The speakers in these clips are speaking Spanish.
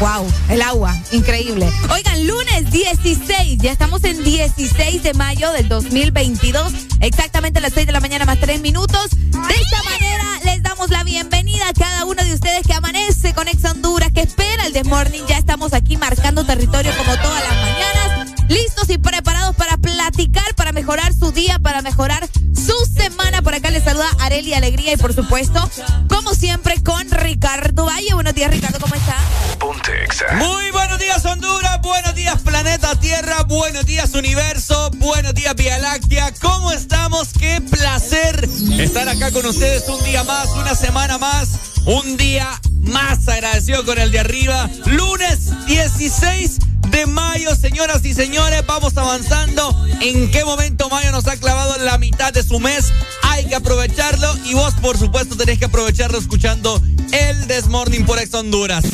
Wow, el agua, increíble. Oigan, lunes 16, ya estamos en 16 de mayo del 2022, exactamente a las 6 de la mañana más 3 minutos. De esta manera les damos la bienvenida a cada uno de ustedes que amanece con Ex Honduras, que espera el Desmorning. Ya estamos aquí marcando territorio como todas las mañanas, listos y preparados para platicar, para mejorar su día, para mejorar semana. Por acá les saluda Areli Alegría y por supuesto, como siempre, con Ricardo Valle. Buenos días, Ricardo, ¿cómo está? Muy buenos días, Honduras. Buenos días, planeta Tierra. Buenos días, universo. Buenos días, Vía Láctea. ¿Cómo estamos? Qué placer estar acá con ustedes un día más, una semana más, un día más agradecido con el de arriba. Lunes 16 de mayo, señoras y señores, vamos avanzando. ¿En qué momento mayo nos ha clavado la mitad de su mes? Hay que aprovecharlo y vos, por supuesto, tenés que aprovecharlo escuchando el Desmorning por Ex Honduras.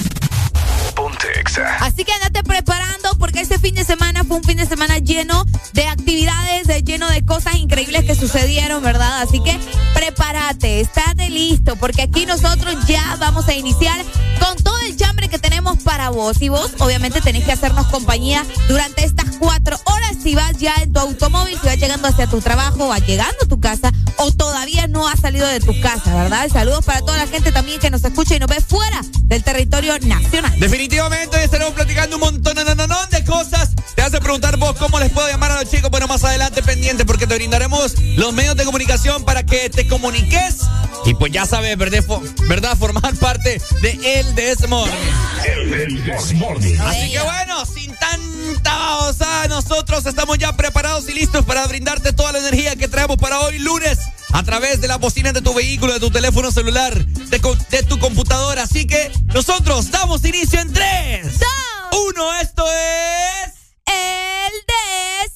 Así que andate preparando porque este fin de semana fue un fin de semana lleno de actividades, lleno de cosas increíbles que sucedieron, ¿verdad? Así que prepárate, estate listo porque aquí nosotros ya vamos a iniciar con todo el chambre que tenemos para vos. Y vos obviamente tenés que hacernos compañía durante estas cuatro horas si vas ya en tu automóvil, si vas llegando hacia tu trabajo, vas llegando a tu casa o todavía no has salido de tu casa, ¿verdad? Saludos para toda la gente también que nos escucha y nos ve fuera del territorio nacional. Definitivamente estaremos platicando un montón de cosas. Te hace preguntar vos cómo les puedo llamar a los chicos, bueno, más adelante pendiente porque te brindaremos los medios de comunicación para que te comuniques y pues ya sabes, ¿verdad? ¿verdad? Formar parte de El Desmorning. El Desmorning. Así que bueno, sin tanta osa, nosotros estamos ya preparados y listos para brindarte toda la energía que traemos para hoy lunes a través de la bocina de tu vehículo, de tu teléfono celular, de, tu computadora. Así que nosotros damos inicio en 3, 2, 1. Esto es. El Des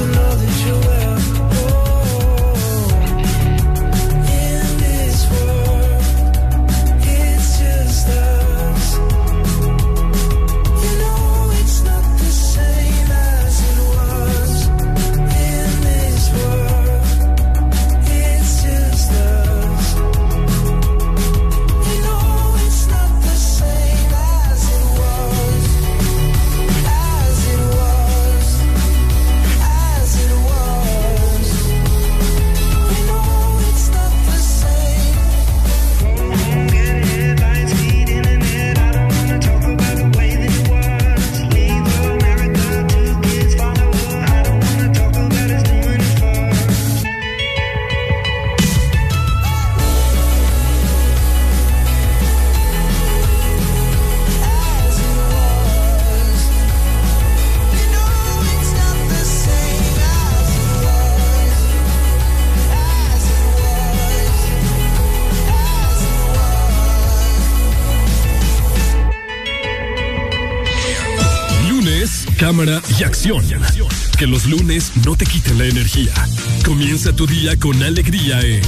y Que los lunes no te quiten la energía. Comienza tu día con alegría en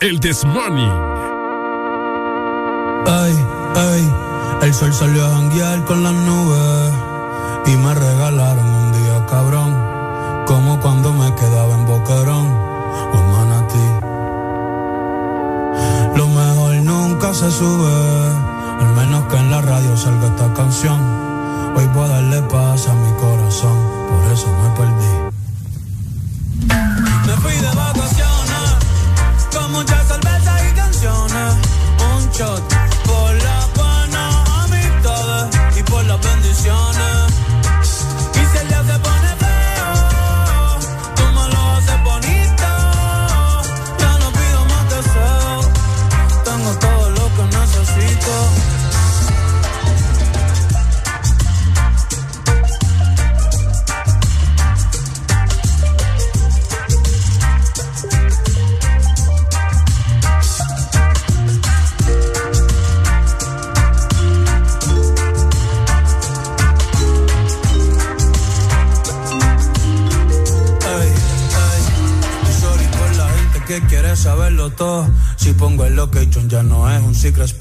El This Morning. Ay, ay, el sol salió a janguear con las nubes y me regalaron un día cabrón, como cuando me quedaba en Boquerón o en Manatí. Lo mejor nunca se sube, al menos que en la radio salga esta canción. Hoy a darle paz a mi corazón, por eso me perdí.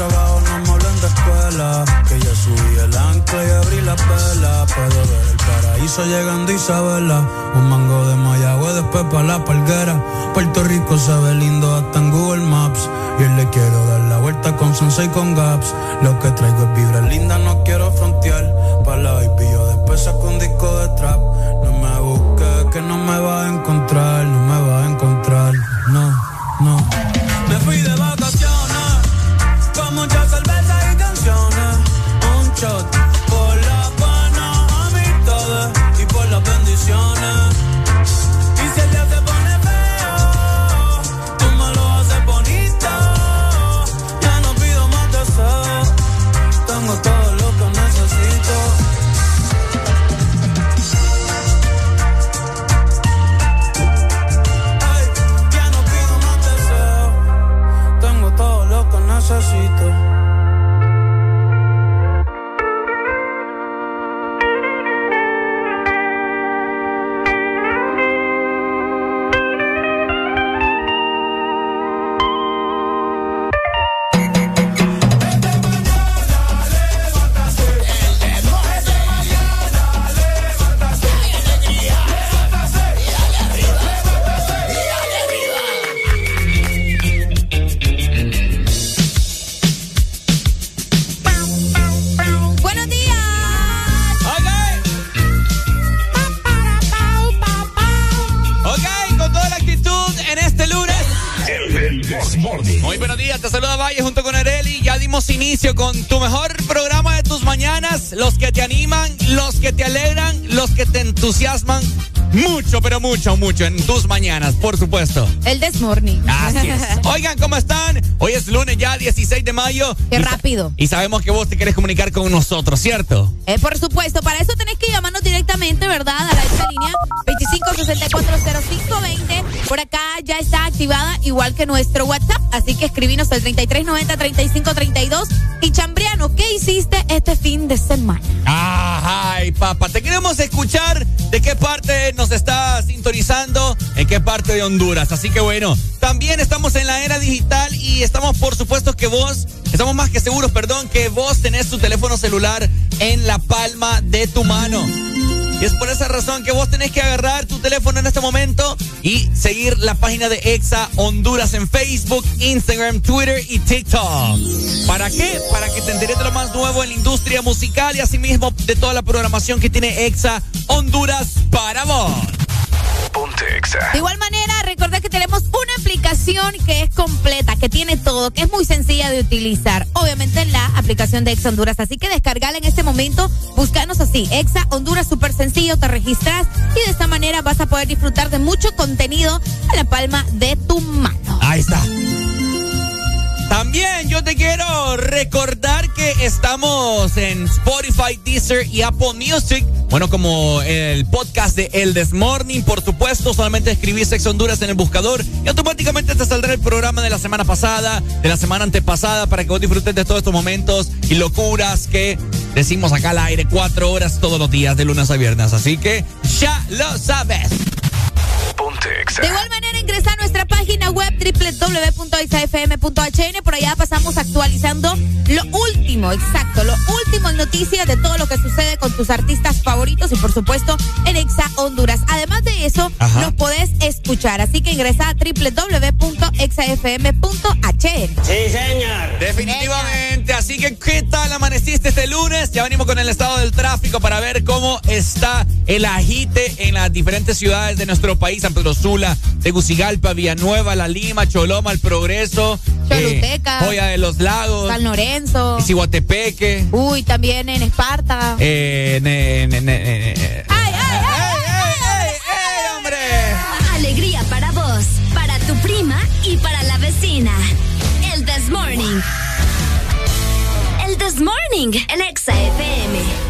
Trabajo, no me de escuela. Que ya subí el ancla y abrí la vela. Puedo ver el paraíso llegando Isabela. Un mango de Mayagüe, después para la palguera. Puerto Rico se ve lindo hasta en Google Maps. Y él le quiero dar la vuelta con Sunset con Gaps. Lo que traigo es vibra linda, no quiero frontear. Para la baby yo después saco un disco de trap. No me busques, que no me va a encontrar, no me va mucho, en tus mañanas, por supuesto. El Desmorning. Así es. Oigan, ¿cómo están? Hoy es lunes ya, 16 de mayo. Qué rápido. Y sabemos que vos te querés comunicar con nosotros, ¿cierto? Eh, por supuesto, para eso tenés que llamarnos directamente, ¿verdad? A la esta línea 25640520. Por acá ya está activada, igual que nuestro WhatsApp. Así que escribinos al 3390-3532. Y Chambriano, ¿qué hiciste este fin de semana? Ay, papá, te queremos escuchar de qué parte nos está en qué parte de Honduras. Así que bueno, también estamos en la era digital y estamos por supuesto que vos, estamos más que seguros, perdón, que vos tenés tu teléfono celular en la palma de tu mano. Y es por esa razón que vos tenés que agarrar tu teléfono en este momento y seguir la página de Exa Honduras en Facebook, Instagram, Twitter y TikTok. ¿Para qué? Para que te enteres de lo más nuevo en la industria musical y asimismo de toda la programación que tiene Exa Honduras para vos. De igual manera, recordad que tenemos una aplicación que es completa, que tiene todo, que es muy sencilla de utilizar. Obviamente la aplicación de Exa Honduras. Así que descargala en este momento, búscanos así. Exa Honduras, súper sencillo, te registras y de esta manera vas a poder disfrutar de mucho contenido a la palma de tu mano. Ahí está. También yo te quiero recordar que estamos en Spotify, Deezer y Apple Music. Bueno, como el podcast de El This Morning, por supuesto, solamente escribís Sex Honduras en el buscador y automáticamente te saldrá el programa de la semana pasada, de la semana antepasada, para que vos disfrutes de todos estos momentos y locuras que decimos acá al aire cuatro horas todos los días, de lunes a viernes. Así que ya lo sabes. De igual manera, ingresa a nuestra página web www.isafm.hn. Por allá pasamos actualizando lo último, exacto, lo último en noticias de todo lo que sucede con tus artistas favoritos y, por supuesto, en Exa Honduras. Además de eso, nos podés escuchar. Así que ingresa a www.exafm.hn. Sí, señor. Definitivamente. Así que, ¿qué tal amaneciste este lunes? Ya venimos con el estado del tráfico para ver cómo está el agite en las diferentes ciudades de nuestro país. Pedro Sula, Tegucigalpa, Villanueva, La Lima, Choloma, El Progreso. Choluteca. Eh, Joya de los Lagos. San Lorenzo. Ciguatepeque. Uy, también en Esparta. Eh, ne, ne, ne, ¡Ay, ay, ay! ¡Ey, ey, hombre! Alegría para vos, para tu prima y para la vecina. El This Morning. El This Morning, el Exa FM.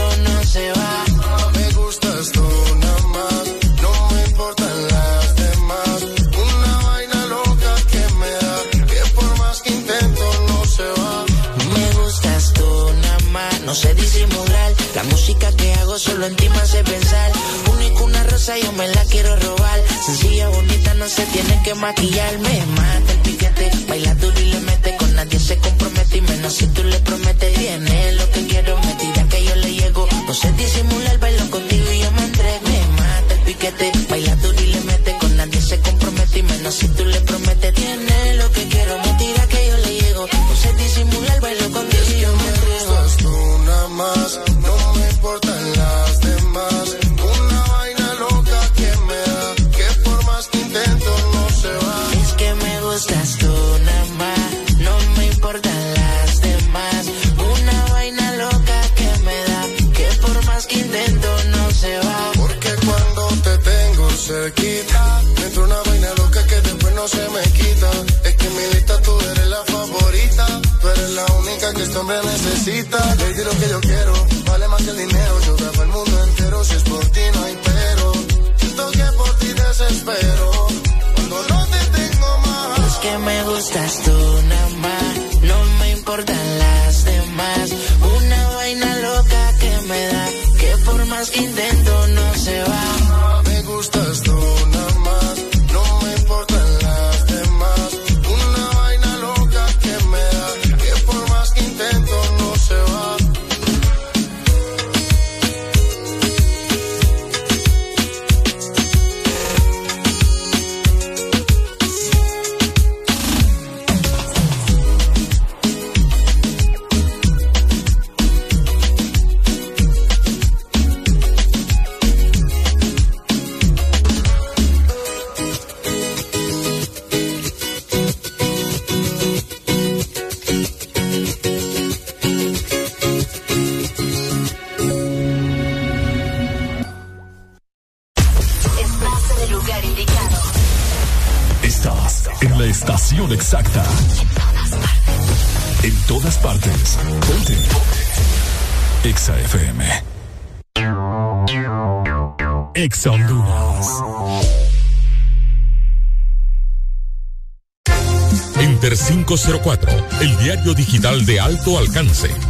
solo en ti me hace pensar. Único una rosa, yo me la quiero robar. Sencilla, bonita, no se tiene que maquillar. Me mata el piquete, baila duro y le mete. Con nadie se compromete y menos si tú le prometes. Tiene lo que quiero, me tira que yo le llego. No sé disimular, bailo contigo y yo me entrego. Me mata el piquete, baila duro y le mete. Con nadie se compromete y menos si tú le prometes. Exacta. En todas partes. Ponte. Exa FM. Exa Honduras. Inter 504, el diario digital de alto alcance.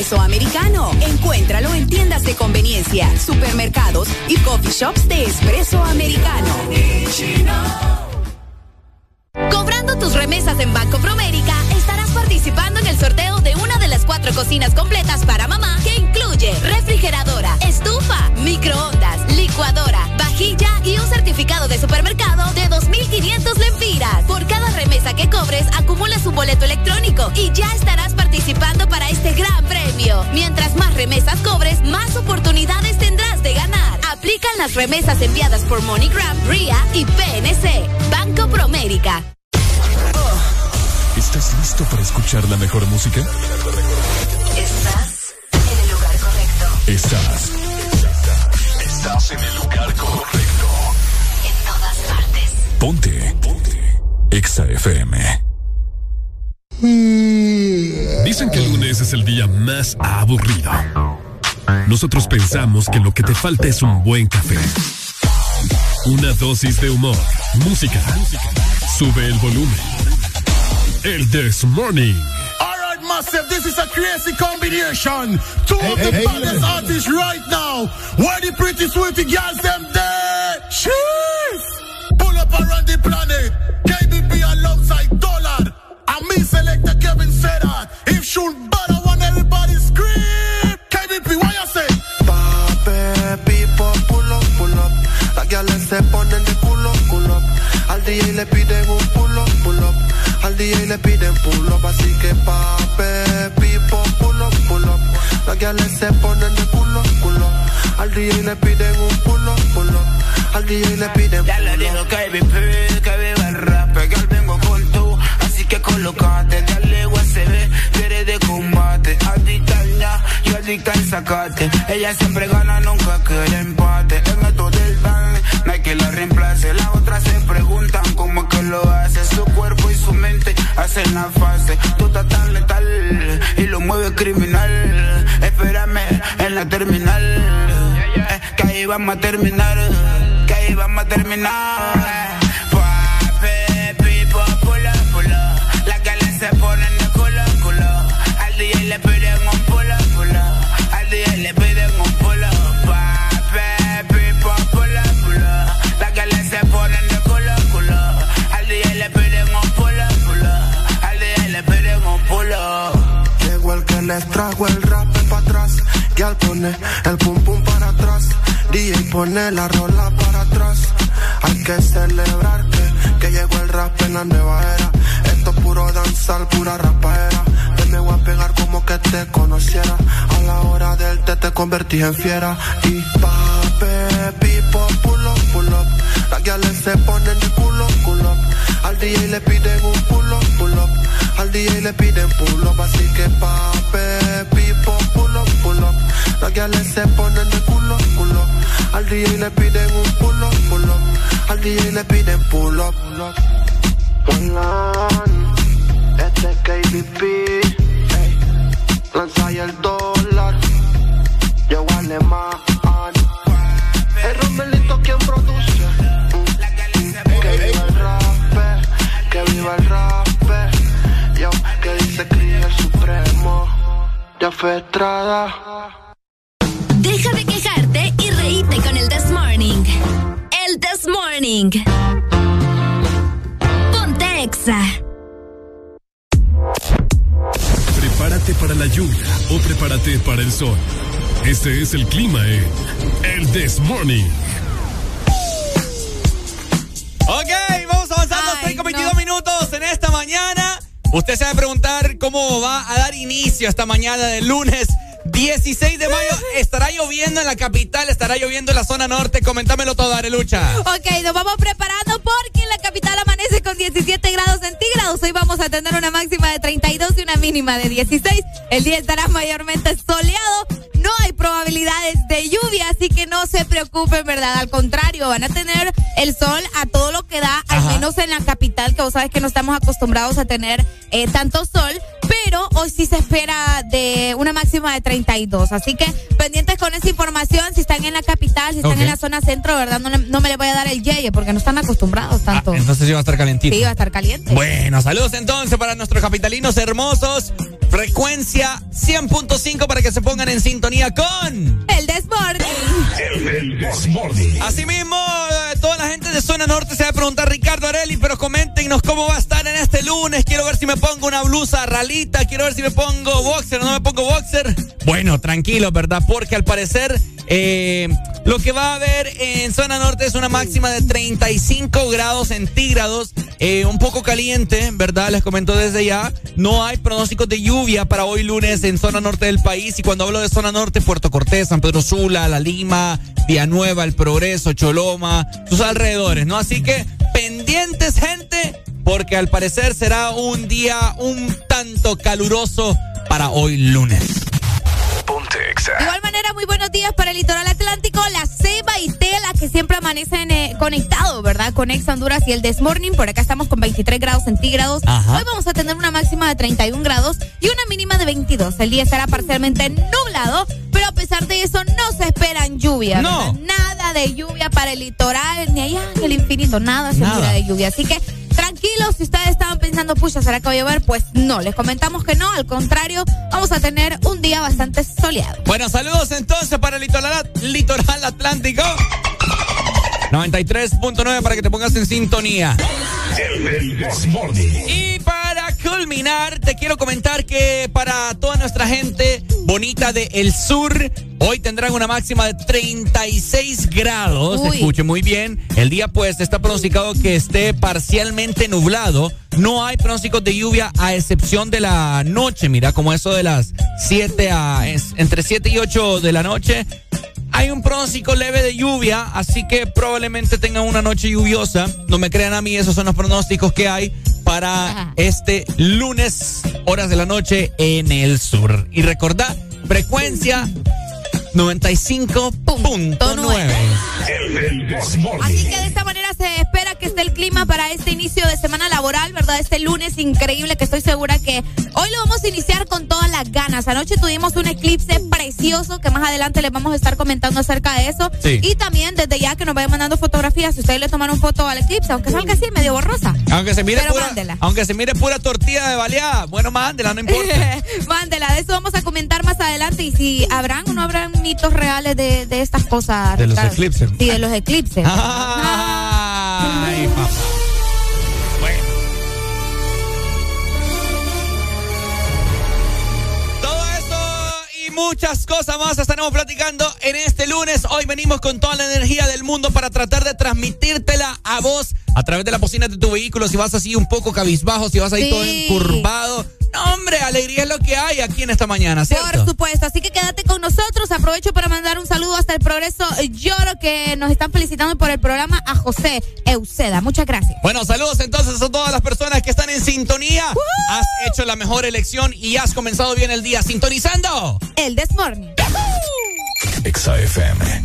Espresso americano. Encuéntralo en tiendas de conveniencia, supermercados y coffee shops de espresso americano. Cobrando tus remesas en Banco Promérica, estarás participando en el sorteo de una de las cuatro cocinas completas para mamá que incluye refrigeradora, estufa, microondas, licuadora, vajilla y un certificado de supermercado de 2.500 lempiras. Por cada remesa que cobres, acumulas un boleto electrónico y ya estarás participando para este gran premio. Mientras más remesas cobres, más oportunidades tendrás de ganar. Aplican las remesas enviadas por MoneyGram, RIA y PNC. Banco Promérica. ¿Estás listo para escuchar la mejor música? Estás en el lugar correcto. Estás. Estás en el lugar correcto. En todas partes. Ponte. Ponte. Exa FM. Dicen que el lunes es el día más aburrido. Nosotros pensamos que lo que te falta es un buen café. Una dosis de humor, música. Sube el volumen. El This Morning. Alright, massive, this is a crazy combination. Two of the hey, baddest artists right now. Where the pretty sweetie girls them there? Cheese! Pull up around the planet. KBP alongside Dollar. And me selector Kevin said that. If shoot bad, I want everybody scream. KBP, what you say? Pape, people, pull up, pull up. Las gales se ponen de culo, culo up. Al DJ le piden un pull up, pull up. Al DJ le piden pull up, así que pape, people, pull up, pull up. Las gales se ponen de culo, culo. Up. Al DJ le piden un pull up, pull up. Al DJ le piden Ya le digo KBP, que viva el rap, que al vengo con tú, así que colocate, dale USB, eres de combate, adicta ña, yo adicta al sacate, ella siempre gana, nunca quiere empate, el método del dan, no hay que la reemplace, las otras se preguntan cómo que lo hace, su cuerpo hacen la fase, tú estás tan letal, y lo mueve criminal, espérame en la terminal, eh, que ahí vamos a terminar, que ahí vamos a terminar. Les trajo el rap para atrás. Y al pone el pum pum para atrás. DJ pone la rola para atrás. Hay que celebrar que, llegó el rap en la nueva era. Esto es puro danzar, pura rapaera. Te me voy a pegar como que te conociera. A la hora del té te convertí en fiera. Y pape, pipo, pull up, pull up. Las guiales se ponen culo, culo. Al DJ le piden un pull up, pull up. Al DJ le piden pull up, así que pape, pipo, pull up, pull up. Las guiales se ponen de culo, culo. Al DJ le piden un pull up, pull up. Al DJ le piden pull up, pull up. Este es KBP. ey. Lanza y el dólar. Yo alemán. El Romelito quien produce. El rap. Yo, que dice el supremo. Ya fue Estrada. Deja de quejarte y reíte con el This Morning. El This Morning. Ponte Exa. Prepárate para la lluvia o prepárate para el sol. Este es el clima en el This Morning. Ok, Usted se va a preguntar cómo va a dar inicio esta mañana del lunes 16 de mayo. ¿Estará lloviendo en la capital? ¿Estará lloviendo en la zona norte? Comentámelo todo, Arelucha. Ok, nos vamos preparando porque en la capital amanece con 17 grados centígrados. Hoy vamos a tener una máxima de 32 y una mínima de 16. El día estará mayormente soleado. No hay probabilidades de lluvia, así que no se preocupen, ¿verdad? Al contrario, van a tener el sol a todo lo que da, al menos en la capital, que vos sabes que no estamos acostumbrados a tener eh, tanto sol, pero hoy sí se espera de una máxima de 32. Así que pendientes con esa información, si están en la capital, si están en la zona centro, ¿verdad? No, me le voy a dar el yeye porque no están acostumbrados tanto. Ah, entonces sí va a estar calientito. Sí, va a estar caliente. Bueno, saludos entonces para nuestros capitalinos hermosos. Frecuencia 100.5 para que se pongan en sintonía con el Desmorning. El, Desmorning. Asimismo, eh, toda la gente de zona norte se va a preguntar, Ricardo Areli, pero coméntenos cómo va a estar en este lunes. Quiero ver si me pongo una blusa quiero ver si me pongo boxer o no me pongo boxer. Bueno, tranquilo, ¿verdad? Porque al parecer eh, lo que va a haber en zona norte es una máxima de 35 grados centígrados, eh, un poco caliente, ¿verdad? Les comento desde ya. No hay pronósticos de lluvia para hoy lunes en zona norte del país. Y cuando hablo de zona norte, Puerto Cortés, San Pedro Sula, La Lima, Villanueva, El Progreso, Choloma, sus alrededores, ¿no? Así que pendientes, gente, porque al parecer será un día un tanto caluroso para hoy lunes. De igual manera, muy buenos días para el litoral atlántico, la Ceiba y Tela, que siempre amanecen eh, conectados, ¿verdad? Con Ex Honduras y el Desmorning. Por acá estamos con 23 grados centígrados. Hoy vamos a tener una máxima de 31 grados y una mínima de 22. El día estará parcialmente nublado, pero a pesar de eso no se esperan lluvias. No. Nada de lluvia para el litoral, ni allá en el infinito, nada se de lluvia. Así que tranquilos, si ustedes estaban pensando, pucha, ¿será que va a llover? Pues no, les comentamos que no, al contrario, vamos a tener un día bastante soleado. Bueno, saludos entonces para el litoral, litoral atlántico. 93.9 para que te pongas en sintonía. y para culminar, te quiero comentar que para toda nuestra gente bonita de El Sur, hoy tendrán una máxima de 36 grados. Escuche muy bien. El día pues está pronosticado que esté parcialmente nublado. No hay pronósticos de lluvia a excepción de la noche. Mira, como eso de las 7 a entre 7 y 8 de la noche hay un pronóstico leve de lluvia, así que probablemente tengan una noche lluviosa. No me crean a mí, esos son los pronósticos que hay para este lunes, horas de la noche en el sur. Y recordad, frecuencia 95.9. Así que de esta manera se espera que esté el clima para este inicio de semana laboral, ¿verdad? Este lunes increíble que estoy segura que hoy lo vamos a iniciar con todas las ganas. Anoche tuvimos un eclipse precioso que más adelante les vamos a estar comentando acerca de eso. Y también desde ya que nos vayan mandando fotografías, si ustedes le tomaron foto al eclipse, aunque salga así medio borrosa. Aunque se mire pura, aunque se mire pura tortilla de baleada, bueno, mándela, no importa. mándela, de eso vamos a comentar más adelante y si habrán o no habrán mitos reales de, de estas cosas. De los eclipses. Sí, de los eclipses. Ay, papá. Bueno. Todo eso y muchas cosas más estaremos platicando en este lunes. Hoy venimos con toda la energía del mundo para tratar de transmitírtela a vos a través de la bocina de tu vehículo. Si vas así un poco cabizbajo, si vas ahí todo encurvado hombre, alegría es lo que hay aquí en esta mañana, ¿cierto? Por supuesto, así que quédate con nosotros. Aprovecho para mandar un saludo hasta el Progreso Lloro que nos están felicitando por el programa a José Euseda. Muchas gracias. Bueno, saludos entonces a todas las personas que están en sintonía. Has hecho la mejor elección y has comenzado bien el día sintonizando. El Desmorning. XAFM.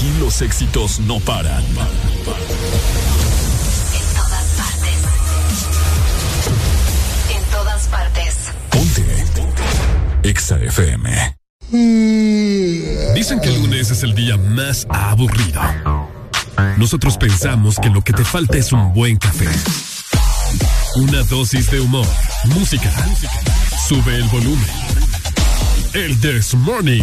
Aquí los éxitos no paran. En todas partes. En todas partes. EXA FM. Dicen que el lunes es el día más aburrido. nosotros pensamos que lo que te falta es un buen café. Una dosis de humor, música. Sube el volumen. El This Morning.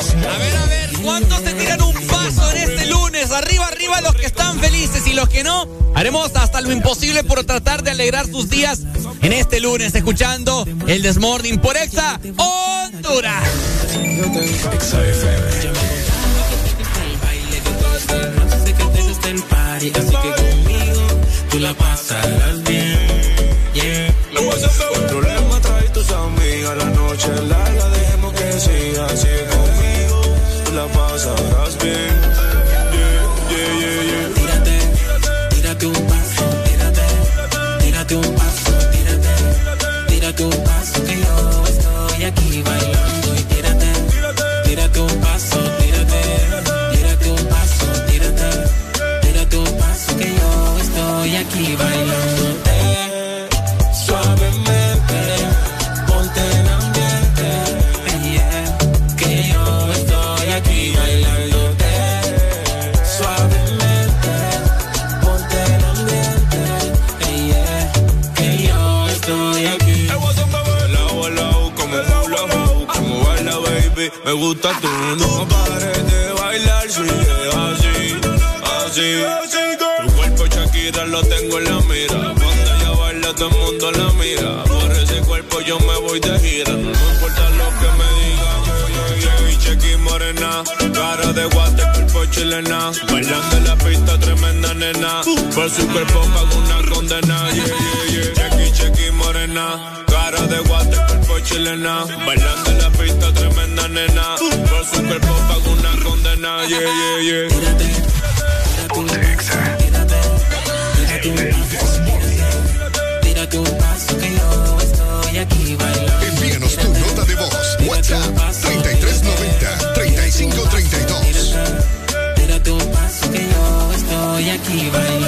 A ver, a ver, ¿cuántos se tiran un paso en este lunes? Arriba, arriba los que están felices y los que no. Haremos hasta lo imposible por tratar de alegrar sus días en este lunes, escuchando el This Morning por Exa Honduras. Sé que te gusta el party, así que conmigo tú la pasarás bien. Yeah. El problema trae tus amigas, la noche larga, dejemos que siga así conmigo, la pasarás bien. Yeah, yeah, yeah, yeah. Tírate, tírate un paso, tírate, tírate un paso, tírate, tírate un paso que yo estoy aquí bailando me gusta tú, no pares de bailar, sigue así, así. Tu cuerpo Shakira lo tengo en la mira, cuando ella baila todo el mundo la mira, por ese cuerpo yo me voy de gira, no importa lo que me digan. Chequi, chequi, morena, cara de guate, cuerpo chilena, bailando en la pista, tremenda nena, por su cuerpo pago una condena, yeah, yeah, yeah. Chequi, chequi, morena, cara de guate, cuerpo chilena, bailando en la pista, tremenda nena, por su cuerpo pago una condena, yeah, yeah, yeah. Tírate un paso que yo estoy aquí bailando. Envíanos tu nota de voz. WhatsApp 3390-3532. Tírate un paso que yo estoy aquí bailándote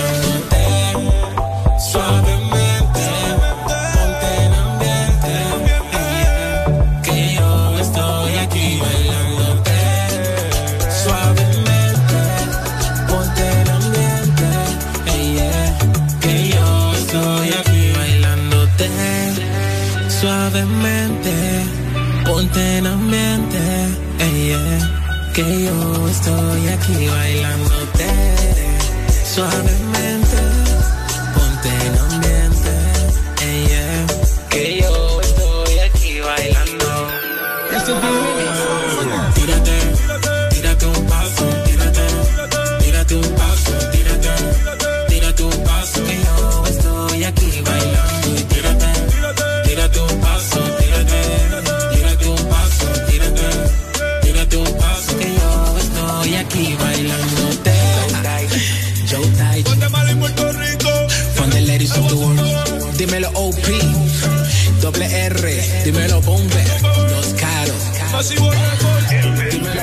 aquí bailándote suavemente. Dímelo OP, doble R, dímelo Bomber, Los Caros. Dímelo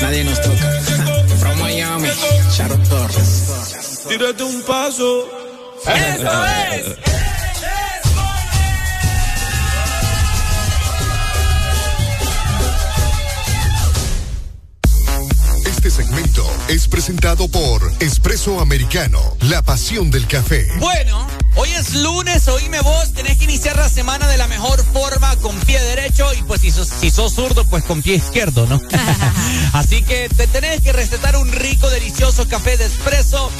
Nadie nos toca. From Miami, Sharon Torres. Tírate un paso. ¡Eso es! Presentado por Espresso Americano, la pasión del café. Bueno, hoy es lunes, oíme vos, tenés que iniciar la semana de la mejor forma con pie derecho y pues si sos, si sos zurdo, pues con pie izquierdo, ¿no? Así que te tenés que recetar un rico, delicioso café de espresso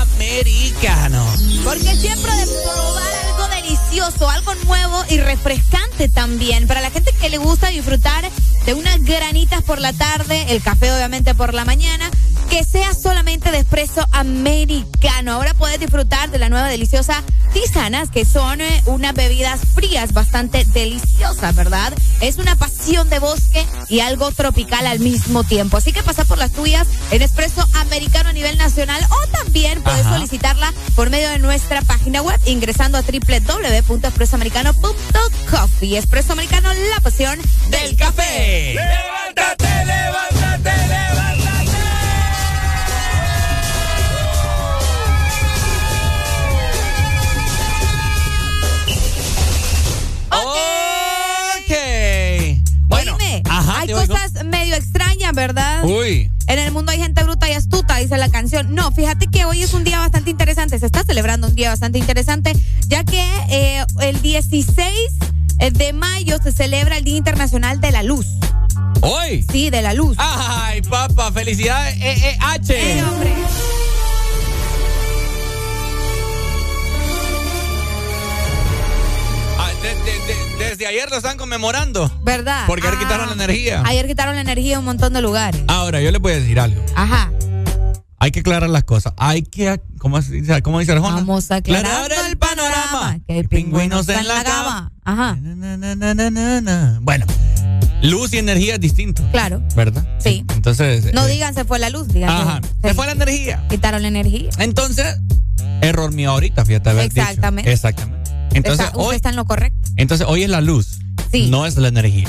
americano. Porque siempre de probar algo delicioso, algo nuevo y refrescante también. Para la gente que le gusta disfrutar de unas granitas por la tarde, el café obviamente por la mañana, que sea solamente de espresso americano. Ahora puedes disfrutar de la nueva deliciosa tisanas, que son eh, unas bebidas frías bastante deliciosas, ¿verdad? Es una pasión de bosque y algo tropical al mismo tiempo. Así que pasa por las tuyas en espresso americano a nivel nacional o también puedes Ajá. solicitarla por medio de nuestra página web ingresando a www.expresoamericano.coffee. Espresso americano, la pasión del café. ¡Levántate, levántate, levántate! ¿Verdad? Uy. En el mundo hay gente bruta y astuta, dice la canción. No, fíjate que hoy es un día bastante interesante, se está celebrando un día bastante interesante, ya que eh, el 16 de mayo se celebra el Día Internacional de la Luz. ¿Hoy? Sí, de la luz. Ay, papá, felicidades, EEH. Eh, hombre. Ah, de- de- de- desde ayer lo están conmemorando. ¿Verdad? Porque ayer Ah, quitaron la energía. Ayer quitaron la energía en un montón de lugares. Ahora, yo les voy a decir algo. Ajá. Hay que aclarar las cosas. Hay que. ¿Cómo, dice- cómo dice Arjona? Vamos a aclarar el panorama. Que hay pingüinos en la cama. Ajá. Na, na, na, na, na. Bueno, luz y energía es distinto. Claro. ¿Verdad? Sí. Entonces. No eh, digan se fue la luz, digan. Ajá. Se fue la energía. Quitaron la energía. Entonces, error mío ahorita, fíjate. haber dicho. Exactamente. Entonces, está, hoy, está en lo correcto. entonces, hoy es la luz. Sí. No es la energía.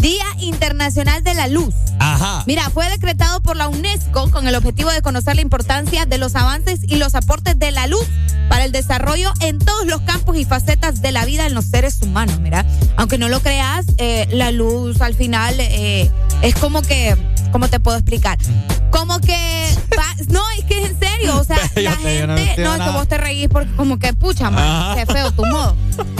Día Internacional de la Luz. Ajá. Mira, fue decretado por la UNESCO con el objetivo de conocer la importancia de los avances y los aportes de la luz para el desarrollo en todos los campos y facetas de la vida en los seres humanos. Mira, aunque no lo creas, eh, la luz al final eh, es como que, ¿cómo te puedo explicar? Como que, va- no, es que es en serio, o sea, la no gente, no, es que vos te reís porque como que, pucha, man, qué feo tu modo.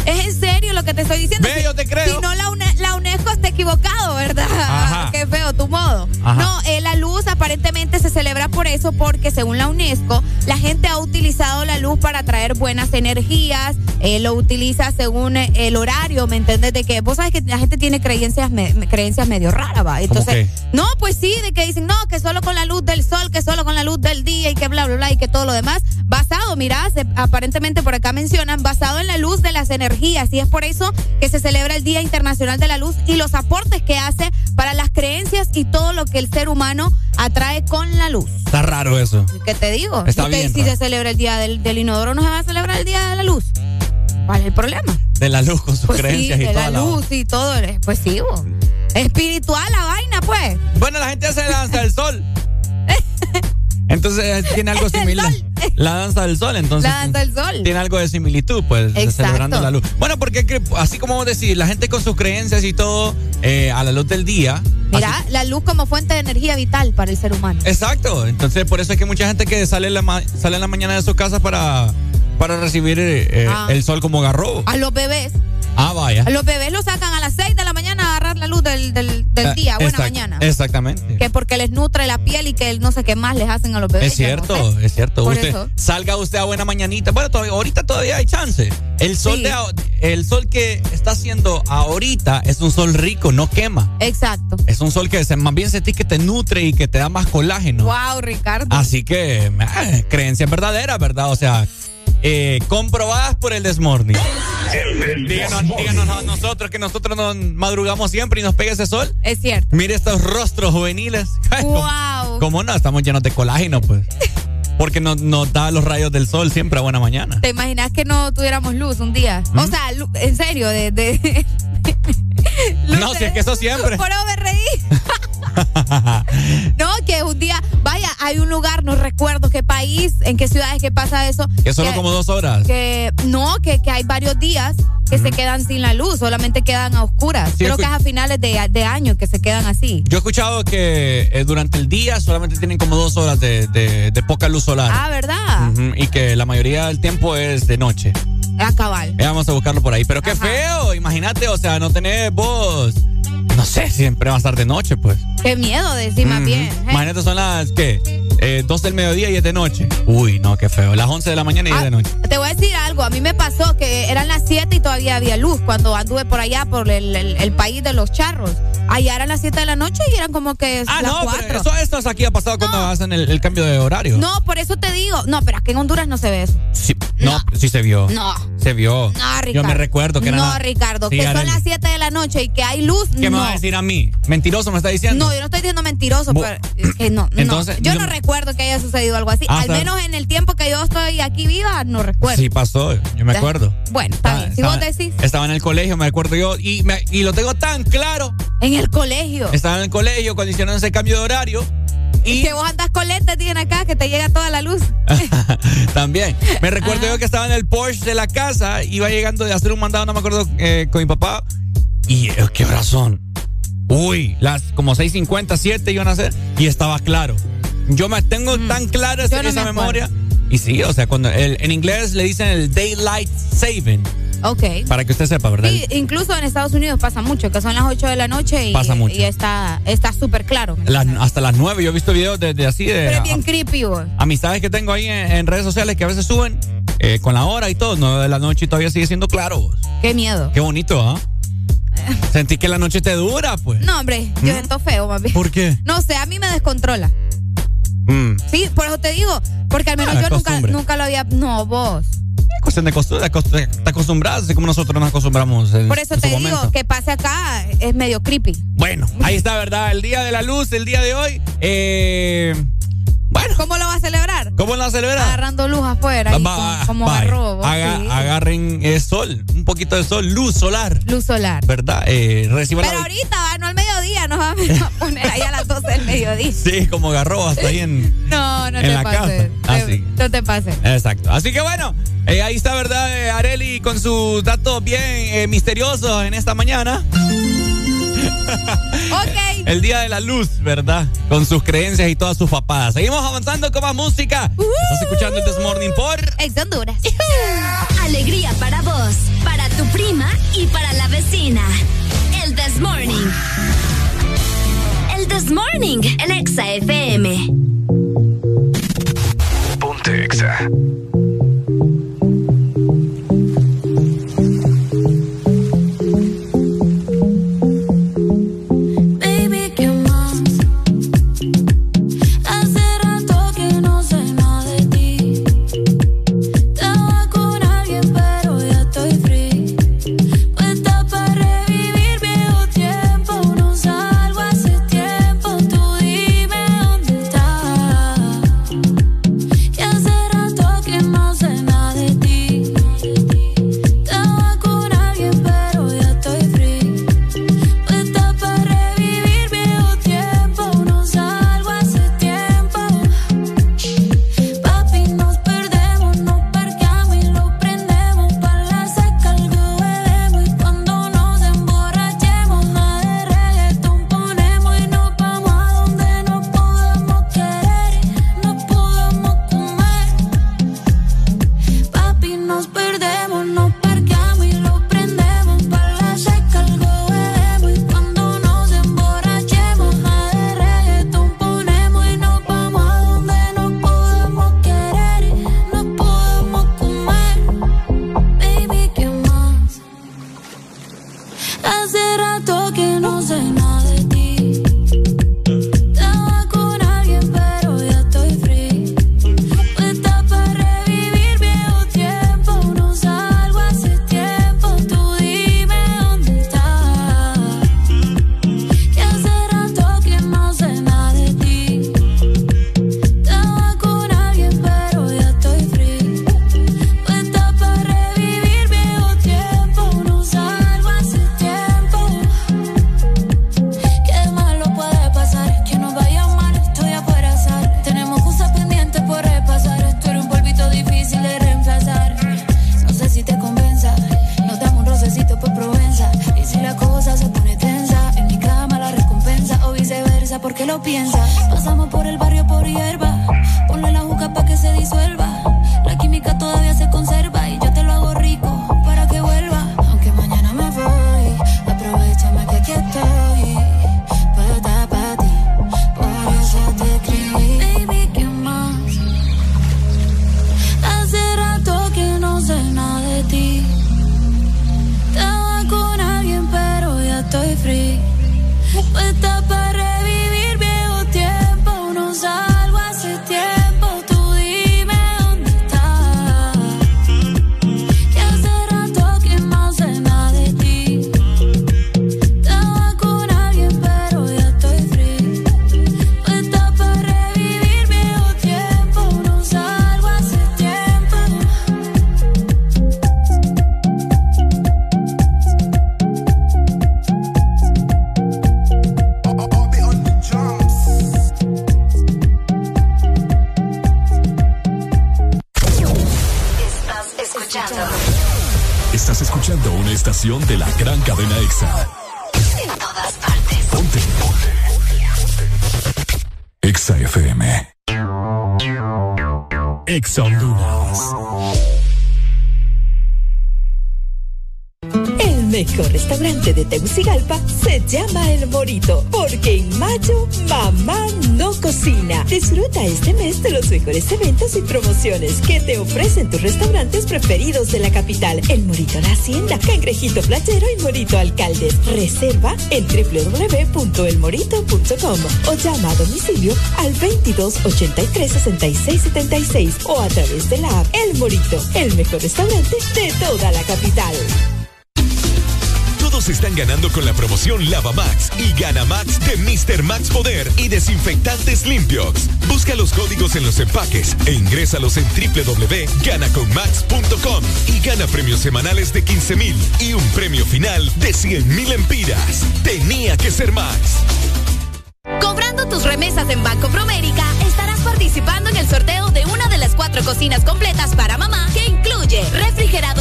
Es en serio lo que te estoy diciendo. Ve, Si- yo te creo. Si no, la, UNE- la UNESCO está equivocado, ¿verdad? Ajá. Qué feo tu modo. Ajá. No, eh, la luz aparentemente se celebra por eso, porque según la UNESCO, la gente ha utilizado la luz para traer buenas energías, eh, lo utiliza según eh, el horario, ¿me entiendes? De que vos sabes que la gente tiene creencias, me- creencias medio raras, ¿va? Entonces, no, pues sí, de que dicen, no, que solo con la luz del sol, que solo con la luz del día y que bla, bla, bla, y que todo lo demás, basado, mirá, se- aparentemente por acá mencionan, basado en la luz de las energías, y es por eso que se celebra el Día Internacional de la Luz y los aportes que hace para las creencias y todo lo que el ser humano atrae con la luz. Está raro eso. ¿Qué te digo? Está Y que bien, si raro. se celebra el Día del, del Inodoro, ¿no se va a celebrar el Día de la Luz? ¿Cuál es el problema? De la luz con sus Pues sí, creencias y de toda la la- luz y todo. eh, Pues sí, bo. Espiritual la vaina, pues. Bueno, la gente hace la danza del sol. Entonces eh, tiene algo similar. La danza del sol, entonces. La danza del sol. Tiene algo de similitud, pues, Exacto. celebrando la luz. Bueno, porque así como vos decís, la gente con sus creencias y todo eh, a la luz del día. Mira, así- la luz como fuente de energía vital para el ser humano. exacto. Entonces, por eso es que mucha gente que sale en la, ma- sale en la mañana de su casa para, para recibir eh, Ah. el sol como garrobo. A los bebés. Ah, vaya. Los bebés los sacan a las 6 de la mañana a agarrar la luz del, del, del Eh, día. Buena mañana. Exactamente. Que porque les nutre la piel y que no sé qué más les hacen a los bebés. Es no cierto, sé. es cierto. Por Usted, eso. salga usted a buena mañanita. Bueno, todavía- ahorita todavía hay chance. El sol Sí. de el sol que está haciendo ahorita es un sol rico, no quema. Exacto. Es un sol que se- más bien sentís que te nutre y que te da más colágeno. Wow, Ricardo. Así que, eh, creencias verdaderas, ¿verdad? O sea, eh, comprobadas por el Desmorning. Díganos, díganos a nosotros que nosotros nos madrugamos siempre y nos pega ese sol. Es cierto. Mire estos rostros juveniles. Wow. ¿Cómo no? Estamos llenos de colágeno, pues. Porque nos, nos da los rayos del sol siempre a buena mañana. ¿Te imaginas que no tuviéramos luz un día? O ¿Mm? sea, en serio, de... de No, si es que eso siempre. Por eso me reí. No, que un día, vaya, hay un lugar, no recuerdo qué país, en qué ciudades que pasa eso. Que solo como dos horas. Que no, que, que hay varios días que se quedan sin la luz, solamente quedan a oscuras. Sí, Creo que es a finales de, de año que se quedan así. Yo he escuchado que eh, durante el día solamente tienen como dos horas de, de- de poca luz solar. Ah, ¿verdad? Y que la mayoría del tiempo es de noche. A cabal. Eh, vamos a buscarlo por ahí. Pero qué feo, imagínate, o sea, no tenés voz. No sé, siempre va a estar de noche, pues. Qué miedo, decir más bien. ¿eh? Imagínate, son las, ¿qué? Eh, 2 del mediodía y es de noche. Uy, no, qué feo. Las 11 de la mañana y es Ah, de noche. Te voy a decir algo, a mí me pasó que eran las 7 y todavía había luz cuando anduve por allá, por el, el- el país de los charros. Allá eran las 7 de la noche y eran como que Ah, las no, 4. pero eso, esto es aquí ha pasado cuando hacen el, el cambio de horario. No, por eso te digo. No, pero aquí en Honduras no se ve eso. Sí, no, sí se vio. No. Se vio. No, Ricardo. Yo me recuerdo que era. No, Ricardo, Sí, que son las 7 de la noche y que hay luz. ¿Qué no. me a decir a mí? ¿Mentiroso me está diciendo? No, yo no estoy diciendo mentiroso, pero que no, no. Entonces, Yo yo- no recuerdo que haya sucedido algo así. Ah, Al menos en el tiempo que yo estoy aquí viva, no recuerdo. Sí pasó, yo me acuerdo. Bueno, está Ah, bien. Si estaba- vos decís. Estaba en el colegio, me acuerdo yo, y, me- y lo tengo tan claro. En el colegio. Estaba en el colegio cuando hicieron ese cambio de horario. Y Que vos andas con lentes, tienen acá, que te llega toda la luz. también. Me recuerdo Ah. yo que estaba en el Porsche de la casa, iba llegando de hacer un mandado, no me acuerdo, eh, con mi papá. Y eh, qué horas son. Uy, las como 6.50, 7 iban a ser y estaba claro. Yo me tengo tan clara Yo no esa me memoria. Y sí, o sea, cuando el- en inglés le dicen el daylight saving, Ok. para que usted sepa, ¿verdad? Sí, incluso en Estados Unidos pasa mucho, que son las 8 de la noche y, Pasa mucho. y está está súper claro. Las- hasta las 9 yo he visto videos de, de así de Pero es bien creepy, vos. amistades que tengo ahí en, en redes sociales que a veces suben eh, con la hora y todo, 9 de la noche y todavía sigue siendo claro. vos. Qué miedo. Qué bonito, ¿ah? Sentí que la noche te dura, pues. No, hombre, yo ¿Mm? siento feo, mami. ¿Por qué? No sé, a mí me descontrola. Mm. Sí, por eso te digo, porque al menos Ah, yo nunca, nunca lo había. No, vos. Es cuestión de costumbre, te acostumbras, así como nosotros nos acostumbramos. en- Por eso en su te digo, momento. que pase acá es medio creepy. Bueno, ahí está, ¿verdad? El día de la luz, el día de hoy. Eh, bueno. ¿Cómo lo va a celebrar? ¿Cómo lo celebra? Agarrando luz afuera, Va- con- como vaya, garrobo. haga- sí. Agarren eh, sol, un poquito de sol, luz solar, Luz solar. ¿verdad? Eh, reciban Pero la- ahorita, va, no al mediodía, nos vamos a poner ahí a las 12 del mediodía. Sí, como garrobo hasta ahí en. No, no En te la pases. casa. Ah. No te pases. Exacto. Así que bueno, eh, ahí está, ¿verdad? Eh, Areli con sus datos bien eh, misteriosos en esta mañana. Ok. El día de la luz, ¿verdad? Con sus creencias y todas sus papadas. Seguimos avanzando con más música. Estás escuchando el This Morning por. Ex Honduras. Alegría para vos, para tu prima y para la vecina. El This Morning. El This Morning, el Exa FM. Ponte Exa. Tus restaurantes preferidos de la capital. El Morito La Hacienda, Cangrejito Playero y Morito Alcaldes. Reserva en www.elmorito.com o llama a domicilio al 22 83 66 76 o a través de la app El Morito, el mejor restaurante de toda la capital. Están ganando con la promoción Lava Max y Gana Max de Mr. Max Poder y desinfectantes limpios. Busca los códigos en los empaques e ingrésalos en www.ganaconmax.com y gana premios semanales de 15 mil y un premio final de 100 mil empiras. Tenía que ser Max. Cobrando tus remesas en Banco Promérica, estarás participando en el sorteo de una de las cuatro cocinas completas para mamá que incluye refrigeradora,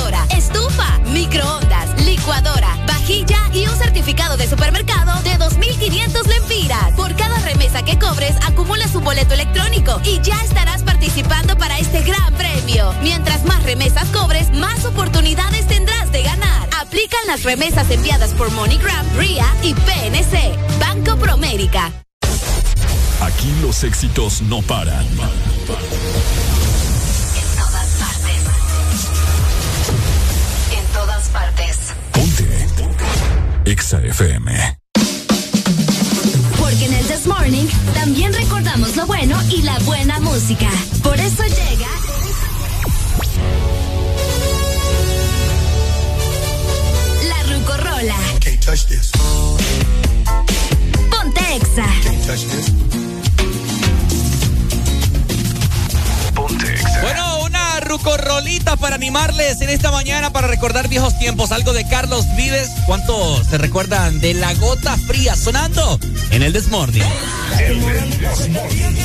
de supermercado de 2.500 lempiras. Por cada remesa que cobres, acumulas un boleto electrónico y ya estarás participando para este gran premio. Mientras más remesas cobres, más oportunidades tendrás de ganar. Aplican las remesas enviadas por MoneyGram, RIA y PNC. Banco Promérica. Aquí los éxitos no paran. Exa FM. Porque en el This Morning también recordamos lo bueno y la buena música. Por eso llega. La Rucorola. Can't touch this. Para animarles en esta mañana para recordar viejos tiempos. Algo de Carlos Vives. ¿Cuánto se recuerdan de la gota fría sonando en el Desmorning? Estuviste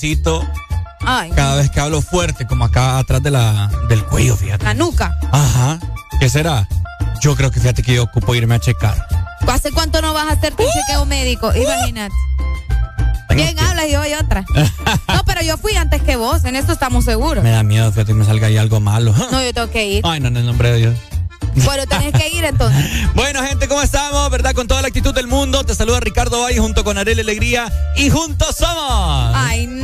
dolorcito Ay. cada vez que hablo fuerte, como acá atrás de la, del cuello, fíjate. La nuca. Ajá. ¿Qué será? Yo creo que fíjate que yo ocupo irme a checar. ¿Hace cuánto no vas a hacerte un chequeo médico? Imagínate. Bien hablas y hoy otra. No, pero yo fui antes que vos, en esto estamos seguros. Me da miedo, fíjate, que me salga ahí algo malo. No, yo tengo que ir. Ay, no, en el nombre de Dios. Bueno, tenés que ir entonces. Bueno, gente, ¿cómo estamos? ¿Verdad? Con toda la actitud del mundo. Te saluda Ricardo Valle junto con Arely Alegría. Y juntos somos.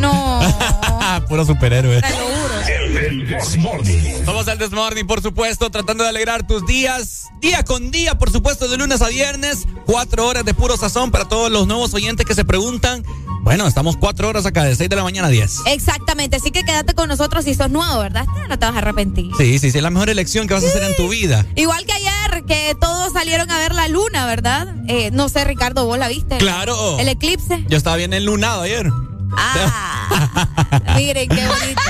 No. Puro superhéroe. Te lo juro. El This Morning. Somos el Desmorning, por supuesto, tratando de alegrar tus días, día con día, por supuesto, de lunes a viernes. Cuatro horas de puro sazón para todos los nuevos oyentes que se preguntan. Bueno, estamos cuatro horas acá, de seis de la mañana a diez. Exactamente, así que quédate con nosotros si sos nuevo, ¿verdad? No te vas a arrepentir. Sí, sí, sí, es la mejor elección que vas a hacer en tu vida. Igual que ayer, que todos salieron a ver la luna, ¿verdad? Eh, no sé, Ricardo, ¿vos la viste? Claro. El eclipse. Yo estaba bien enlunado ayer. Ah, miren qué bonito.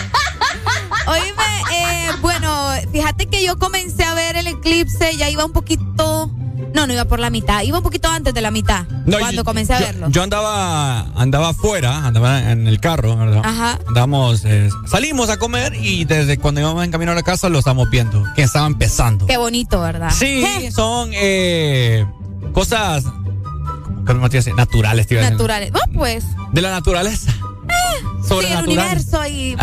Oíme, eh, bueno, fíjate que yo comencé a ver el eclipse, ya iba un poquito. No, no iba por la mitad, iba un poquito antes de la mitad. No, cuando yo- comencé a yo- verlo. Yo andaba, andaba afuera, andaba en el carro, ¿verdad? Ajá. Andamos, eh, salimos a comer y desde cuando íbamos en camino a la casa lo estamos viendo, que estaba empezando. Qué bonito, ¿verdad? Sí, Je, son eh, cosas, ¿cómo te? Naturales, tío. Naturales. Vos, pues. De la naturaleza. Sí, el universo y.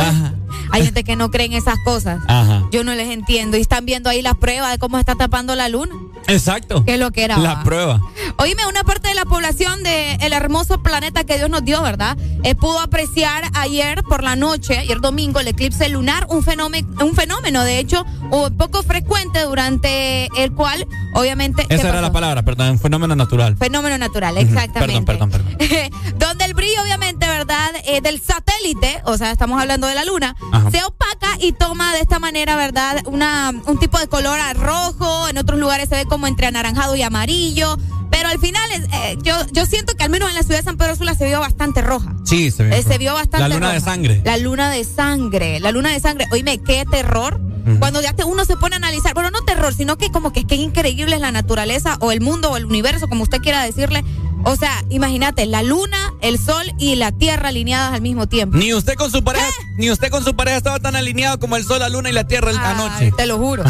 hay gente que no cree en esas cosas. Ajá. Yo no les entiendo. Y están viendo ahí las pruebas de cómo está tapando la luna. Exacto. ¿Qué es lo que era? La prueba. Oíme, una parte de la población del hermoso planeta que Dios nos dio, ¿verdad? Eh, pudo apreciar ayer por la noche, ayer domingo, el eclipse lunar, un fenómeno, un fenómeno de hecho, poco frecuente durante el cual, obviamente. ¿qué Esa era pasó? la palabra, perdón, un fenómeno natural. Fenómeno natural, exactamente. Perdón, perdón, perdón. Donde el brillo, obviamente, ¿verdad? Eh, del satélite, o sea, estamos hablando de la luna, Ajá. se opaca y toma de esta manera, ¿verdad? Una, un tipo de color a rojo, en otros lugares se ve como entre anaranjado y amarillo, pero al final es, eh, yo, yo siento que al menos en la ciudad de San Pedro Sula se vio bastante roja. Sí, se vio. Eh, se vio bastante La luna de sangre. La luna de sangre, la luna de sangre. Oíme, qué terror. Cuando ya te- uno se pone a analizar, bueno, no terror, sino que como que es que increíble es la naturaleza o el mundo o el universo, como usted quiera decirle. O sea, imagínate, la luna, el sol y la tierra alineadas al mismo tiempo. Ni usted con su pareja, ni usted con su pareja estaba tan alineado como el sol, la luna y la tierra Ay, anoche. Te lo juro.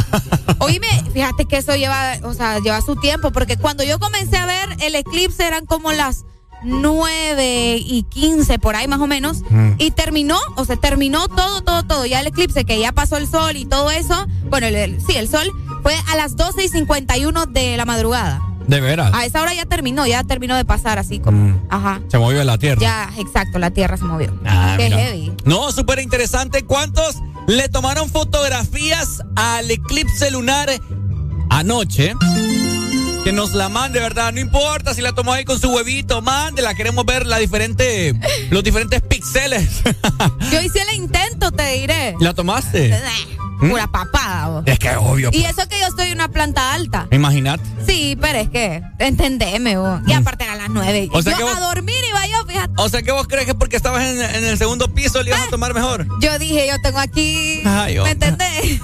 Oíme, fíjate que eso lleva, o sea, lleva su tiempo, porque cuando yo comencé a ver el eclipse eran como las 9 y 15 por ahí más o menos, Mm. y terminó, o sea, terminó todo, todo, todo, ya el eclipse, que ya pasó el sol y todo eso, bueno, el- el- sí, el sol fue a las 12 y 51 de la madrugada. De veras. A esa hora ya terminó, ya terminó de pasar así como, Mm. ajá. Se movió la tierra. Ya, exacto, la tierra se movió. Ah, Qué mira. heavy. No, súper interesante. ¿Cuántos le tomaron fotografías al eclipse lunar anoche? Que nos la mande, ¿verdad? No importa si la tomó ahí con su huevito, mándela. Queremos ver la diferente, los diferentes píxeles. Yo hice el intento, te diré. ¿La tomaste? ¿Mm? Pura papada. vos. Es que es obvio. Y eso que yo estoy en una planta alta. Imagínate. Sí, pero es que, entendeme, vos. Y aparte eran las nueve. O sea yo que vos- a dormir iba yo, fíjate. O sea, que vos crees que porque estabas en, en el segundo piso le ibas a tomar mejor? Yo dije, yo tengo aquí. Ay, ¿Me entendés?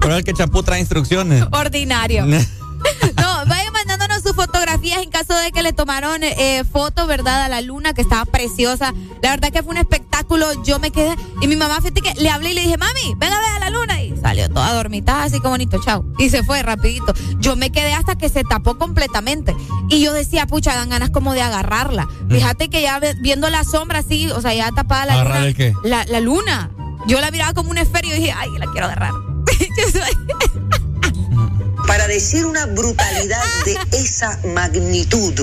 Pero el que champú trae instrucciones. Ordinario. No, vayan mandándonos sus fotografías en caso de que le tomaron eh, fotos, ¿verdad? A la luna, que estaba preciosa. La verdad que fue un espectáculo. Yo me quedé. Y mi mamá, fíjate que le hablé y le dije, mami, ven a ver a la luna. Y salió toda dormitada, así como bonito, chao. Y se fue rapidito. Yo me quedé hasta que se tapó completamente. Y yo decía, pucha, dan ganas como de agarrarla. Fíjate que ya viendo la sombra así, o sea, ya tapada la ¿Agarrar luna. el qué? La, la luna. Yo la miraba como un esfero y dije, ay, la quiero agarrar. Yo soy- Para decir una brutalidad de esa magnitud,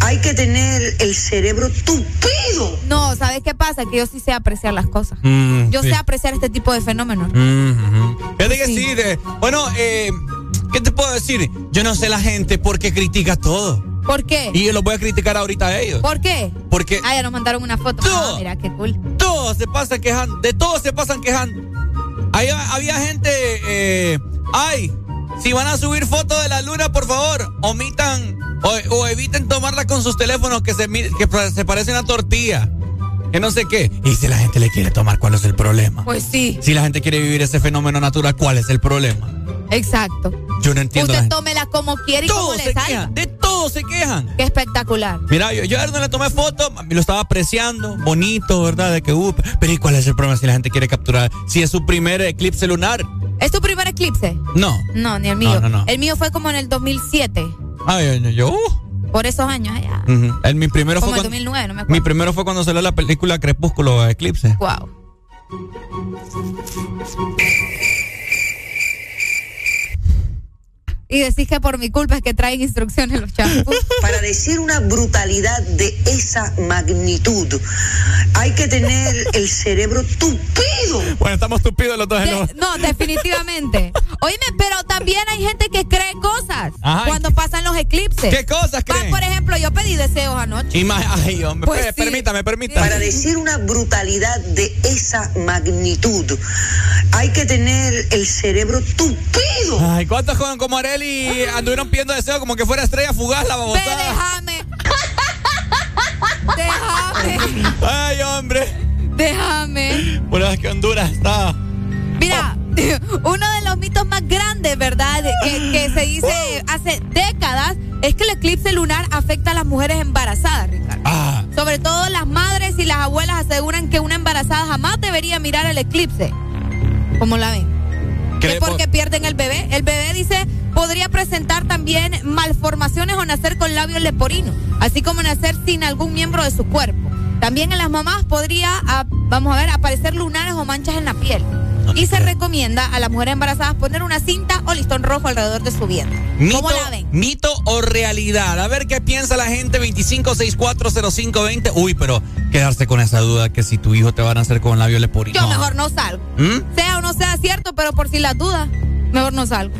hay que tener el cerebro tupido. No, ¿sabes qué pasa? Que yo sí sé apreciar las cosas. Mm, Yo sí. sé apreciar este tipo de fenómenos. Mm. Fíjate que sí, de- bueno, eh, ¿qué te puedo decir? Yo no sé la gente por qué critica todo. ¿Por qué? Y yo los voy a criticar ahorita a ellos. ¿Por qué? Porque Ah, ya nos mandaron una foto. Ah, mira, qué cool. todos se pasan quejando, de todos se pasan quejando. Ahí había gente, eh, ay, si van a subir fotos de la luna, por favor, omitan o, o eviten tomarla con sus teléfonos que se, que se parece una tortilla. Que no sé qué. Y si la gente le quiere tomar, ¿cuál es el problema? Pues sí. Si la gente quiere vivir ese fenómeno natural, ¿cuál es el problema? Exacto. Yo no entiendo. Usted tómela como quiere y como le salga. de todo se quejan. Qué espectacular. Mira, yo, yo ayer no le tomé foto, me lo estaba apreciando, bonito, ¿verdad? De que, uh, pero ¿y cuál es el problema si la gente quiere capturar? Si es su primer eclipse lunar. ¿Es tu primer eclipse? No. No, ni el mío. No, no, no. El mío fue como en el 2007. Ay, yo, uh. Por esos años allá. Ujú. El, mi primero Como fue el cuando, 2009, no me acuerdo. mi primero fue cuando salió la película Crepúsculo Eclipse. Wow. Y decís que por mi culpa es que traen instrucciones los champús. Para decir una brutalidad de esa magnitud, hay que tener el cerebro tupido. Bueno, estamos tupidos los dos. De- no, definitivamente. Oíme, pero también hay gente que cree cosas Ajá, cuando pasan los eclipses. ¿Qué cosas Pa- creen? Por ejemplo, yo pedí deseos anoche. Ima- Ay, hombre, Pues sí. permítame, permítame. Para decir una brutalidad de esa magnitud, hay que tener el cerebro tupido. Ay, ¿cuántos joven como Areli anduvieron pidiendo deseo como que fuera estrella fugaz la Ve, babosada? déjame. déjame. Ay, hombre. Déjame. Bueno, es que Honduras está. Mira, uno de los mitos más grandes, ¿verdad? Que, que se dice hace décadas es que el eclipse lunar afecta a las mujeres embarazadas, Ricardo. Ah, Sobre todo las madres y las abuelas aseguran que una embarazada jamás debería mirar el eclipse. ¿Cómo la ven? ¿Qué Que porque po- pierden el bebé. El bebé dice podría presentar también malformaciones o nacer con labios leporinos, así como nacer sin algún miembro de su cuerpo. También en las mamás podría, ah, vamos a ver, aparecer lunares o manchas en la piel. Y se recomienda a las mujeres embarazadas poner una cinta o listón rojo alrededor de su vientre. Mito, ¿Cómo la ven? mito o realidad. A ver qué piensa la gente. 25640520. Uy, pero quedarse con esa duda que si tu hijo te va a nacer con labio leporino. Yo mejor no salgo. ¿Mm? Sea o no sea cierto, pero por si las dudas, mejor no salgo.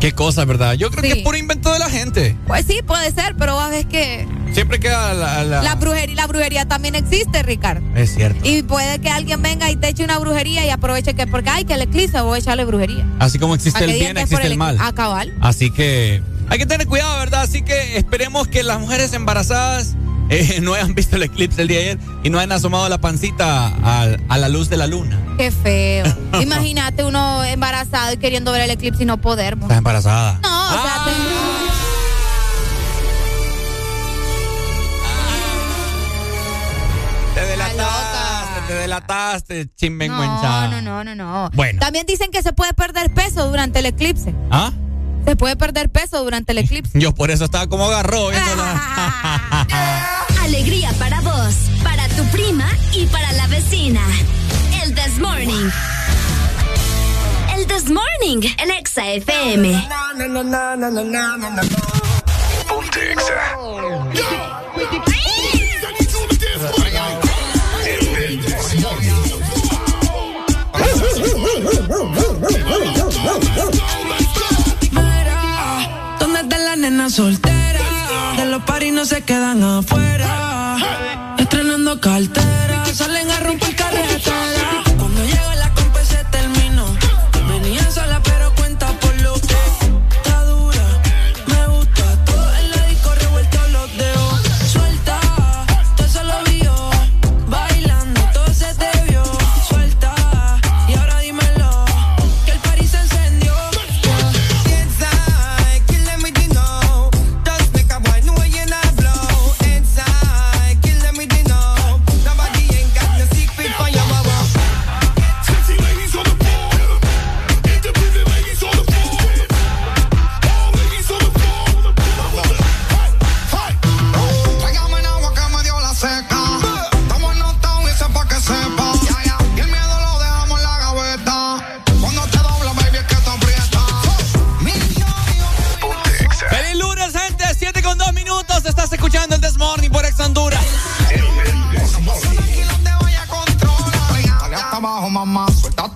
Qué cosa, ¿verdad? Yo creo que es puro invento de la gente. Pues sí, puede ser, pero a veces que Siempre queda la. la- la brujería, la brujería también existe, Ricardo. Es cierto. Y puede que alguien venga y te eche una brujería y aproveche que porque hay que el eclipse voy a echarle brujería. Así como existe el bien, existe el mal. A cabal. Así que hay que tener cuidado, ¿verdad? Así que esperemos que las mujeres embarazadas eh, no hayan visto el eclipse el día de ayer y no hayan asomado la pancita a, la luz de la luna. Qué feo. Imagínate uno embarazado y queriendo ver el eclipse y no poder. Estás embarazada. No, o sea, Ah. te- Te delataste, te delataste, no, no, no, no, no. Bueno. También dicen que se puede perder peso durante el eclipse. ¿Ah? Se puede perder peso durante el eclipse. Yo por eso estaba como agarró viéndola. Alegría para vos, para tu prima y para la vecina. El This Morning. El This Morning, el Exa FM. Mira, ¿dónde están las nenas solteras? De los paris no se quedan afuera. Estrenando cartera, salen a romper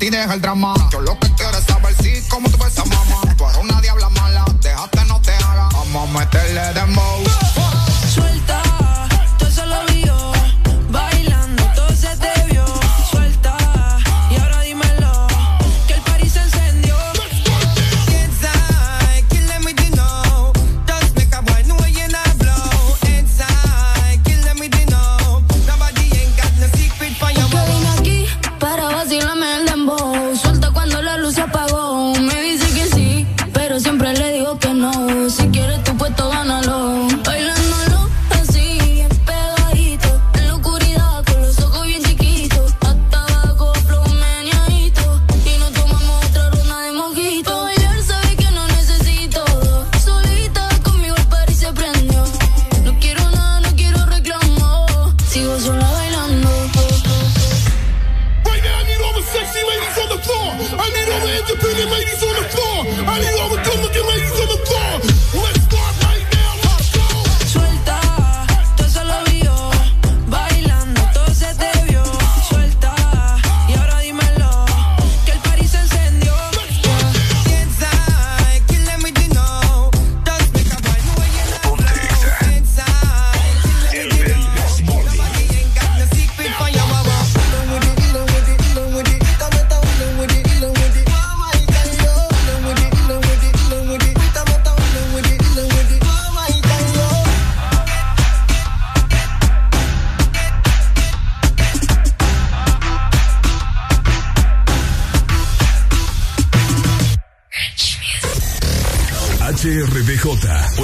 deja el drama. Yo lo que quiero es saber si cómo tú ves a mamá. Tú eres una diabla mala. Déjate, no te haga. Vamos a meterle dembow.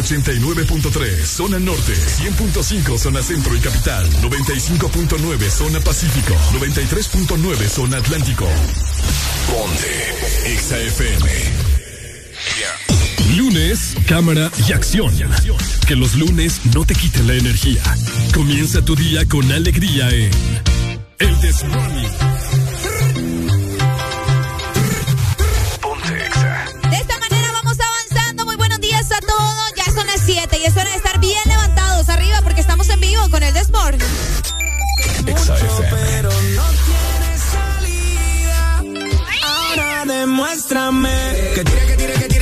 89.3 zona norte, 100.5 zona centro y capital, 95.9 zona pacífico, 93.9 zona atlántico. Ponte XAFM. Lunes, cámara y acción. Que los lunes no te quiten la energía. Comienza tu día con alegría en El Desmorning. son las 7 y es hora de estar bien levantados arriba porque estamos en vivo con el Desmor. pero no tiene salida. Ahora demuéstrame que tira, que tira, que tira.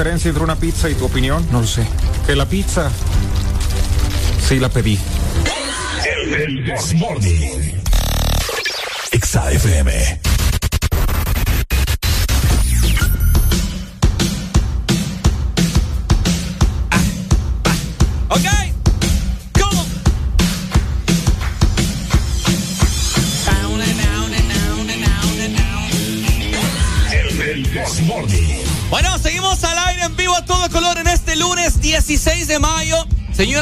diferencia entre una pizza y tu opinión? No lo sé. Que la pizza sí la pedí. El, el, el, el, el,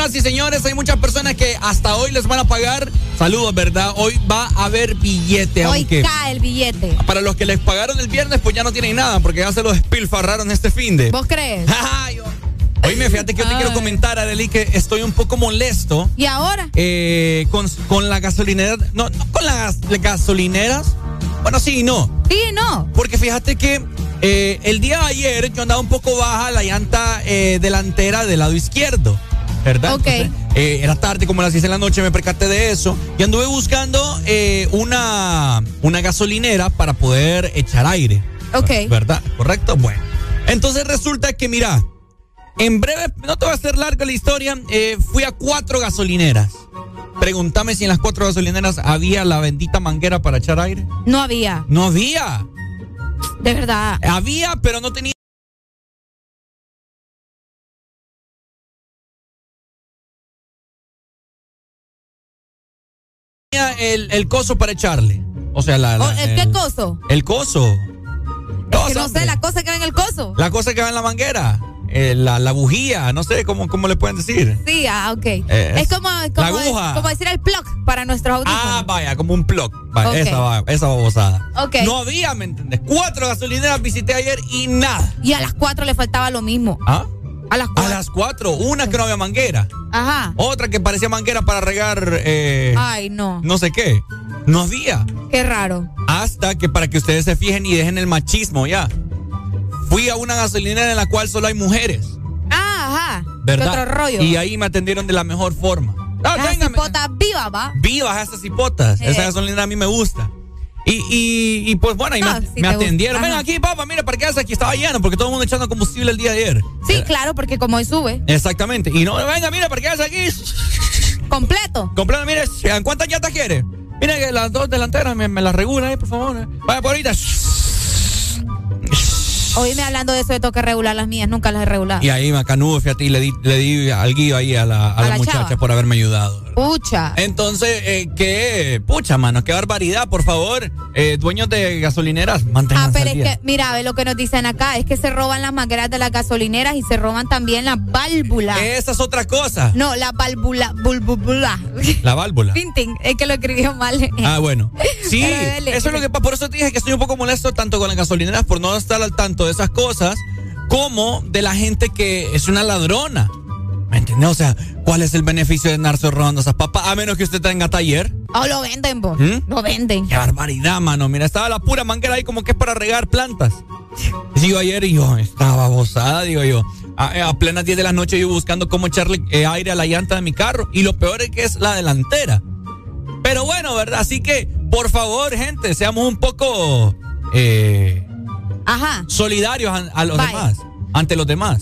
señoras y señores, hay muchas personas que hasta hoy les van a pagar. Saludos, ¿verdad? Hoy va a haber billete, Hoy aunque cae el billete. para los que les pagaron el viernes, pues ya no tienen nada, porque ya se los despilfarraron este fin de. ¿Vos crees? Oye, fíjate que yo te quiero comentar, Arely, que estoy un poco molesto. ¿Y ahora? eh, con, con la gasolinera. No, no con las gasolineras. Bueno, sí y no. Sí y no. Porque fíjate que eh, el día de ayer yo andaba un poco baja la llanta eh, delantera del lado izquierdo. ¿Verdad? Ok. Entonces, eh, era tarde, como a las 6 de la noche, me percaté de eso. Y anduve buscando eh, una, una gasolinera para poder echar aire. Ok. ¿Verdad? ¿Correcto? Bueno. Entonces resulta que, mira, en breve, no te va a hacer larga la historia, eh, fui a cuatro gasolineras. Pregúntame si en las cuatro gasolineras había la bendita manguera para echar aire. No había. No había. De verdad. Había, pero no tenía. El, el coso para echarle. O sea, la. la- Oh, ¿El qué coso? El coso. Es que no sé, la cosa que va en el coso. La cosa que va en la manguera. Eh, la, la bujía. No sé cómo, cómo le pueden decir. Sí, ah, ok. Eh, es como, como, aguja. como decir el plug para nuestros audífonos. Ah, vaya, como un plug. Vaya, Ok. esa, esa babosada. No había, ¿me entiendes? Cuatro gasolineras visité ayer y nada. Y a las cuatro le faltaba lo mismo. ¿Ah? A las A las cuatro. Una que no había manguera. Ajá. Otra que parecía manguera para regar eh, Ay, no. no sé qué. No había. Qué raro. Hasta que para que ustedes se fijen y dejen el machismo ya. Fui a una gasolinera en la cual solo hay mujeres. Ah, ajá. ¿Verdad? ¿Qué otro rollo? Y ahí me atendieron de la mejor forma. Ah, véngame. cipotas vivas, ¿va? Vivas esas hipotas. Eh. Esa gasolinera a mí me gusta. Y, y, y pues bueno, ahí No, me, atendieron. Ven aquí, papá, mira, para qué haces aquí. Estaba lleno porque todo el mundo echando combustible el día de ayer. Sí, claro, porque como hoy sube. Exactamente. Y no, venga, mira, ¿para qué haces aquí? Completo. Completo, mire, ¿cuántas llantas quiere? Mira que las dos delanteras me, me las regula ahí, por favor. Vaya por ahorita. Oíme hablando de eso de toque regular las mías, nunca las he regulado. Y ahí macanudo, fíjate, y le di, le di al guío ahí a la, a ¿A la la muchacha por haberme ayudado. Pucha. Entonces, eh, qué, pucha, mano, qué barbaridad, por favor. Eh, dueños de gasolineras, Ah, manténganse pero al es que, mira, ve lo que nos dicen acá, es que se roban las mangueras de las gasolineras y se roban también las válvulas. Esa es otra cosa. No, la válvula, bulbula. La válvula. Pinting, es que lo escribió mal. Ah, bueno. Sí, eso es lo que pasa. Por eso te dije que estoy un poco molesto tanto con las gasolineras por no estar al tanto de esas cosas, como de la gente que es una ladrona. ¿Me entiendes? O sea, ¿cuál es el beneficio de andarse robando esas papas? A menos que usted tenga taller. Oh, lo venden, vos. ¿Mm? Lo venden. Qué barbaridad, mano. Mira, estaba la pura manguera ahí como que es para regar plantas. Digo ayer y yo, estaba bozada, digo yo. A, a plenas 10 de la noche yo buscando cómo echarle eh, aire a la llanta de mi carro. Y lo peor es que es la delantera. Pero bueno, ¿verdad? Así que, por favor, gente, seamos un poco eh, Ajá. solidarios a, a los demás. Ante los demás.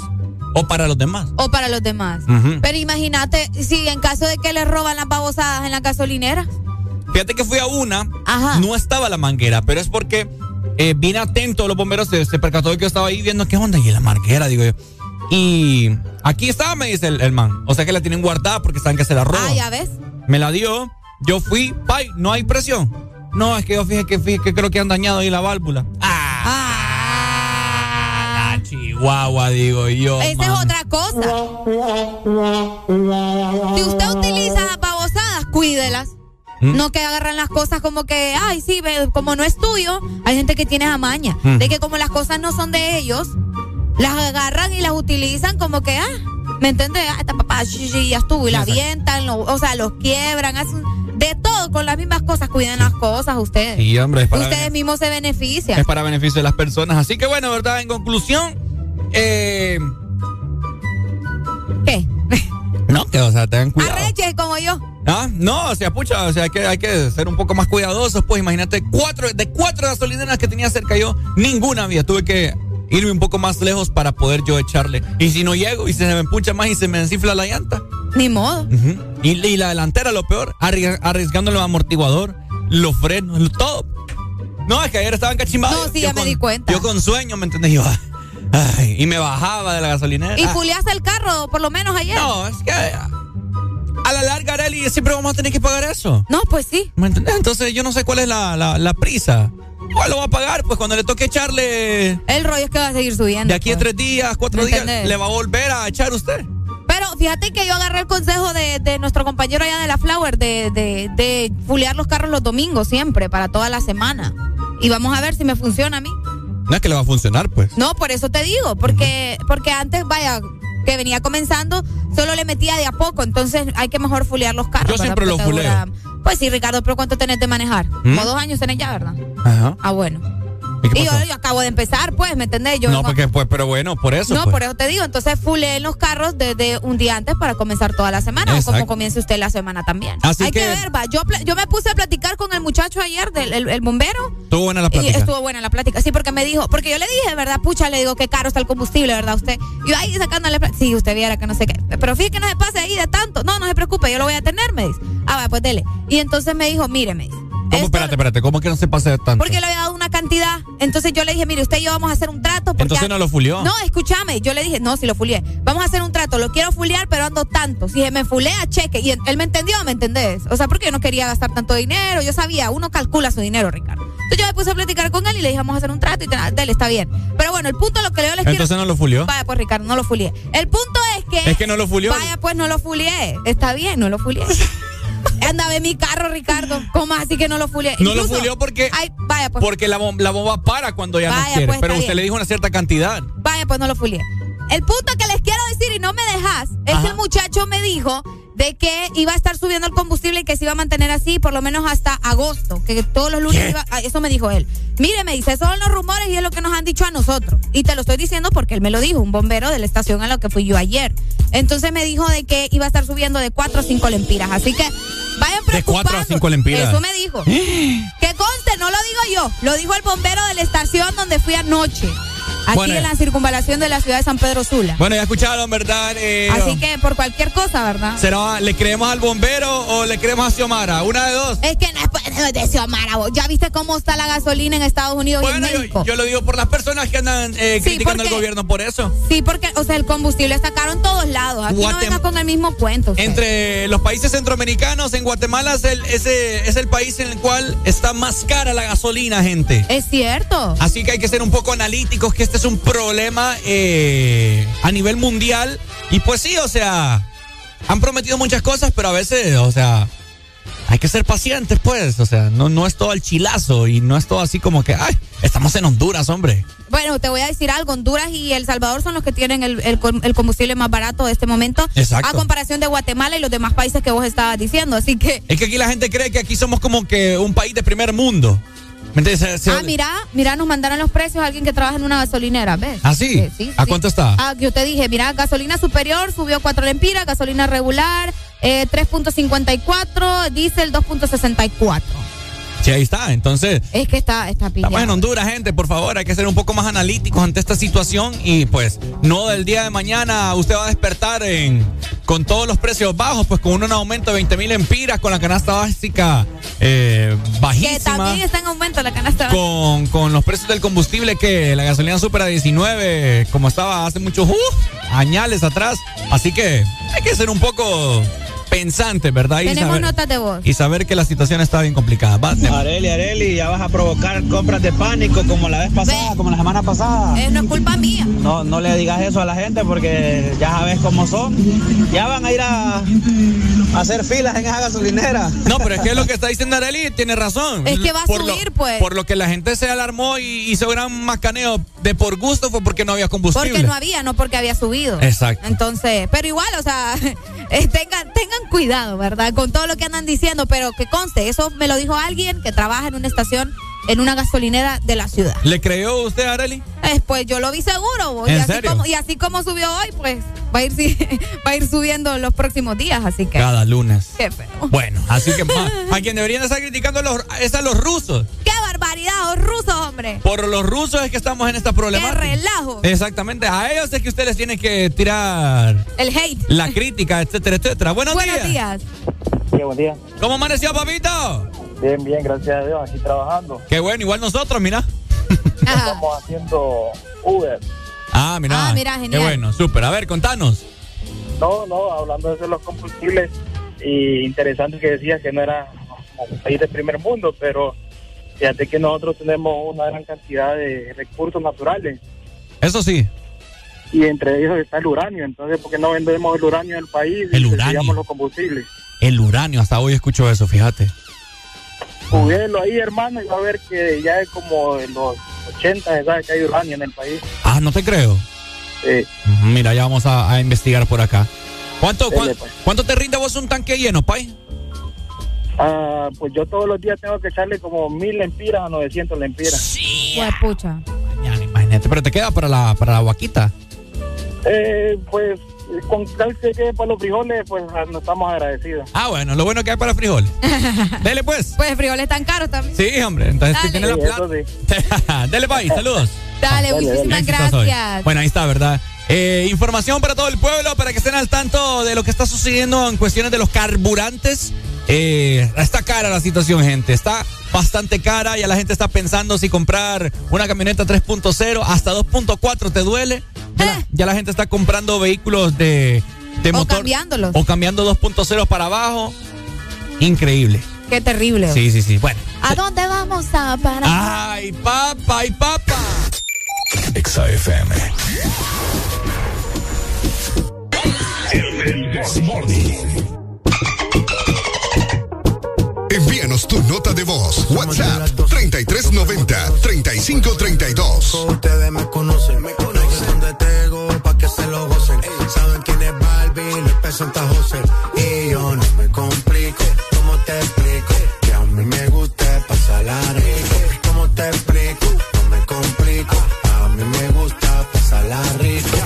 O para los demás. O para los demás. Pero imagínate, si en caso de que le roban las babosadas en la gasolinera. Fíjate que fui a una, Ajá. no estaba la manguera, pero es porque eh, bien atento los bomberos se, se percató de que yo estaba ahí viendo qué onda y la manguera, digo yo. Y aquí estaba, me dice el, el man. O sea que la tienen guardada porque saben que se la roban. Ah, ya ves. Me la dio, yo fui, pay, no hay presión. No, es que yo fíjate que, fíjate que creo que han dañado ahí la válvula. Ah, chihuahua, digo yo. Esa es otra cosa. Si usted utiliza babosadas, cuídelas. ¿Mm? No que agarran las cosas como que, ay, sí, como no es tuyo, hay gente que tiene esa maña. Mm. De que como las cosas no son de ellos, las agarran y las utilizan como que, ah, ¿me entiendes? Ah, esta papá, sí, sí, ya estuvo, y la Exacto. avientan, lo- o sea, los quiebran, hacen de todo con las mismas cosas, cuiden las cosas ustedes. Sí, hombre, es para, ustedes mismos se benefician. es para beneficio de las personas. Así que bueno, ¿verdad? En conclusión, eh, ¿Qué? no, que o sea, tengan cuidado. Arreche como yo. Ah, no, o sea, pucha, o sea, hay que, hay que ser un poco más cuidadosos, pues imagínate, cuatro, de cuatro gasolineras que tenía cerca yo, ninguna había, tuve que irme un poco más lejos para poder yo echarle. Y si no llego y se me empucha más y se me desinfla la llanta. Ni modo. Y, y la delantera, lo peor, arri- arriesgando el amortiguador, los frenos, todo. No, es que ayer estaban cachimbados. No, sí, Yo ya me di cuenta. Yo con sueño, ¿me entendés? Yo, ay, y me bajaba de la gasolinera. ¿Y fuliaste el carro por lo menos ayer? No, es que a la larga, Arely, siempre vamos a tener que pagar eso. No, pues sí. ¿Me entendés? Entonces yo no sé cuál es la, la, la prisa. Igual lo va a pagar, pues cuando le toque echarle El rollo es que va a seguir subiendo. de aquí a pues. tres días, cuatro ¿Me días, entendés? le va a volver a echar usted. Pero fíjate que yo agarré el consejo de, de nuestro compañero allá de la Flower de, de, de fulear los carros los domingos siempre, para toda la semana. Y vamos a ver si me funciona a mí. No es que le va a funcionar, pues. No, por eso te digo, porque, porque antes, vaya, que venía comenzando, solo le metía de a poco, entonces hay que mejor fulear los carros. Yo siempre los dura- fuleo. Pues sí, Ricardo, pero ¿cuánto tenés de manejar? ¿Mm? Como dos años tenés ya, ¿verdad? Ajá. Ah, bueno. ¿Y Y yo, yo acabo de empezar, pues, ¿me entendés? Yo no, vengo- porque, pues, pero bueno, por eso. no, pues. por eso te digo. Entonces, fuleen los carros desde un día antes para comenzar toda la semana o como comience usted la semana también. Así Hay que, que- ver, va. Yo, yo me puse a platicar con el muchacho ayer, del el, el bombero. Estuvo buena la Y plática. estuvo buena la plática. Sí, porque me dijo, porque yo le dije, ¿verdad? Pucha, le digo, qué caro está el combustible, ¿verdad? Usted. Y yo ahí sacándole. Sí, usted viera que no sé qué. Pero fíjate que no se pase ahí de tanto. No, no se preocupe, yo lo voy a tener, me dice. Ah, va, pues dele. Y entonces me dijo, mire, me dice. ¿Cómo? Espérate, espérate. ¿Cómo que no se pase de tanto? Porque le había dado una cantidad. Entonces yo le dije, mire, usted y yo vamos a hacer un trato. Porque Entonces no lo fulió. No, escúchame. Yo le dije, no, si lo fulié. Vamos a hacer un trato. Lo quiero fulear, pero ando tanto. Si se me fulea, cheque. Y él me entendió, ¿me entendés? O sea, porque yo no quería gastar tanto dinero. Yo sabía, uno calcula su dinero, Ricardo. Entonces yo me puse a platicar con él y le dije, vamos a hacer un trato. Y te- dale, está bien. Pero bueno, el punto, lo que yo les quiero. Entonces no lo fulió. Vaya, pues, Ricardo, no lo fulié. El punto es que. Es que no lo fulió. Vaya, pues, no lo fulié. Está bien, no lo fulié. Anda, ve mi carro, Ricardo. ¿Cómo así que no lo fulié? No lo fulió porque, Ay, vaya, pues. porque la, la bomba para cuando ya no quiere. pues, pero usted bien. le dijo una cierta cantidad. Vaya, pues no lo fulié. El punto que les quiero decir y no me dejas es Ajá. que el muchacho me dijo de que iba a estar subiendo el combustible y que se iba a mantener así por lo menos hasta agosto, que todos los lunes iba, ah, eso me dijo él. Mire, me dice, esos son los rumores y es lo que nos han dicho a nosotros. Y te lo estoy diciendo porque él me lo dijo, un bombero de la estación a la que fui yo ayer. Entonces me dijo de que iba a estar subiendo de 4 a 5 lempiras, así que vayan De 4 a 5 lempiras. Eso me dijo. que conste, no lo digo yo, lo dijo el bombero de la estación donde fui anoche. Aquí Bueno. en la circunvalación de la ciudad de San Pedro Sula. Bueno, ya escucharon, ¿verdad? Eh, Así que por cualquier cosa, ¿verdad? ¿Será, ¿Le creemos al bombero o le creemos a Xiomara? Una de dos. Es que no es pues, de Xiomara, vos. ¿Ya viste cómo está la gasolina en Estados Unidos y en Bueno, México? yo, yo lo digo por las personas que andan eh, Sí, criticando al gobierno por eso. Sí, porque, o sea, el combustible está caro en todos lados. Aquí no vengas con el mismo cuento. usted. Entre los países centroamericanos, en Guatemala es el, ese, es el país en el cual está más cara la gasolina, gente. Es cierto. Así que hay que ser un poco analíticos, que este es un problema eh, a nivel mundial. Y pues sí, o sea, han prometido muchas cosas, pero a veces, o sea, hay que ser pacientes, pues. O sea, no, no es todo el chilazo y no es todo así como que, ay, estamos en Honduras, hombre. Bueno, te voy a decir algo. Honduras y El Salvador son los que tienen el, el el combustible más barato de este momento. Exacto. A comparación de Guatemala y los demás países que vos estabas diciendo. Así que. Es que aquí la gente cree que aquí somos como que un país de primer mundo. Ah, mira, mira, nos mandaron los precios a alguien que trabaja en una gasolinera, ¿ves? ¿Ah, sí? sí, ¿A sí. cuánto está? Ah, yo te dije, mira, gasolina superior subió 4 lempiras, gasolina regular eh, 3.54, diésel 2.64. Sí, ahí está. Entonces, Es que está, está pillado. Estamos en Honduras, gente, por favor, hay que ser un poco más analíticos ante esta situación y pues no del día de mañana usted va a despertar en, con todos los precios bajos, pues con un aumento de 20 mil empiras, con la canasta básica eh, Que bajísima, también está en aumento la canasta. con, con los precios del combustible que la gasolina supera 19, como estaba hace muchos uh, añales atrás, así que hay que ser un poco pensantes, ¿verdad? Y Tenemos saber, notas de voz. y saber que la situación está bien complicada. Va, Areli, Areli, ya vas a provocar compras de pánico como la vez pasada, como la semana pasada. Eh, no es culpa mía. No, no le digas eso a la gente porque ya sabes cómo son. Ya van a ir a, a hacer filas en esa gasolinera. No, pero es que lo que está diciendo Areli tiene razón. Es que va a Por lo- subir, pues. Por lo que la gente se alarmó y hizo gran macaneo de por gusto fue porque no había combustible. Porque no había, no porque había subido. Exacto. Entonces, pero igual, o sea, eh, tengan, cuidado, ¿verdad? Con todo lo que andan diciendo, pero que conste, eso me lo dijo alguien que trabaja en una estación, en una gasolinera de la ciudad. ¿Le creyó usted, Areli? Eh, pues yo lo vi seguro, y ¿En así, serio? como, y así como subió hoy, pues va a ir, va a ir subiendo los próximos días, así que. Cada lunes. Qué feo. Bueno, así que ma, a quien deberían estar criticando los, es a los rusos. ¡Qué barbaridad, oh, rusos, hombre! Por los rusos es que estamos en esta ¡Qué problemática. relajo! Exactamente, a ellos es que ustedes tienen que tirar El hate. la crítica, etcétera, etcétera. Buenos, Buenos días. días. Sí, buen día. ¿Cómo amaneció, papito? Bien, bien, gracias a Dios, aquí trabajando. Qué bueno, igual nosotros, mira. Estamos haciendo Uber. Ah, mira. Ah, mira, Qué genial. bueno, súper. A ver, contanos. No, no, hablando de los combustibles, y interesante que decías que no era un país de primer mundo, pero fíjate que nosotros tenemos una gran cantidad de recursos naturales. Eso sí. y entre ellos está el uranio. Entonces, ¿por qué no vendemos el uranio en el país? El y uranio. los combustibles. El uranio, hasta hoy escucho eso, fíjate. Juguelo ahí, hermano, y va a ver que ya es como en los 80, ¿sabes? Que hay uranio en el país. Ah, no te creo. Sí. Mira, ya vamos a, a investigar por acá. ¿Cuánto, Dele, cuán- pues. ¿Cuánto te rinde vos un tanque lleno, Pai? Ah, pues yo todos los días tengo que echarle como mil lempiras a 900 lempiras. Huepucha. Imagínate, pero te queda para la, para la vaquita. Eh, pues con tal que quede para los frijoles, pues ah, nos estamos agradecidos. Ah, bueno, lo bueno que hay para frijoles. Dele pues. Pues frijoles tan caros también. Sí, hombre, entonces si Dale. tiene la plata. Dele, Pai, saludos. Dale, muchísimas Éxitos hoy. gracias. Bueno, ahí está, ¿verdad? Eh, información para todo el pueblo, para que estén al tanto de lo que está sucediendo en cuestiones de los carburantes. Eh, está cara la situación, gente. Está bastante cara. Ya la gente está pensando si comprar una camioneta 3.0 hasta 2.4 te duele. Ya, la, ya la gente está comprando vehículos de, de O motor. cambiándolos. O cambiando 2.0 para abajo. Increíble. Qué terrible. Sí, sí, sí. Bueno. ¿A dónde vamos a parar? Ay, papa, ay, papa. Exa FM. El Desmorning. Envíanos tu nota de voz. WhatsApp 3390 3532. Ustedes me conocen, me conocen donde tengo pa' que se lo gocen. Saben quién es Barbie, les presenta José. Y yo no me complico, ¿cómo te explico? Que a mí me gusta pasarla rico. ¿Cómo te explico? No me complico, a mí me gusta pasarla rico.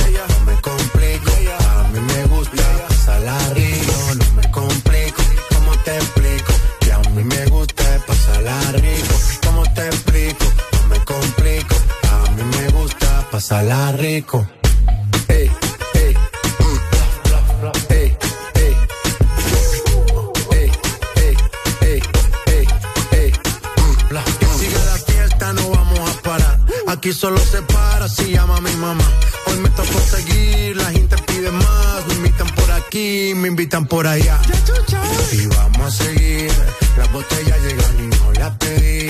Complico, a mí me gusta pasarla rico. Ey, ey, mm, ey, ey. Ey, ey, ey, ey, ey, mm. Siga la fiesta, no vamos a parar. Aquí solo se para si llama mi mamá. Hoy me tocó seguir, la gente pide más. Me invitan por aquí, me invitan por allá. Y vamos a seguir. Las botellas llegan y no las pedí.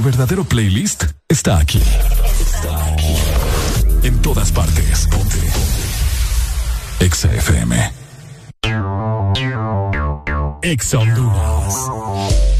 Tu verdadero playlist está aquí. Está aquí. En todas partes. Ponte. Exa FM. Exa Honduras.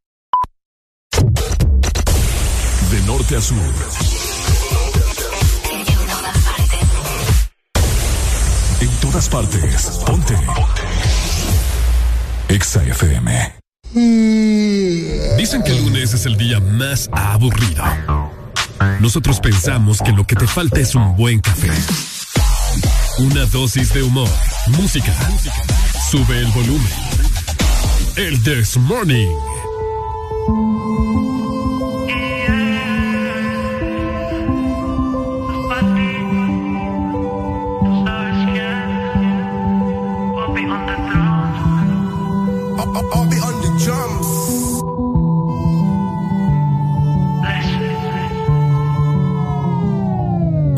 Norte a sur. En todas partes. Ponte. Exa FM. Dicen que el lunes es el día más aburrido. Nosotros pensamos que lo que te falta es un buen café. Una dosis de humor, música. Sube el volumen. El This Morning.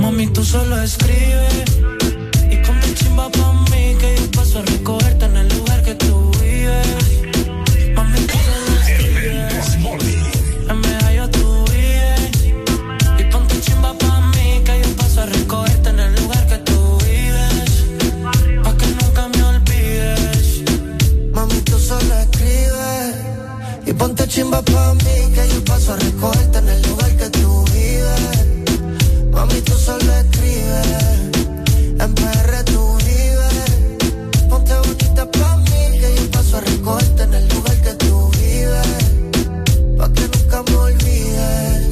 Mami, tú solo escribes y con mi chimba pa' mí que yo paso a ponte chimba pa' mí que yo paso a recogerte en el lugar que tú vives. Mami, tú solo escribes, en PR tú vives. Ponte bonita pa' mí que yo paso a recogerte en el lugar que tú vives. Pa' que nunca me olvides.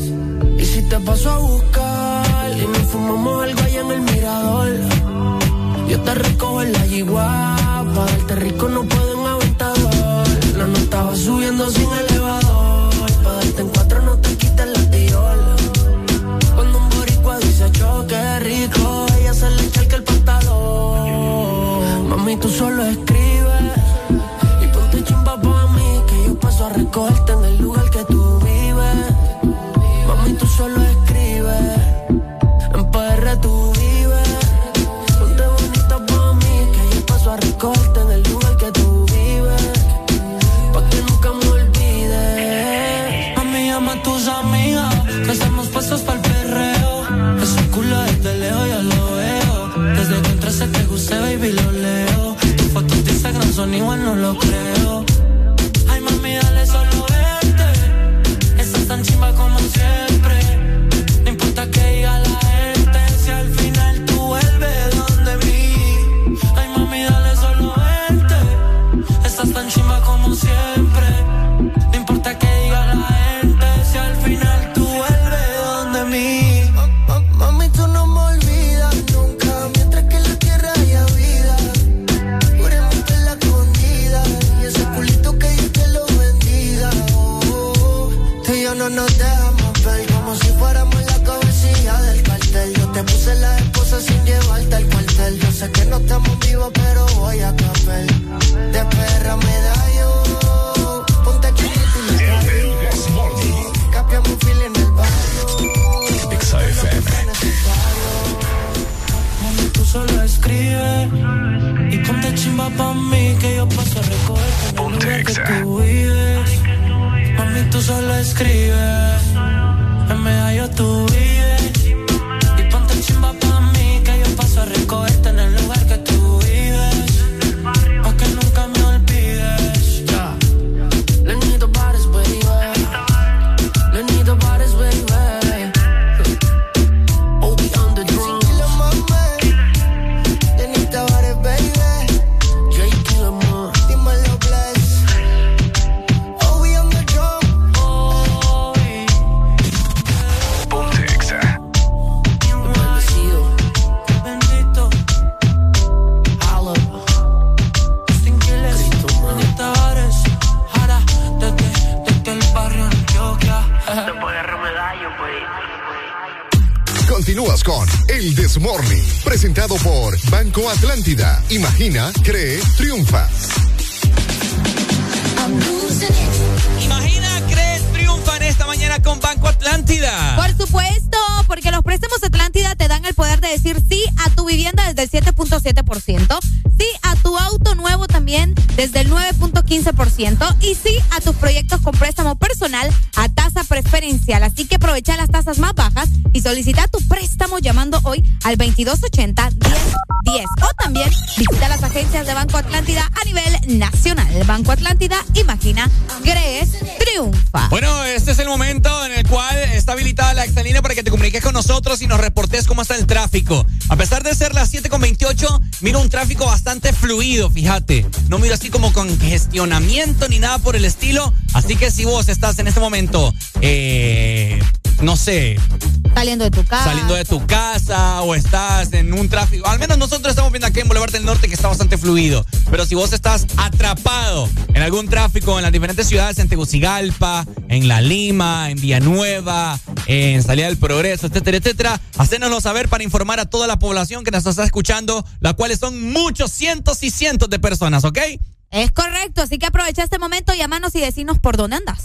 Y si te paso a buscar y nos fumamos algo allá en el mirador, yo te recojo en la yigua, pa' darte rico no puedo va tú Imagina, cree, triunfa. Imagina, crees, triunfa en esta mañana con Banco Atlántida? Por supuesto, porque los préstamos Atlántida te dan el poder de decir sí a tu vivienda desde el 7.7%, sí a tu auto nuevo también desde el 9.15% y sí a tus proyectos con préstamo personal a tasa preferencial. Así que aprovecha las tasas más bajas y solicita tu préstamo llamando hoy al 2280 1010 o también visita las agencias de Banco Atlántida a nivel nacional. Banco Atlántida, imagina, crees, triunfa. Bueno, este es el momento en el cual está habilitada la exalínea para que te comuniques con nosotros y nos reportes cómo está el tráfico. A pesar de ser las 7.28, miro un tráfico bastante fluido, fíjate. No miro así como congestionamiento ni nada por el estilo. Así que si vos estás en este momento, eh, no sé, Saliendo de tu casa. saliendo de tu casa o estás en un tráfico. Al menos nosotros estamos viendo aquí en Boulevard del Norte que está bastante fluido. Pero si vos estás atrapado en algún tráfico en las diferentes ciudades, en Tegucigalpa, en La Lima, en Villanueva, en Salida del Progreso, etcétera, etcétera, hacénoslo saber para informar a toda la población que nos está escuchando, la cuales son muchos cientos y cientos de personas, ¿ok? Es correcto, así que aprovecha este momento, llámanos y decinos por dónde andas.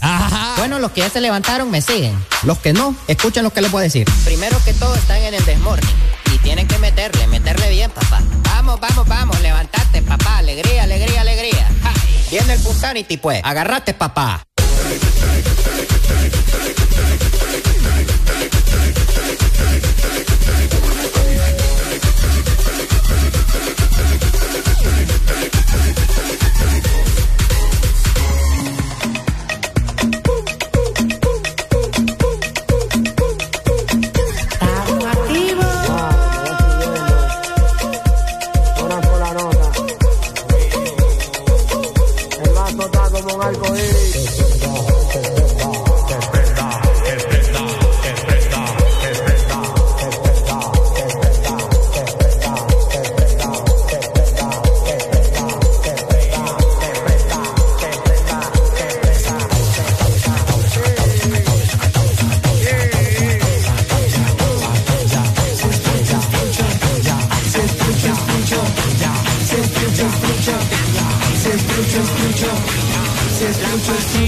Bueno, los que ya se levantaron me siguen. Los que no, escuchen lo que les voy a decir. Primero que todo están en el desmorning. Y tienen que meterle, meterle bien, papá. Vamos, vamos, vamos, levantate, papá. Alegría, alegría, alegría. Ja, Viene el Punsanity, pues. Agarrate, papá.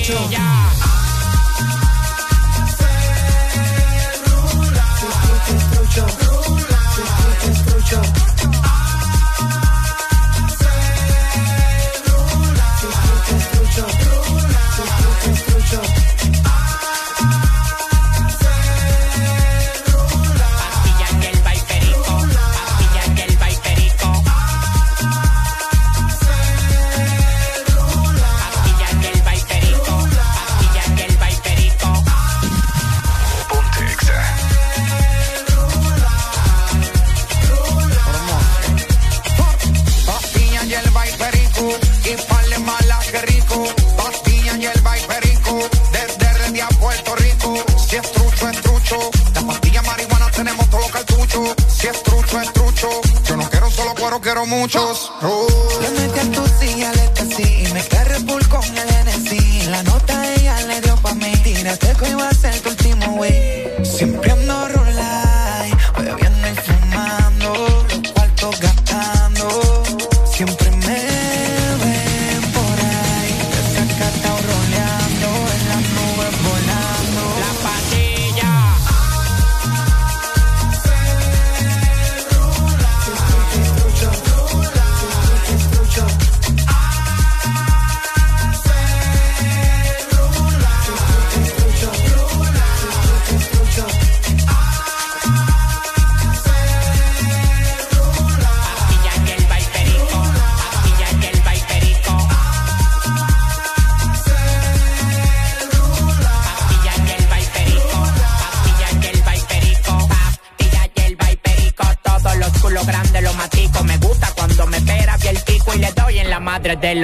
Pastilla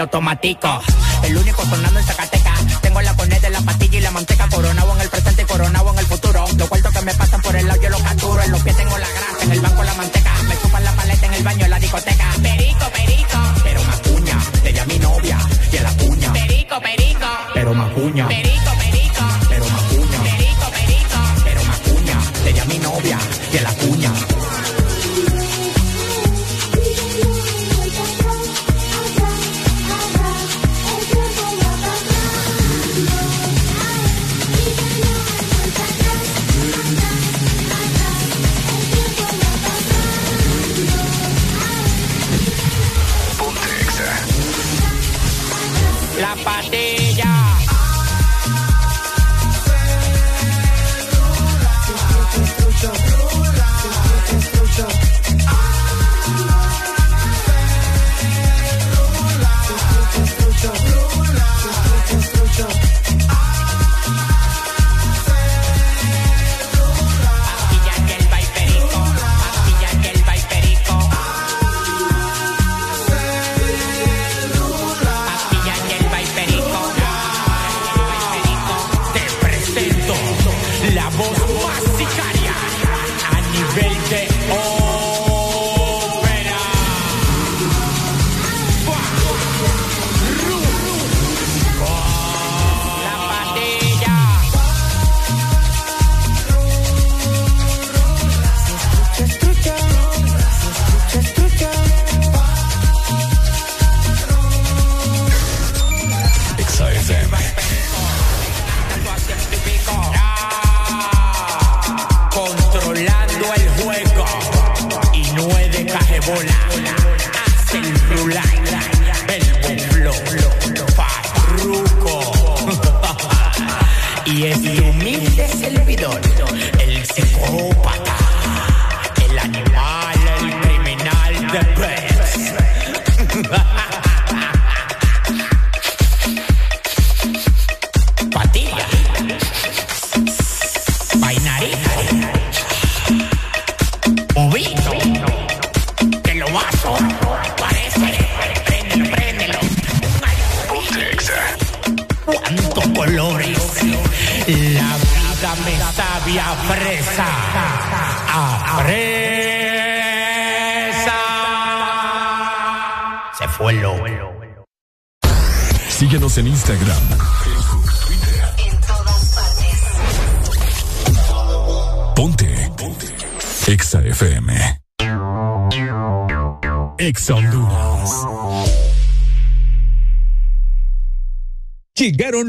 automático. El único sonando en Zacatecas. Tengo la corneta, la pastilla y la manteca. Coronado en el presente y coronado en el futuro. Los cuartos que me pasan por el lado yo los capturo. En los pies tengo la grasa, en el banco la manteca. Me chupan la paleta en el baño en la discoteca. Perico, perico. Pero macuña, ella mi novia y la cuña. Perico, perico. Pero macuña. Perico.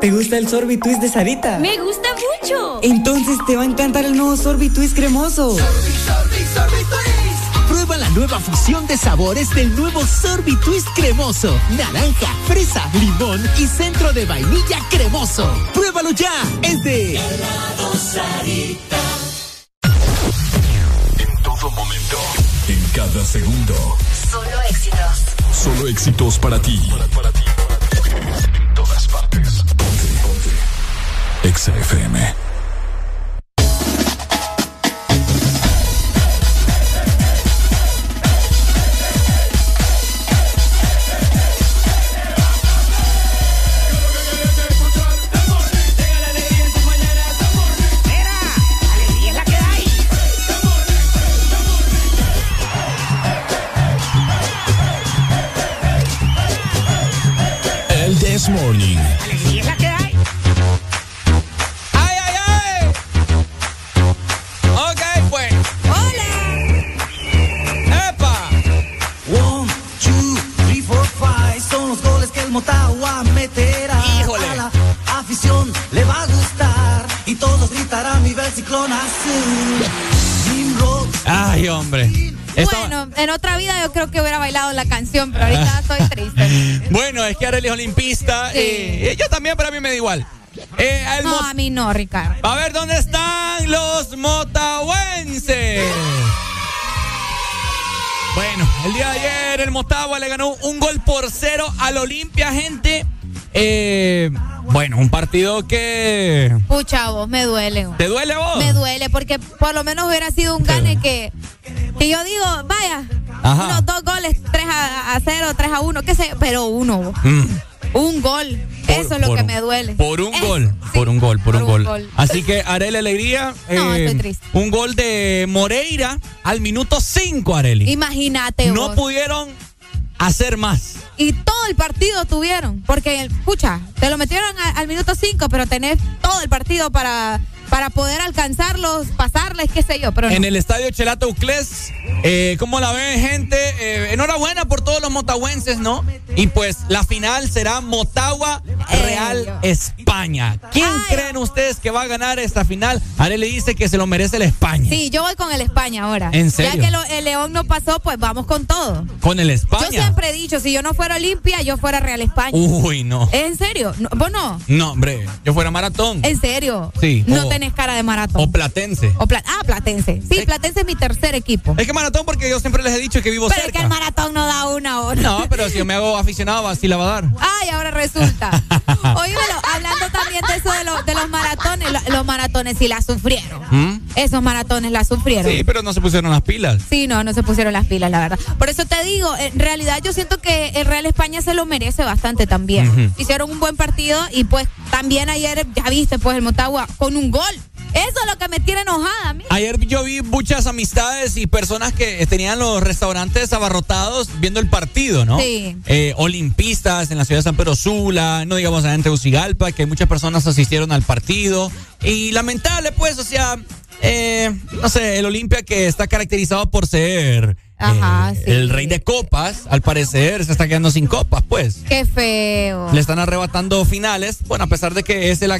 ¿Te gusta el Sorbitwist de Sarita? Me gusta mucho. Entonces te va a encantar el nuevo Sorbitwist cremoso. Prueba la nueva fusión de sabores del nuevo Sorbitwist cremoso. Naranja, fresa, limón y centro de vainilla cremoso. Pruébalo ya. Es de En todo momento. En cada segundo. Solo éxitos. Solo éxitos para ti. Ponte. Bueno, es olimpista. Sí. Y yo también, pero a mí me da igual. Eh, el No, a mí no, Ricardo. a ver, ¿dónde están los motahuenses? Bueno, el día de ayer el Motagua le ganó un gol por cero al Olimpia, gente. Eh, bueno, un partido que... Pucha, vos, me duele. vos. ¿Te duele vos? Me duele, porque por lo menos hubiera sido un gane que, que yo digo, vaya, Ajá. unos dos a, a cero, tres a uno, qué sé, pero uno. Mm, un gol. Eso es lo que un- me duele. Por un Eh, gol, por un gol, por, por un, un gol. gol. Así que Arely Alegría. No, eh, estoy triste. Un gol de Moreira al minuto 5, Arely. Imagínate No vos. pudieron hacer más. y todo el partido tuvieron. Porque, escucha, te lo metieron al minuto 5, pero tenés todo el partido para para poder alcanzarlos, pasarles, qué sé yo. Pero En el estadio Chelato Uclés, eh, ¿cómo la ven, gente? Eh, enhorabuena por todos los motahuenses, ¿no? Y pues la final será Motagua Real España. ¿Quién creen ustedes que va a ganar esta final? Ale le dice que se lo merece el España. Sí, yo voy con el España ahora. ¿En serio? Ya que lo- el León no pasó, pues vamos con todo. Con el Yo España. siempre he dicho, si yo no fuera Olimpia, yo fuera Real España. Uy, no. ¿En serio? No, ¿Vos no? No, hombre, yo fuera maratón. ¿En serio? Sí. No O- tenés cara de maratón. O platense. O Pla- ah, Platense. Sí, Platense es mi tercer equipo. Es que maratón porque yo siempre les he dicho que vivo Pero es cerca. que el maratón no da una hora. No, pero si yo me hago aficionado, así la va a dar. Ay, ahora resulta. Oímelo, hablando también de eso de, lo- de los maratones, lo- los maratones sí la sufrieron. ¿Mm? Esos maratones la sufrieron. Sí, pero no se pusieron las pilas. Sí, no, no se pusieron las pilas, la verdad. Por eso te digo, en realidad yo siento que el Real España se lo merece bastante también. Hicieron un buen partido y pues también ayer, ya viste, pues el Motagua con un gol. Eso es lo que me tiene enojada. Ayer yo vi muchas amistades y personas que tenían los restaurantes abarrotados viendo el partido, ¿no? Sí. Eh, olimpistas en la ciudad de San Pedro Sula, no digamos en Tegucigalpa, que muchas personas asistieron al partido. Y lamentable, pues, o sea, eh, no sé, el Olimpia que está caracterizado por ser Ajá, eh, sí. el rey de copas, al parecer se está quedando sin copas, pues. Qué feo. Le están arrebatando finales, bueno, a pesar de que es el,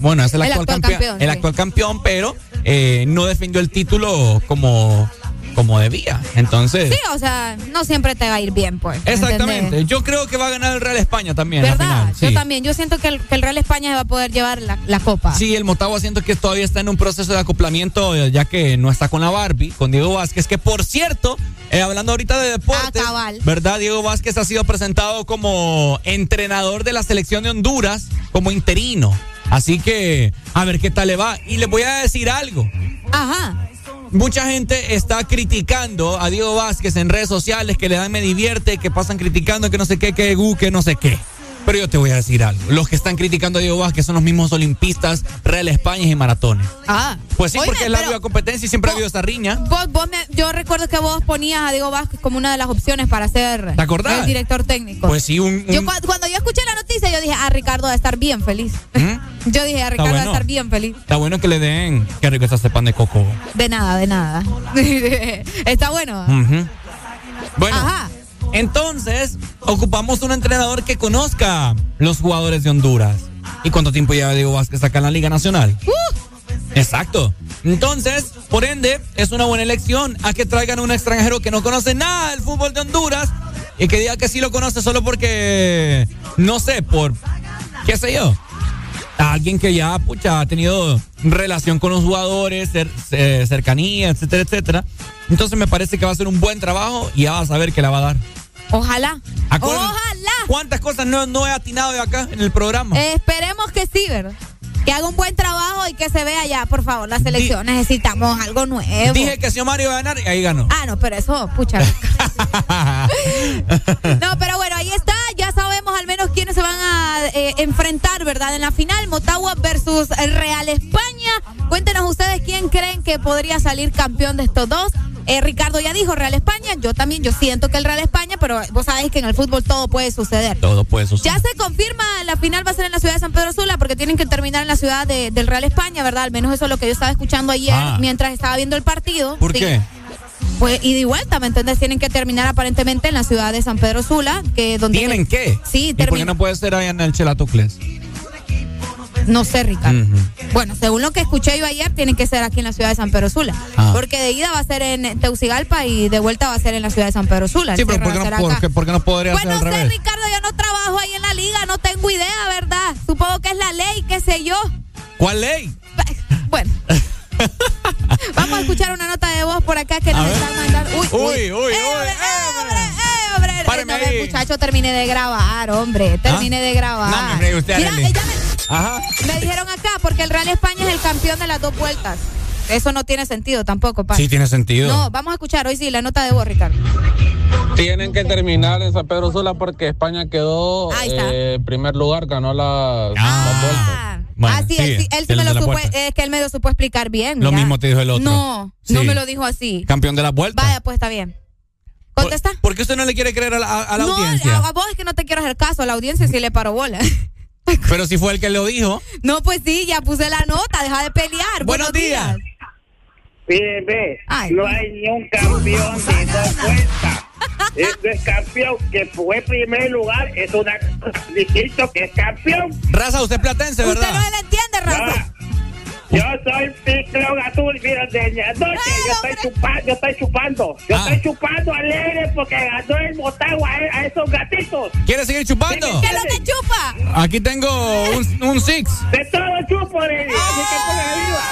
bueno, es el, El actual, actual campeón, campeón, el sí. actual campeón, pero eh, no defendió el título como, como debía. Entonces, Sí, o sea, no siempre te va a ir bien, pues. ¿me exactamente. entendés? Yo creo que va a ganar el Real España también. ¿Verdad? final, sí. Yo también. Yo siento que el, que el Real España va a poder llevar la, la copa. Sí, el Motagua siento que todavía está en un proceso de acoplamiento, eh, ya que no está con la Barbie, con Diego Vázquez, que por cierto, eh, hablando ahorita de deportes, Ah, cabal. ¿verdad? Diego Vázquez ha sido presentado como entrenador de la selección de Honduras, como interino. Así que, a ver qué tal le va. Y les voy a decir algo. Ajá. Mucha gente está criticando a Diego Vázquez en redes sociales, que le dan me divierte, que pasan criticando que no sé qué, que gu, que no sé qué. Pero yo te voy a decir algo. Los que están criticando a Diego Vázquez son los mismos olimpistas, Real España y maratones. Ah. Pues sí, Oíme, porque es la viva competencia y siempre ha habido esa riña. Vos, vos me- yo recuerdo que vos ponías a Diego Vázquez como una de las opciones para ser ¿Te acordás? el director técnico. Pues sí, un. Yo un- cuando yo escuché la noticia, yo dije, ah, Ricardo va a estar bien feliz. Yo dije, a Ricardo va a estar bien feliz. Está bueno que le den. Qué rico está este pan de coco. De nada, de nada. está bueno. Ujú. Bueno, Ajá. entonces ocupamos un entrenador que conozca los jugadores de Honduras. ¿Y cuánto tiempo lleva Diego Vázquez acá en la Liga Nacional? Uh. Exacto. Entonces, por ende, es una buena elección a que traigan un extranjero que no conoce nada del fútbol de Honduras y que diga que sí lo conoce solo porque, no sé, por, qué sé yo, alguien que ya, pucha, ha tenido relación con los jugadores, cer- eh, cercanía, etcétera, etcétera. Entonces me parece que va a ser un buen trabajo y ya vas a ver que la va a dar. Ojalá. Acuérdense, Ojalá. ¿Cuántas cosas no, no he atinado de acá en el programa? Eh, esperemos que sí, ¿verdad? Que haga un buen trabajo y que se vea ya, por favor, la selección. Necesitamos algo nuevo. Dije que si Mario iba a ganar y ahí ganó. Ah, no, pero eso, pucha. no, pero bueno, ahí está. Se van a eh, enfrentar, ¿verdad? En la final, Motagua versus Real España. Cuéntenos ustedes quién creen que podría salir campeón de estos dos. Eh, Ricardo ya dijo Real España. Yo también, yo siento que el Real España, pero vos sabéis que en el fútbol todo puede suceder. Todo puede suceder. Ya se confirma, la final va a ser en la ciudad de San Pedro Sula porque tienen que terminar en la ciudad de- del Real España, ¿verdad? Al menos eso es lo que yo estaba escuchando ayer Ah. mientras estaba viendo el partido. ¿Por Sí. qué? Pues y de vuelta, ¿me entiendes? Tienen que terminar aparentemente en la ciudad de San Pedro Sula, que donde ¿Tienen qué? Sí, ¿Y por qué no puede ser allá en el Chelatocles? No sé, Ricardo. Bueno, según lo que escuché yo ayer, tiene que ser aquí en la ciudad de San Pedro Sula. Ah. Porque de ida va a ser en Teucigalpa y de vuelta va a ser en la ciudad de San Pedro Sula. Sí, pero ¿por qué, no, por qué- por qué no podría Pues ser no al sé, revés? Ricardo, yo no trabajo ahí en la liga, no tengo idea, ¿verdad? Supongo que es la ley, qué sé yo. ¿Cuál ley? Bueno. Vamos a escuchar una nota de voz por acá que nos están mandando. Uy, Uy, uy, ¡Eh, uy, hombre, eh, hombre, eh, hombre! Muchacho, terminé de grabar, hombre. Terminé de grabar. No, me fregue usted, Mira, ella me, Ajá. me dijeron acá, porque el Real España es el campeón de las dos vueltas. Eso no tiene sentido tampoco, pa. Sí, tiene sentido. No, vamos a escuchar hoy sí la nota de voz, Ricardo. Tienen que terminar en San Pedro Sula porque España quedó está. eh, primer lugar, ganó la, Ah. la vuelta. Bueno, ah, sí, él, sí, él sí me lo supo, es que él me lo supo explicar bien. Lo mismo te dijo el otro. No, Sí. no me lo dijo así. Campeón de la vuelta. Vaya, pues está bien. Contesta. ¿Por, qué usted no le quiere creer a la, a la no, audiencia? a vos es que no te quiero hacer caso, a la audiencia sí le paro bola. Pero si fue el que lo dijo. No, pues sí, ya puse la nota, deja de pelear. Buenos días. Bien, ve, Ay. no hay ni un campeón de dos vueltas. Este es campeón que fue primer lugar, es una distinto que es campeón. Raza, usted es platense, Usted ¿verdad? no le entiende, Raza. Yo soy Picro Gatul, mira, de noche, yo estoy chupando, yo estoy chupando, yo Ah. estoy chupando alegre porque ganó el Motagua a, a esos gatitos. ¿Quiere seguir chupando? ¿Qué no te chupa? Aquí tengo un, un six. De todo chupo, de así que arriba.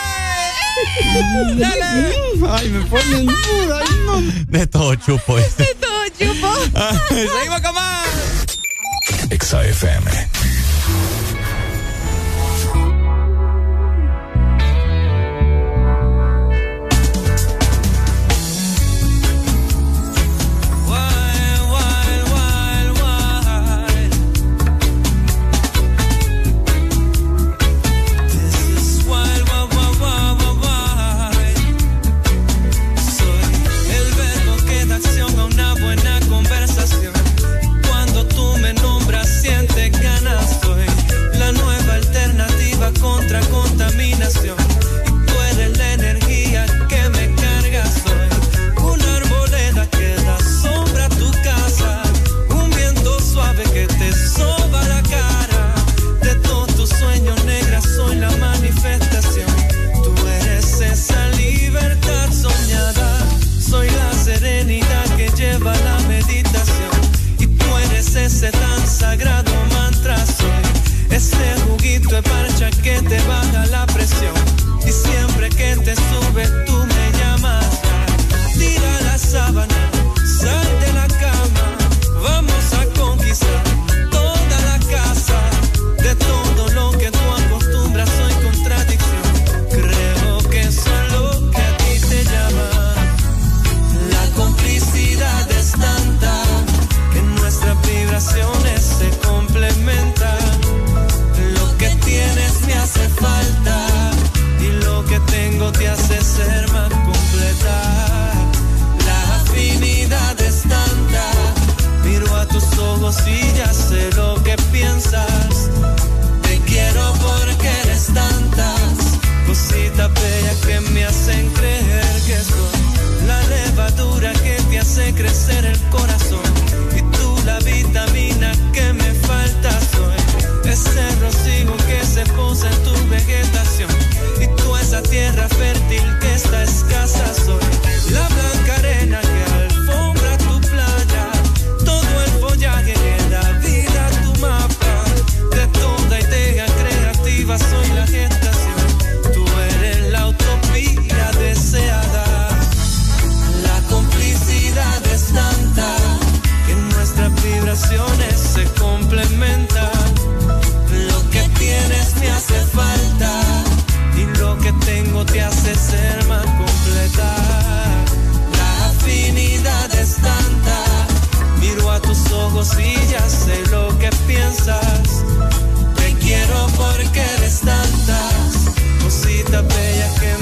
Ay, me ponen De todo chupo. este. De todo chupo. Seguimos con más. Exa ese tan sagrado mantra. Soy. Ese juguito de parcha que te baja soy la blanca arena que alfombra tu playa. Todo el follaje que da vida a tu mapa. De toda idea creativa soy la gestación. Tú eres la utopía deseada. La complicidad es tanta que nuestras vibraciones se complementan. Lo que tienes me hace falta y lo que tengo te hace ser ojos y ya sé lo que piensas. Te quiero porque eres tantas cositas bellas que me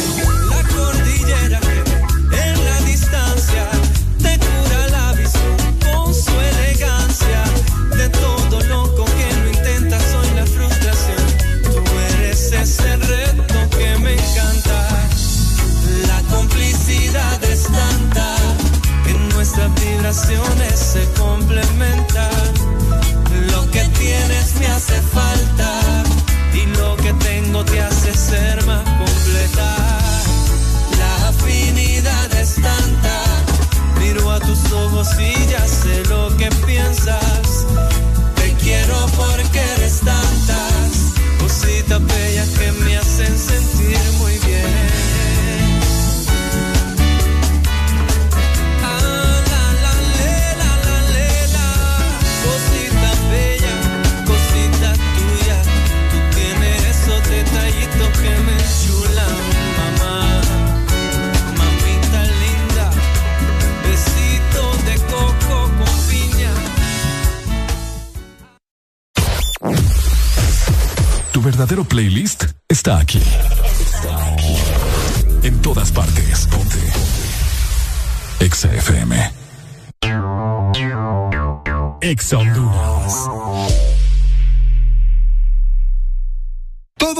vibraciones se verdadero playlist está aquí. Está aquí. En todas partes. Ponte. Exa FM. Exa Honduras.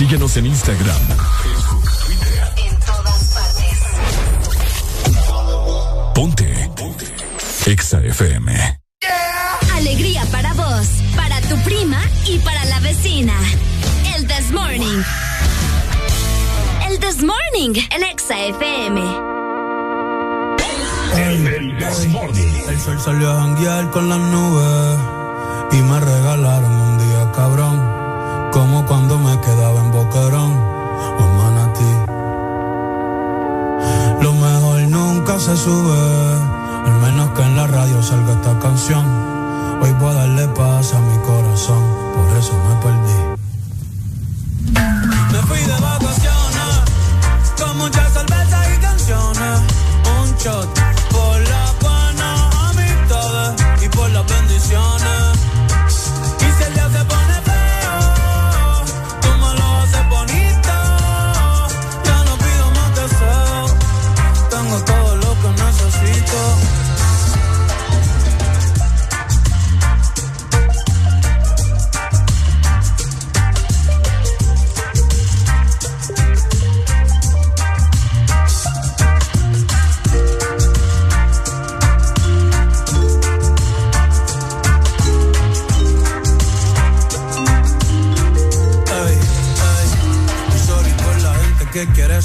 Síguenos en Instagram, Facebook, Twitter. En todas partes. Ponte. Ponte. Exa FM. Alegría para vos, para tu prima y para la vecina. El This Morning. El This Morning, el Exa FM. El sol salió a janguear con las nubes y me regalaron un día cabrón. Como cuando se sube, al menos que en la radio salga esta canción. Hoy voy a darle paz a mi corazón, por eso me perdí. Me fui de vacaciones, con muchas cervezas y canciones. Un shot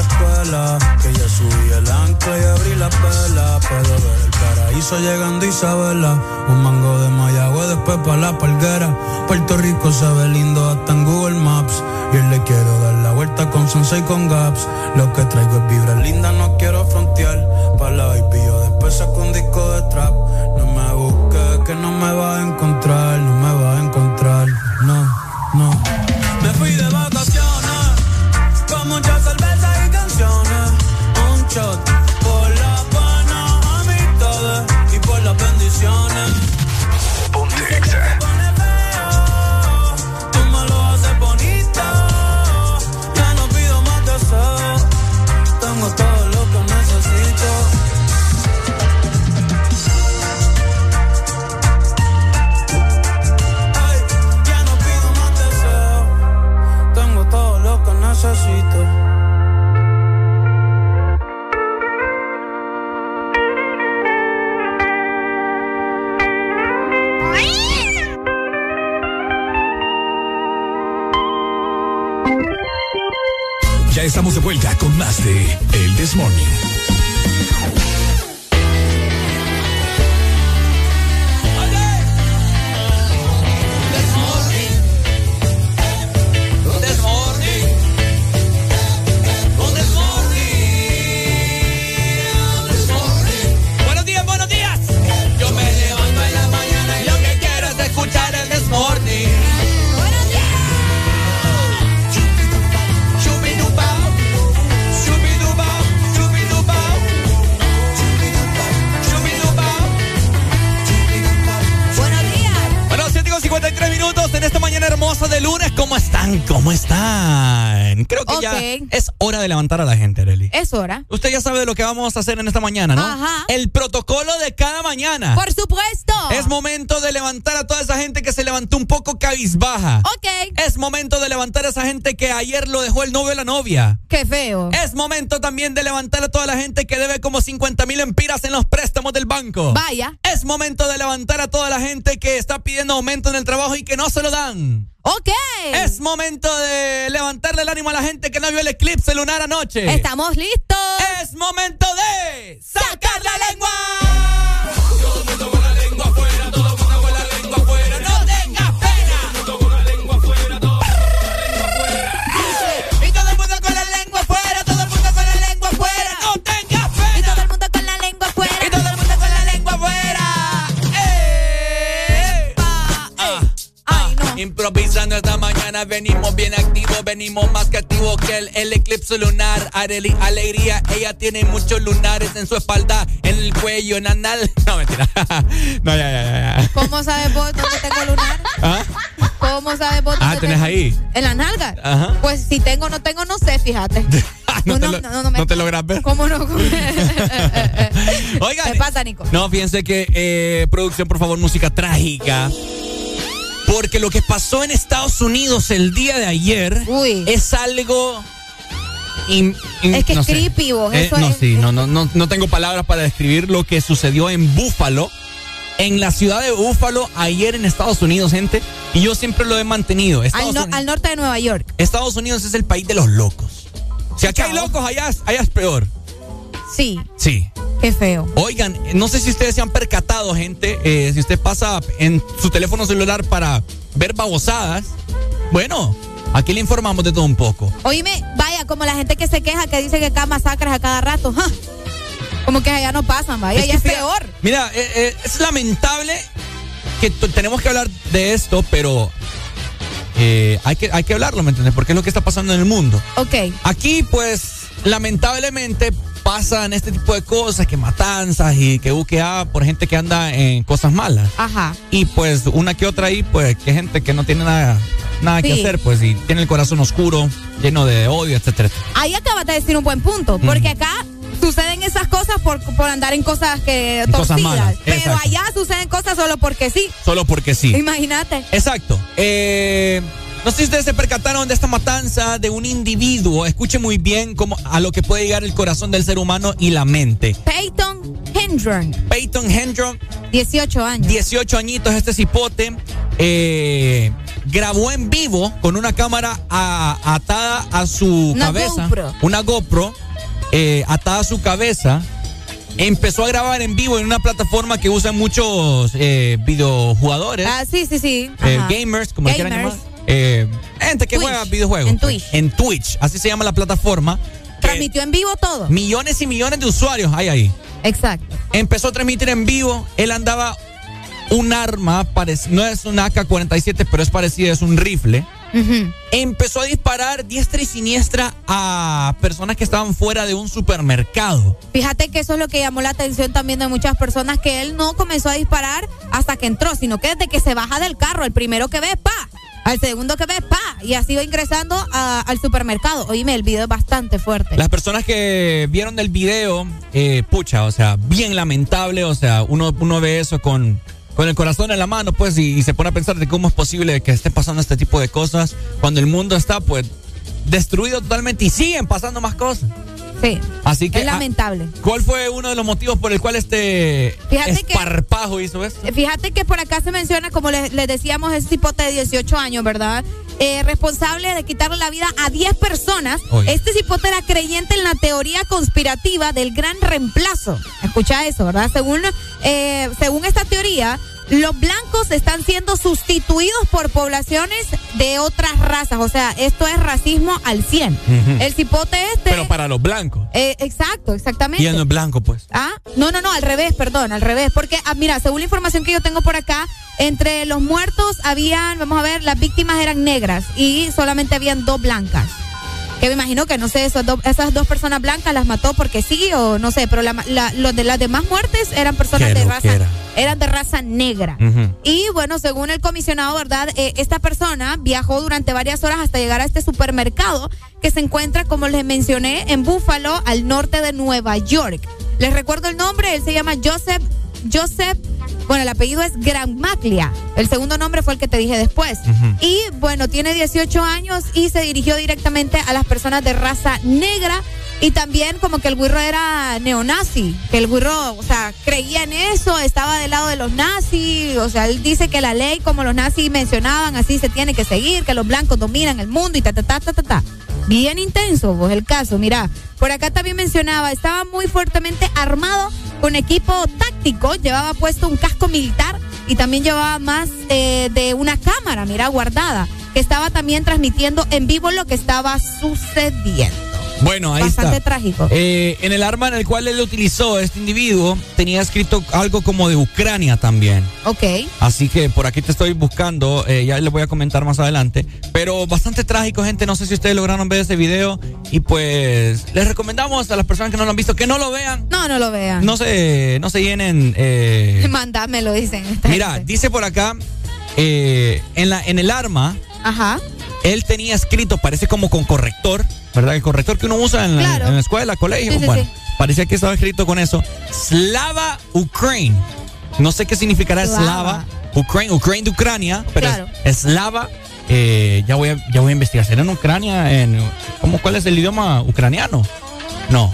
escuela. Que ya subí el ancla y abrí la vela. Puedo ver el paraíso llegando Isabela. Un mango de Mayagüe, después pa' la palguera. Puerto Rico se ve lindo hasta en Google Maps. Y hoy le quiero dar la vuelta con Sunset y con Gaps. Lo que traigo es vibra linda, no quiero frontear. Pa' la baby, yo después saco un disco de trap. No me busques, que no me vas a encontrar. Que vamos a hacer en esta mañana, ¿no? Ajá. El protocolo de cada mañana. Por supuesto. Momento de levantar a toda esa gente que se levantó un poco cabizbaja. Ok. Es momento de levantar a esa gente que ayer lo dejó el novio de la novia. Qué feo. Es momento también de levantar a toda la gente que debe como 50 mil empiras en los préstamos del banco. Vaya. Es momento de levantar a toda la gente que está pidiendo aumento en el trabajo y que no se lo dan. Ok. Es momento de levantarle el ánimo a la gente que no vio el eclipse lunar anoche. Estamos listos. Es momento de sacar la lengua. Improvisando esta mañana, venimos bien activos, venimos más que activos que el, el eclipse lunar. Areli, alegría, ella tiene muchos lunares en su espalda, en el cuello, en anal. No, mentira. No, ya, ya, ya. ¿Cómo sabes vos dónde tengo lunar? ¿Ah? ¿Cómo sabes vos Ah, tenés ahí. En las nalgas. Ajá. Pues si tengo, no tengo, no sé, fíjate. No, te, no, lo- no, no me- no te logras ver. ¿Cómo no? Oigan. ¿Qué pasa, Nico? No, fíjense que, eh, producción, por favor, música trágica. Porque lo que pasó en Estados Unidos el día de ayer es algo. in- in- Es que es no creepy, vos, Eh, eso no, es- sí, no, no, no, no tengo palabras para describir lo que sucedió en Búfalo. En la ciudad de Búfalo, ayer en Estados Unidos, gente. Y yo siempre lo he mantenido. Al, no- norte de Nueva York. Estados Unidos es el país de los locos. Si aquí hay locos, allá es peor. Sí, Sí. qué feo. Oigan, no sé si ustedes se han percatado, gente, eh, si usted pasa en su teléfono celular para ver babosadas, bueno, aquí le informamos de todo un poco. Oíme, vaya, como la gente que se queja, que dice que acá masacres a cada rato. ¡ja! Como que allá no pasan, vaya, es fíjate, peor. Mira, eh, eh, es lamentable que tenemos que hablar de esto, pero eh, hay, que, hay que hablarlo, ¿me entiendes? Porque es lo que está pasando en el mundo. Ok. Aquí, pues, lamentablemente pasan este tipo de cosas, que matanzas y que UQA por gente que anda en cosas malas. Ajá. Y pues una que otra ahí, pues que gente que no tiene nada, nada que hacer, pues y tiene el corazón oscuro, lleno de odio, etcétera. Ahí acabas de decir un buen punto, porque acá suceden esas cosas por, por andar en cosas que En cosas torcidas. malas, pero exacto. allá suceden cosas solo porque sí. Solo porque sí. Imagínate. Exacto. Eh, no sé si ustedes se percataron de esta matanza de un individuo. Escuche muy bien cómo, a lo que puede llegar el corazón del ser humano y la mente. Peyton Hendron, Peyton Hendron, 18 años. 18 añitos, este cipote, eh, grabó en vivo con una cámara a- atada a su Una cabeza. GoPro. Una GoPro eh, atada a su cabeza. Empezó a grabar en vivo en una plataforma que usan muchos eh, videojugadores. Ah, sí, sí, sí. Eh, gamers, como le quieran Gamers. llamar. Eh, gente que Twitch. juega videojuegos. En. Twitch. En Twitch, así se llama la plataforma. Transmitió en vivo todo. Millones y millones de usuarios hay ahí. Exacto. Empezó a transmitir en vivo. Él andaba un arma, no es un AK-47, pero es parecido, es un rifle. Empezó a disparar diestra y siniestra a personas que estaban fuera de un supermercado. Fíjate que eso es lo que llamó la atención también de muchas personas, que él no comenzó a disparar hasta que entró, sino que desde que se baja del carro, el primero que ve, pa, al segundo que ve, pa, y así va ingresando al supermercado. Oíme, el video es bastante fuerte. Las personas que vieron el video, eh, pucha, o sea, bien lamentable, o sea, uno, uno ve eso con, con el corazón en la mano, pues, y, y se pone a pensar de cómo es posible que esté pasando este tipo de cosas cuando el mundo está, pues, destruido totalmente y siguen pasando más cosas. Sí. Así que, es ah, lamentable. ¿cuál fue uno de los motivos por el cual este Fíjate que- hizo esto? Fíjate que por acá se menciona, como les, les decíamos, ese cipote de 18 años, ¿verdad? Eh, responsable de quitarle la vida a 10 personas. Oye. Este cipote era creyente en la teoría conspirativa del gran reemplazo. Escucha eso, ¿verdad? Según, eh, según esta teoría, los blancos están siendo sustituidos por poblaciones de otras razas. O sea, esto es racismo al 100. Ujú. El cipote este... Pero para los blancos. eh, exacto, exactamente. Y no es blanco, pues. Ah, no, no, no, al revés, perdón, al revés. Porque, ah, mira, según la información que yo tengo por acá, entre los muertos habían, vamos a ver, las víctimas eran negras y solamente habían dos blancas. Que me imagino que, no sé, esos esas dos personas blancas las mató porque sí o no sé, pero la, la- los de las demás muertes eran personas de raza eran de raza negra. Y bueno, según el comisionado, ¿verdad? Eh, esta persona viajó durante varias horas hasta llegar a este supermercado que se encuentra, como les mencioné, en Buffalo, al norte de Nueva York. Les recuerdo el nombre, él se llama Joseph, Joseph, bueno, el apellido es Gramaglia. El segundo nombre fue el que te dije después. Y bueno, tiene 18 años y se dirigió directamente a las personas de raza negra y también como que el güiro era neonazi, que el güiro, o sea, creía en eso, estaba del lado de los nazis, o sea, él dice que la ley, como los nazis mencionaban, así se tiene que seguir, que los blancos dominan el mundo y ta, ta, ta, ta, ta, ta. Bien intenso, pues el caso, mira, por acá también mencionaba, estaba muy fuertemente armado con equipo táctico, llevaba puesto un casco militar y también llevaba más eh, de una cámara, mira, guardada, que estaba también transmitiendo en vivo lo que estaba sucediendo. Bueno, ahí Bastante trágico. Eh, en el arma en el cual él utilizó, este individuo, tenía escrito algo como de Ucrania también. Ok. Así que por aquí te estoy buscando, eh, ya les voy a comentar más adelante. Pero bastante trágico, gente. No sé si ustedes lograron ver ese video. Y pues les recomendamos a las personas que no lo han visto que no lo vean. No, no lo vean. No se, no se llenen. Eh... Mándamelo, dicen. Mira, dice por acá, eh, en, la, en el arma. Ajá. Él tenía escrito, parece como con corrector ¿verdad? El corrector que uno usa en, la, escuela, colegio. bueno, parecía que estaba escrito con eso. Slava Ukraine. No sé qué significará Slava. Ukraine, Ukraine de Ucrania, pero es Slava. Eh, ya, voy a, ya voy a investigar. ¿Será en Ucrania? En, ¿cómo, ¿Cuál es el idioma ucraniano? No.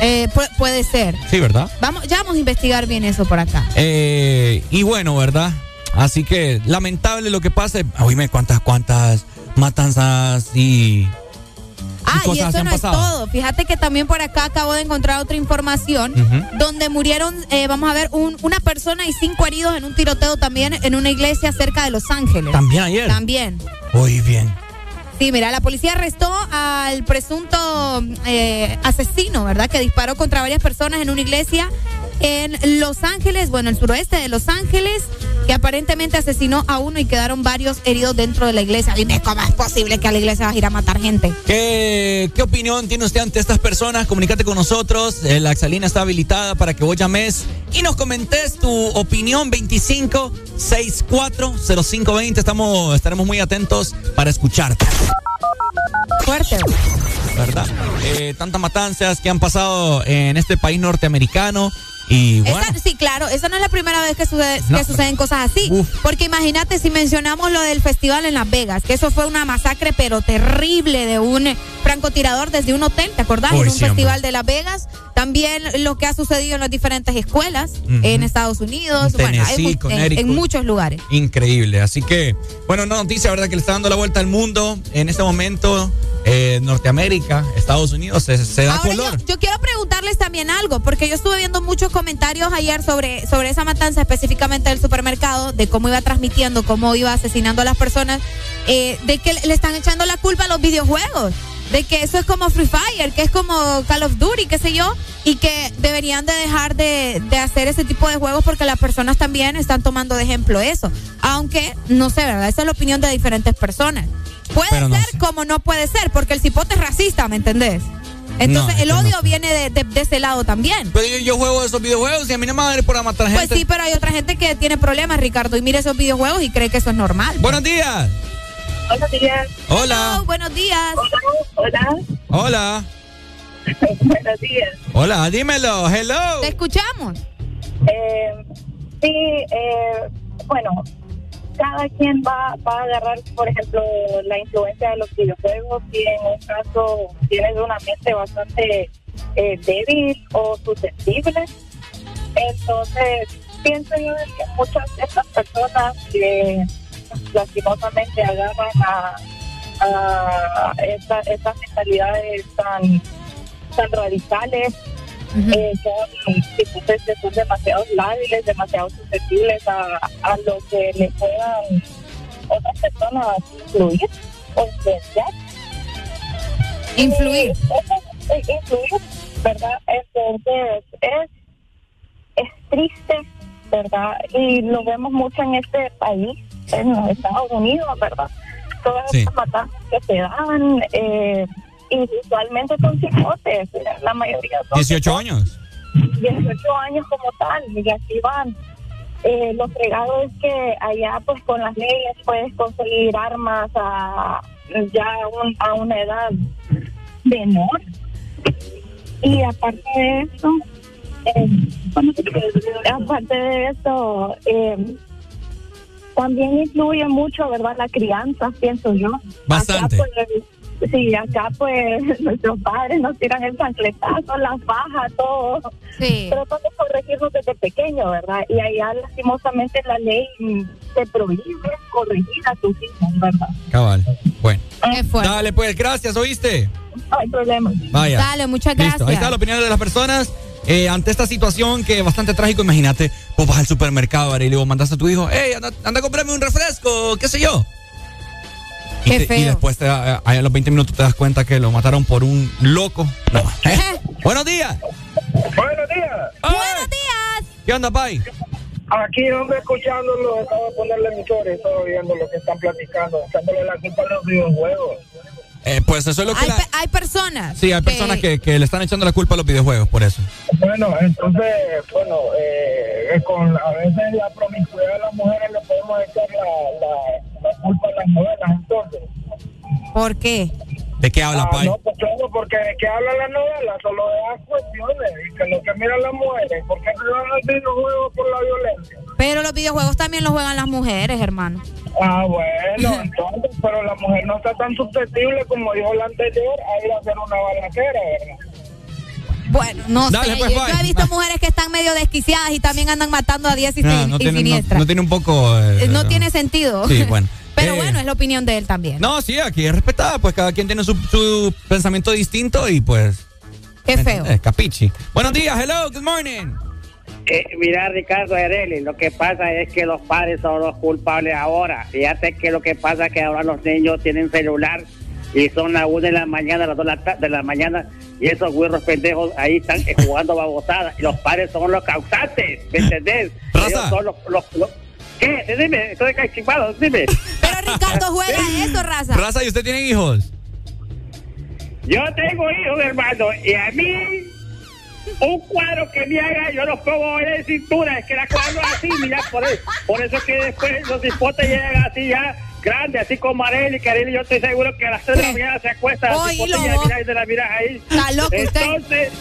Eh, puede ser. Sí, ¿verdad? Vamos, ya vamos a investigar bien eso por acá. Eh, y bueno, ¿verdad? Así que lamentable lo que pasa. Oíme, cuántas, cuántas matanzas y Ah, y eso no es todo. Fíjate que también por acá acabo de encontrar otra información donde murieron, eh, vamos a ver, una persona y cinco heridos en un tiroteo también en una iglesia cerca de Los Ángeles. También ayer. También. Muy bien. Sí, mira, la policía arrestó al presunto eh, asesino, ¿verdad? Que disparó contra varias personas en una iglesia en Los Ángeles, bueno, el suroeste de Los Ángeles, que aparentemente asesinó a uno y quedaron varios heridos dentro de la iglesia. Dime cómo es posible que a la iglesia vas a ir a matar gente. ¿Qué, qué opinión tiene usted ante estas personas? Comunícate con nosotros. Eh, la Exalina está habilitada para que vos llames y nos comentes tu opinión 25 64 0520. Estamos, estaremos muy atentos para escucharte. Fuerte. ¿Verdad? Eh, tantas matanzas que han pasado en este país norteamericano y sí, claro, esa no es la primera vez que, sucede, que suceden cosas así. Porque imagínate si mencionamos lo del festival en Las Vegas, que eso fue una masacre pero terrible de un francotirador desde un hotel, ¿te acordás? en un festival de Las Vegas. También lo que ha sucedido en las diferentes escuelas en Estados Unidos, bueno, en, muchos lugares. Increíble. Así que, bueno, una noticia, ¿verdad? Que le está dando la vuelta al mundo en este momento. Eh, Norteamérica, Estados Unidos, se, da color. Yo, quiero preguntarles también algo, porque yo estuve viendo muchos comentarios ayer sobre, sobre esa matanza, específicamente del supermercado, de cómo iba transmitiendo, cómo iba asesinando a las personas, eh, de que le están echando la culpa a los videojuegos de que eso es como Free Fire, que es como Call of Duty, qué sé yo, y que deberían de dejar de, hacer ese tipo de juegos porque las personas también están tomando de ejemplo eso. Aunque, no sé, ¿verdad? Esa es la opinión de diferentes personas. Puede ser como no puede ser, porque el cipote es racista, ¿me entendés? Entonces el odio viene de, ese lado también. Pero yo, juego esos videojuegos y a mí no me va a por matar gente. Pues sí, pero hay otra gente que tiene problemas, Ricardo, y mire esos videojuegos y cree que eso es normal. Buenos días. Buenos días. Hola. buenos días. Hola. Hola. buenos días. Hola, dímelo. Hello. Te escuchamos. Eh, sí, eh, bueno, cada quien va, va a agarrar, por ejemplo, la influencia de los videojuegos y en un caso tienes una mente bastante eh, débil o susceptible. Entonces, pienso yo que muchas de estas personas que lastimosamente agarran a, a estas mentalidades tan, tan radicales, eh, son, son demasiado lábiles, demasiado susceptibles a, a lo que le puedan otras personas influir o influenciar. Influir. influir, ¿verdad? Entonces, es, es triste, ¿verdad? Y lo vemos mucho en este país, en los Estados Unidos, ¿verdad? Todas estas matanzas que se dan, eh, y usualmente son cipotes, la mayoría son 18 años. 18 años como tal, y así van. eh, lo fregado es que allá pues con las leyes puedes conseguir armas a ya un- a una edad menor. Y aparte de eso, eh, aparte de eso, eh, también influye mucho, ¿verdad? La crianza, pienso yo. Bastante. Acá, pues, sí, acá pues nuestros padres nos tiran el chancletazo, las bajas, todo. Sí. Tratando de corregirnos desde pequeño, ¿verdad? Y allá lastimosamente la ley mm, te prohíbe corregir a tus hijos, ¿verdad? Cabal. Bueno. Qué fuerte. Dale, pues, gracias, ¿oíste? No hay problema. Vaya. Dale, muchas Listo. gracias. Ahí está la opinión de las personas. Eh, ante esta situación que es bastante trágico, imagínate, vos vas al supermercado y luego mandas a tu hijo, hey, anda, anda a comprarme un refresco, qué sé yo. Y, Qué y feo. después te da- a los 20 minutos te das cuenta que lo mataron por un loco. No. ¿eh? Buenos días. Buenos días. Buenos días. ¿Qué onda, Pai? Aquí, hombre, escuchándolo, de ponerle emisores, estaba viendo lo que están platicando, echándole la culpa a los videojuegos. Eh, pues eso es lo que... Hay, la- pe- hay personas. Sí, hay personas que, que le están echando la culpa a los videojuegos, por eso. Bueno, entonces, bueno, eh, con a veces la promiscuidad de las mujeres le podemos echar la, la, la culpa a las novelas, entonces. ¿Por qué? ¿De qué habla, Ah, Pai? no, pues claro, porque de qué habla la novela, solo de las cuestiones, y que lo que miran las mujeres, porque se van al videojuego por la violencia. Pero los videojuegos también los juegan las mujeres, hermano. Ah, bueno, entonces, pero la mujer no está tan susceptible como dijo la anterior a ir a hacer una balacera, ¿verdad? Bueno, no Dale, sé. pues, yo, he visto mujeres que están medio desquiciadas y también andan matando a diez y, No, sin- no y tiene, no, siniestras. no tiene un poco... eh, Eh, no tiene sentido. Sí, bueno. Pero Eh, bueno, es la opinión de él también. No, sí, aquí es respetada, pues cada quien tiene su, su pensamiento distinto y pues... Qué feo. Capichi. Buenos días, hello, good morning. Eh, mira, Ricardo Areli, lo que pasa es que los padres son los culpables ahora. Fíjate que lo que pasa es que ahora los niños tienen celular y son las 1 de la mañana, las 2 de la, ta- de la mañana, y esos güeros pendejos ahí están eh, jugando babosadas. Y los padres son los causantes, ¿me entendés? Ellos son los, los- los- ¿Qué? Dime, estoy cachipado, dime. Pero Ricardo juega eso, raza. Raza, ¿y usted tiene hijos? Yo tengo hijos, hermano, y a mí un cuadro que me haga, yo los pongo en la cintura, es que la cuadro así, mira, por eso, por eso es que después los hipotes llegan así ya grandes, así como Arely, que Arely yo estoy seguro que a las 3 de la mañana se acuesta, Oye, los hipotes ya lobo. mira, y se la miras ahí. Está loco usted. Entonces,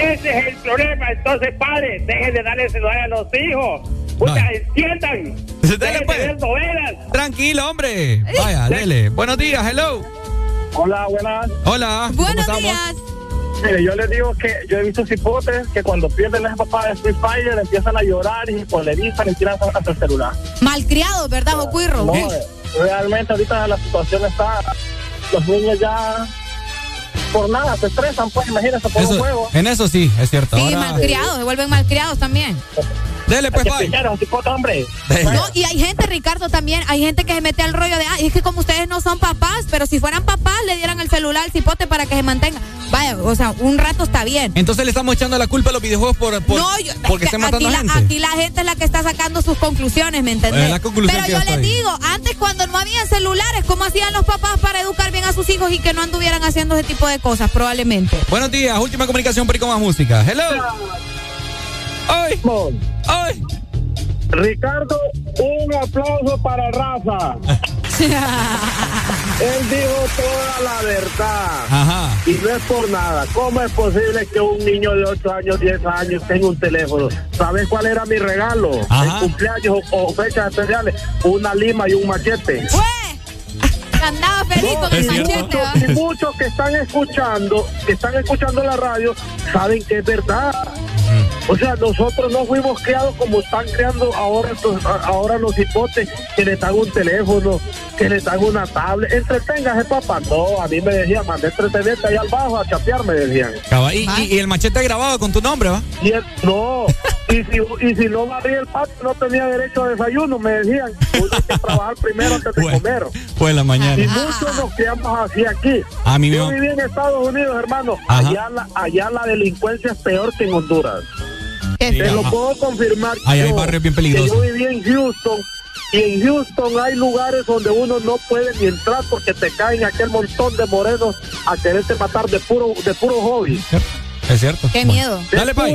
ese es el problema, entonces padres, dejen de darle celular a los hijos. Puta, entiendan. Novelas. Tranquilo, hombre. Vaya, dele. Buenos días, hello. Hola, buenas. Hola. ¿cómo Buenos estamos? días. Mire, yo les digo que yo he visto cipotes que cuando pierden a papá de Street Fighter empiezan a llorar y polerizan y tiran hasta el celular. Malcriado, ¿verdad, Bocuirro? No, eh, realmente ahorita la situación está, los niños ya por nada se estresan, pues imagínense por un juego. en eso sí, es cierto. Sí, Ahora, malcriados, se vuelven malcriados también. Dele, pues, bye. hombre. No, y hay gente, Ricardo, también, hay gente que se mete al rollo de, ah, es que como ustedes no son papás, pero si fueran papás, le dieran el celular al cipote para que se mantenga. Vaya, o sea, un rato está bien. Entonces le estamos echando la culpa a los videojuegos por, por- no, yo, porque es que estén matando aquí, a la, gente. aquí la gente es la que está sacando sus conclusiones, ¿me entendés? Eh, la conclusión Pero yo les ahí. digo, antes cuando no había celulares, ¿cómo hacían los papás para educar bien a sus hijos y que no anduvieran haciendo ese tipo de cosas, probablemente? Buenos días, última comunicación, pero con más música. Hello. ¡Ay! ¡Ay! Ricardo, un aplauso para Rafa. Él dijo toda la verdad. Ajá. Y no es por nada. ¿Cómo es posible que un niño de 8 años, 10 años tenga un teléfono? ¿Sabes cuál era mi regalo? Ajá. En cumpleaños o, o fechas especiales. Una lima y un machete. Andaba feliz con el y, machete, muchos, ¿va? y muchos que están escuchando, que están escuchando la radio, saben que es verdad. O sea, nosotros no fuimos criados como están creando ahora, estos- ahora los hipotes, que le dan un teléfono, que le dan una tablet. Entreténgase, papá. No, a mí me decían, mandé entretenerte ahí al bajo a chapear, me decían. Caba- Y, y- y el machete grabado con tu nombre, ¿va? Y el- no, y si, y si no barría el patio, no tenía derecho a desayuno, me decían. Hay que trabajar primero antes de comer. Fue la mañana. Y muchos nos criamos así aquí. A mí me Yo viví en Estados Unidos, hermano. Ajá. Allá la, allá la delincuencia es peor que en Honduras. Sí, Te lo puedo confirmar. Ahí hay yo, barrios bien que peligrosos. Yo viví en Houston. Y en Houston hay lugares donde uno no puede ni entrar porque te caen aquel montón de morenos a quererte matar de puro de puro hobby. Es cierto. Qué miedo. Dale, Pai.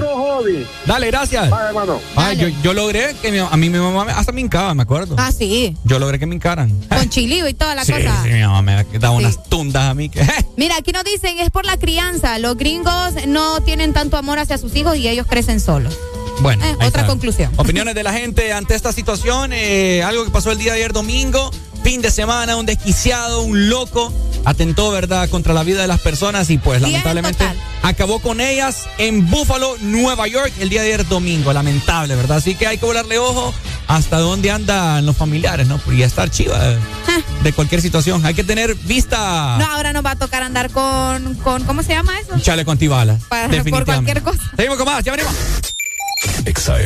Dale, gracias. hermano. Ah, yo, yo logré que mi- a mí mi mamá me- hasta me hincaba, me acuerdo. Ah, sí. Yo logré que me hincaran. Con chilío y toda la sí, cosa. sí, mi mamá me daba unas tundas a mí que... Mira, aquí nos dicen, es por la crianza. Los gringos no tienen tanto amor hacia sus hijos y ellos crecen solos. Bueno, Eh, otra está. conclusión. Opiniones de la gente ante esta situación. eh, algo que pasó el día de ayer domingo. Fin de semana, un desquiciado, un loco. Atentó, ¿verdad?, contra la vida de las personas y pues lamentablemente acabó con ellas en Buffalo, Nueva York, el día de ayer domingo. Lamentable, ¿verdad? Así que hay que volarle ojo hasta dónde andan los familiares, ¿no? Y estar chiva eh, de cualquier situación. Hay que tener vista. No, ahora nos va a tocar andar con, con ¿cómo se llama eso? Chale con tibala. Para- por cualquier cosa. Seguimos con más, ya venimos. Exa.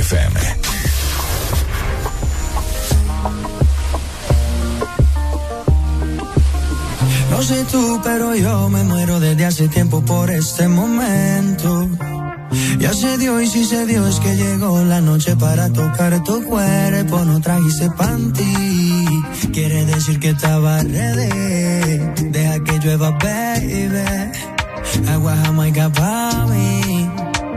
No sé tú, pero yo me muero desde hace tiempo por este momento. Ya se dio y si se dio es que llegó la noche para tocar tu cuerpo. No trajiste panty, quiere decir que estaba ready. Deja que llueva, baby. Agua jamaica para mí.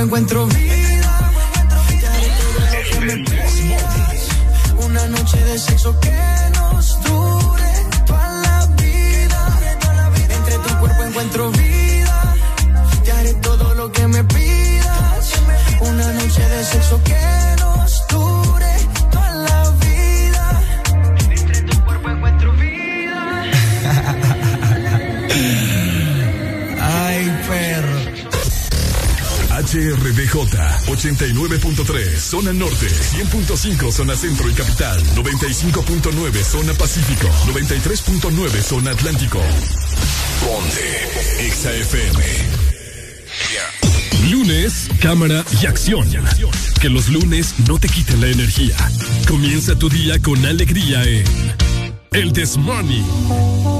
Encuentro vida. HRDJ 89.3 Zona Norte 100.5 Zona Centro y Capital 95.9 Zona Pacífico 93.9 Zona Atlántico Ponte Exa FM Lunes, cámara y acción. Que los lunes no te quiten la energía. Comienza tu día con alegría en El This Morning.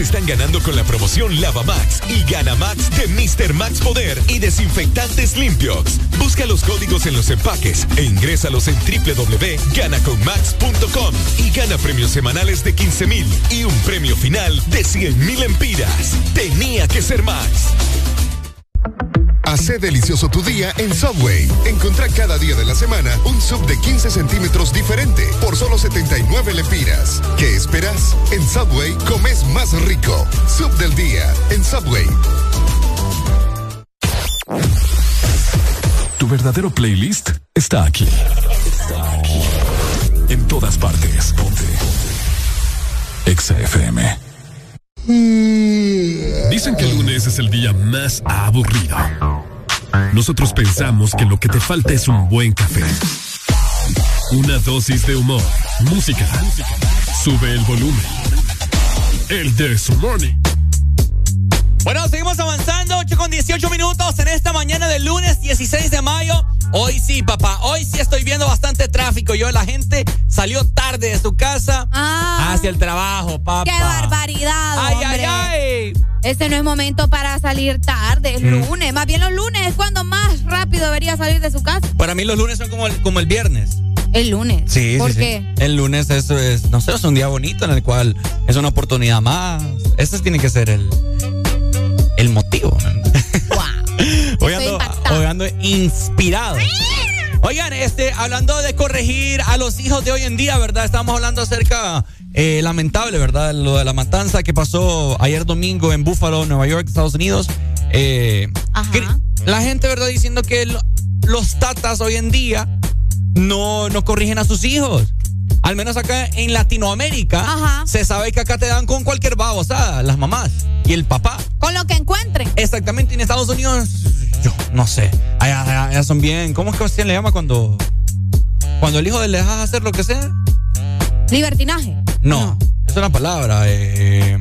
Están ganando con la promoción Lava Max y Gana Max de Mr. Max Poder y desinfectantes limpios. Busca los códigos en los empaques e ingrésalos en www.ganaconmax.com y gana premios semanales de 15 mil y un premio final de 100 mil empiras. Tenía que ser Max. Hacé delicioso tu día en Subway. Encontrá cada día de la semana un sub de 15 centímetros diferente por solo 79 lepiras. ¿Qué esperas? En Subway comes más rico. Sub del día en Subway. Tu verdadero playlist está aquí. Está aquí. En todas partes. Ponte. Exa FM. Dicen que el lunes es el día más aburrido. Nosotros pensamos que lo que te falta es un buen café. Una dosis de humor, música. Sube el volumen. El This Morning. Bueno, seguimos avanzando, 8 con 18 minutos en esta mañana del lunes 16 de mayo. Hoy sí, papá, hoy sí estoy viendo bastante tráfico. Yo, la gente salió tarde de su casa hacia el trabajo, papá. ¡Qué barbaridad! ¡Ay, hombre! ay, ay! Este no es momento para salir tarde, es Mm. lunes. Más bien los lunes es cuando más rápido debería salir de su casa. Para mí los lunes son como el, como el viernes. El lunes. Sí, ¿Por sí, qué? sí. El lunes eso es, no sé, es un día bonito en el cual es una oportunidad más. Ese tiene que ser el, el motivo. hoy, ando, hoy ando inspirado. Oigan, este, hablando de corregir a los hijos de hoy en día, ¿verdad? Estamos hablando acerca, eh, lamentable, ¿verdad? Lo de la matanza que pasó ayer domingo en Buffalo, Nueva York, Estados Unidos. Eh, la gente, ¿verdad? Diciendo que lo- los tatas hoy en día no, no corrigen a sus hijos. Al menos acá en Latinoamérica se sabe que acá te dan con cualquier babosada, las mamás y el papá. Con lo que encuentren. Exactamente, en Estados Unidos, yo no sé. Allá, allá- allá son bien. ¿Cómo es que se le llama cuando, cuando el hijo le dejas hacer lo que sea? Libertinaje. No, es una palabra. eh,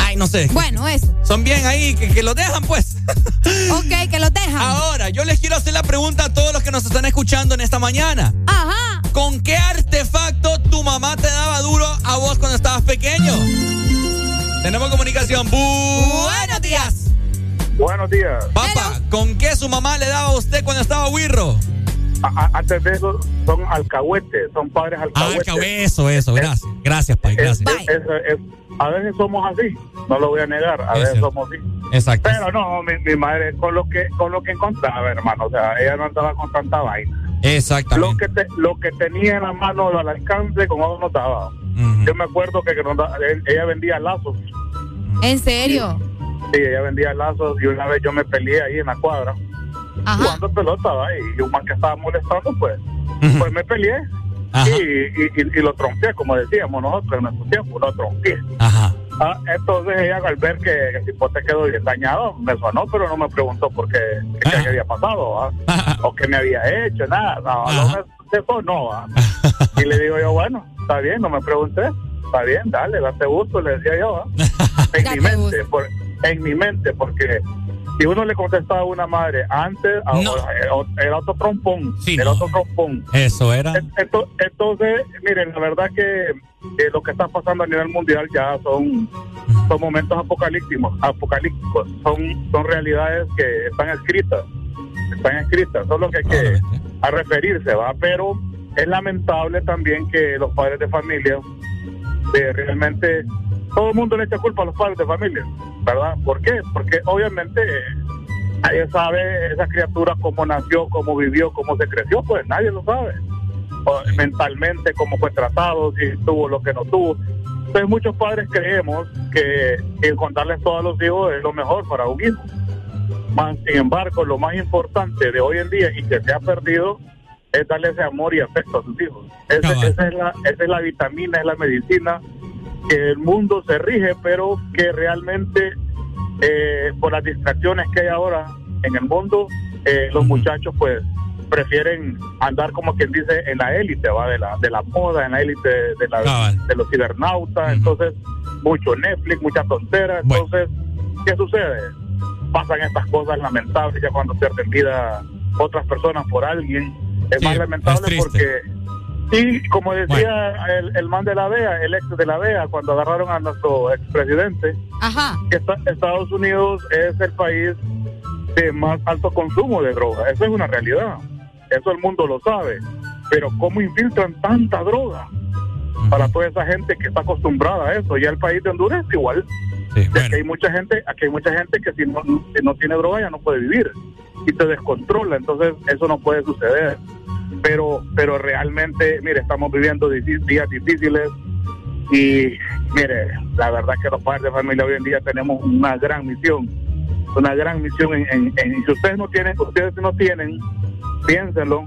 ay, no sé. Bueno, eso. Son bien ahí, que, que los dejan, pues. ok, que los dejan. Ahora, yo les quiero hacer la pregunta a todos los que nos están escuchando en esta mañana. Ajá. ¿Con qué artefacto tu mamá te daba duro a vos cuando estabas pequeño? Tenemos comunicación. Buenos días. Buenos días. Papá, ¿con qué su mamá le daba a usted cuando estaba a- antes de eso son alcahuetes, son padres alcahuetes. Ah, eso, eso, gracias. Gracias, Pai, gracias. Es- es- es- a veces somos así, no lo voy a negar, a Es veces cierto. somos así. Exacto. Pero no, mi, mi madre con lo que con lo que encontraba, hermano, o sea, ella no andaba con tanta vaina. Exactamente. Lo que te- lo que tenía en la mano al alcance con eso nos daba. Yo me acuerdo que, él- ella vendía lazos. ¿En serio? Sí, ella vendía lazos y una vez yo me peleé ahí en la cuadra jugando pelota ¿va? y un man que estaba molestando pues pues me peleé y, y, y- y lo tronqué como decíamos nosotros en nuestro tiempo lo tronqué Ajá. Ah, entonces ella al ver que, el tipo te quedó bien dañado me sonó pero no me preguntó por qué qué, qué había pasado ¿va? o qué me había hecho nada no, no me eso no ¿va? y le digo yo bueno está bien no me pregunté está bien dale date gusto le decía yo ¿va? en mi mente por- en mi mente porque si uno le contestaba a una madre antes a- a- era otro trompón era otro trompón. Eso era. Ento- Entonces, miren, la verdad que eh, lo que está pasando a nivel mundial ya son, son momentos apocalípticos, apocalípticos, son, son realidades que están escritas, están escritas, solo que hay que a referirse, va, pero es lamentable también que los padres de familia eh, realmente todo el mundo le echa culpa a los padres de familia, ¿verdad? ¿Por qué? Porque obviamente eh, nadie sabe esa criatura cómo nació, cómo vivió, cómo se creció, pues nadie lo sabe. O mentalmente, cómo fue tratado, si tuvo lo que no tuvo. Entonces muchos padres creemos que el contarles todo a los hijos es lo mejor para un hijo. Más, sin embargo, lo más importante de hoy en día y que se ha perdido es darle ese amor y afecto a sus hijos. Ese- esa, es la, esa es la vitamina, es la medicina que el mundo se rige, pero que realmente eh, por las distracciones que hay ahora en el mundo, eh, los muchachos pues prefieren andar como quien dice en la élite, va de la de la moda, en la élite de, la, de los cibernautas, entonces mucho Netflix, mucha tontera, entonces ¿qué sucede? Pasan estas cosas lamentables ya cuando pierden vida otras personas por alguien, es más lamentable porque Sí, como decía el, el man de la DEA, el ex de la DEA, cuando agarraron a nuestro expresidente, Ajá. que esta- Estados Unidos es el país de más alto consumo de droga. Eso es una realidad. Eso el mundo lo sabe. Pero ¿cómo infiltran tanta droga para toda esa gente que está acostumbrada a eso? Ya el país de Honduras es igual. Y aquí hay mucha gente, aquí hay mucha gente que si no, si no tiene droga ya no puede vivir y se descontrola. Entonces eso no puede suceder. Pero, pero realmente, mire, estamos viviendo días difíciles y mire, la verdad que los padres de familia hoy en día tenemos una gran misión, una gran misión en, en- en- si ustedes no tienen, ustedes no tienen, piénsenlo,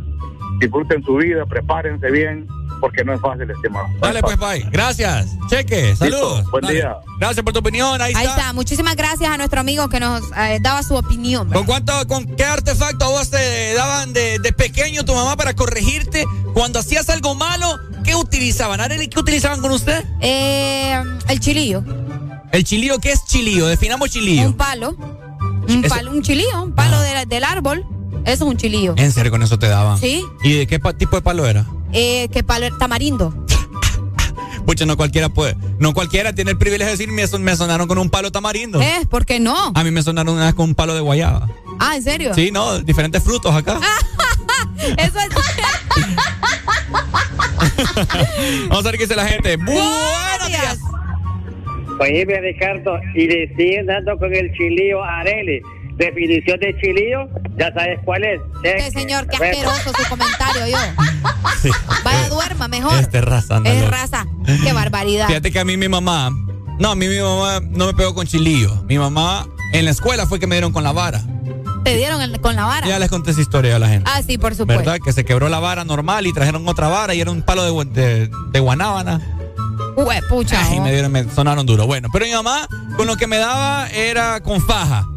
disfruten su vida, prepárense bien, porque no es fácil, estimado. Dale, pues, bye. Gracias. Cheque, saludos. Buen Dale. día. Gracias por tu opinión. Ahí, Ahí está. está. Muchísimas gracias a nuestro amigo que nos eh, daba su opinión. ¿Con cuánto, con qué artefacto a vos te daban de, de pequeño tu mamá para corregirte cuando hacías algo malo? ¿Qué utilizaban? Arely, ¿qué utilizaban con usted? Eh, el chilillo. El chilío, ¿qué es chilío? Definamos chilío. Un palo. Un palo, un chilillo, un palo de la- del árbol. Eso es un chilillo. En serio, con eso te daban. Sí. ¿Y de qué tipo de palo era? Eh, ¿Qué palo? Tamarindo. Pucha, no cualquiera puede. No cualquiera tiene el privilegio de decir, me, son- me sonaron con un palo tamarindo. ¿Eh? ¿Por qué no? A mí me sonaron una vez con un palo de guayaba. Ah, ¿en serio? Sí, no, diferentes frutos acá. Eso es. Vamos a ver qué dice la gente. Buenos días. Oye, Ricardo, y le siguen dando con el a Areli. Definición de chilío, ya sabes cuál es. Qué señor, qué asqueroso su comentario yo. Sí. Vaya, duerma mejor. Este raza, anda Es raza. Qué barbaridad. Fíjate que a mí mi mamá, no, a mí mi mamá no me pegó con chilillo. Mi mamá en la escuela fue que me dieron con la vara. Te dieron el- con la vara. Ya les conté esa historia a la gente. Ah, sí, por supuesto. ¿Verdad? Que se quebró la vara normal y trajeron otra vara y era un palo de, de, de guanábana. Pucha. Ay, oh. me, dieron, me sonaron duro. Bueno, pero mi mamá con lo que me daba era con faja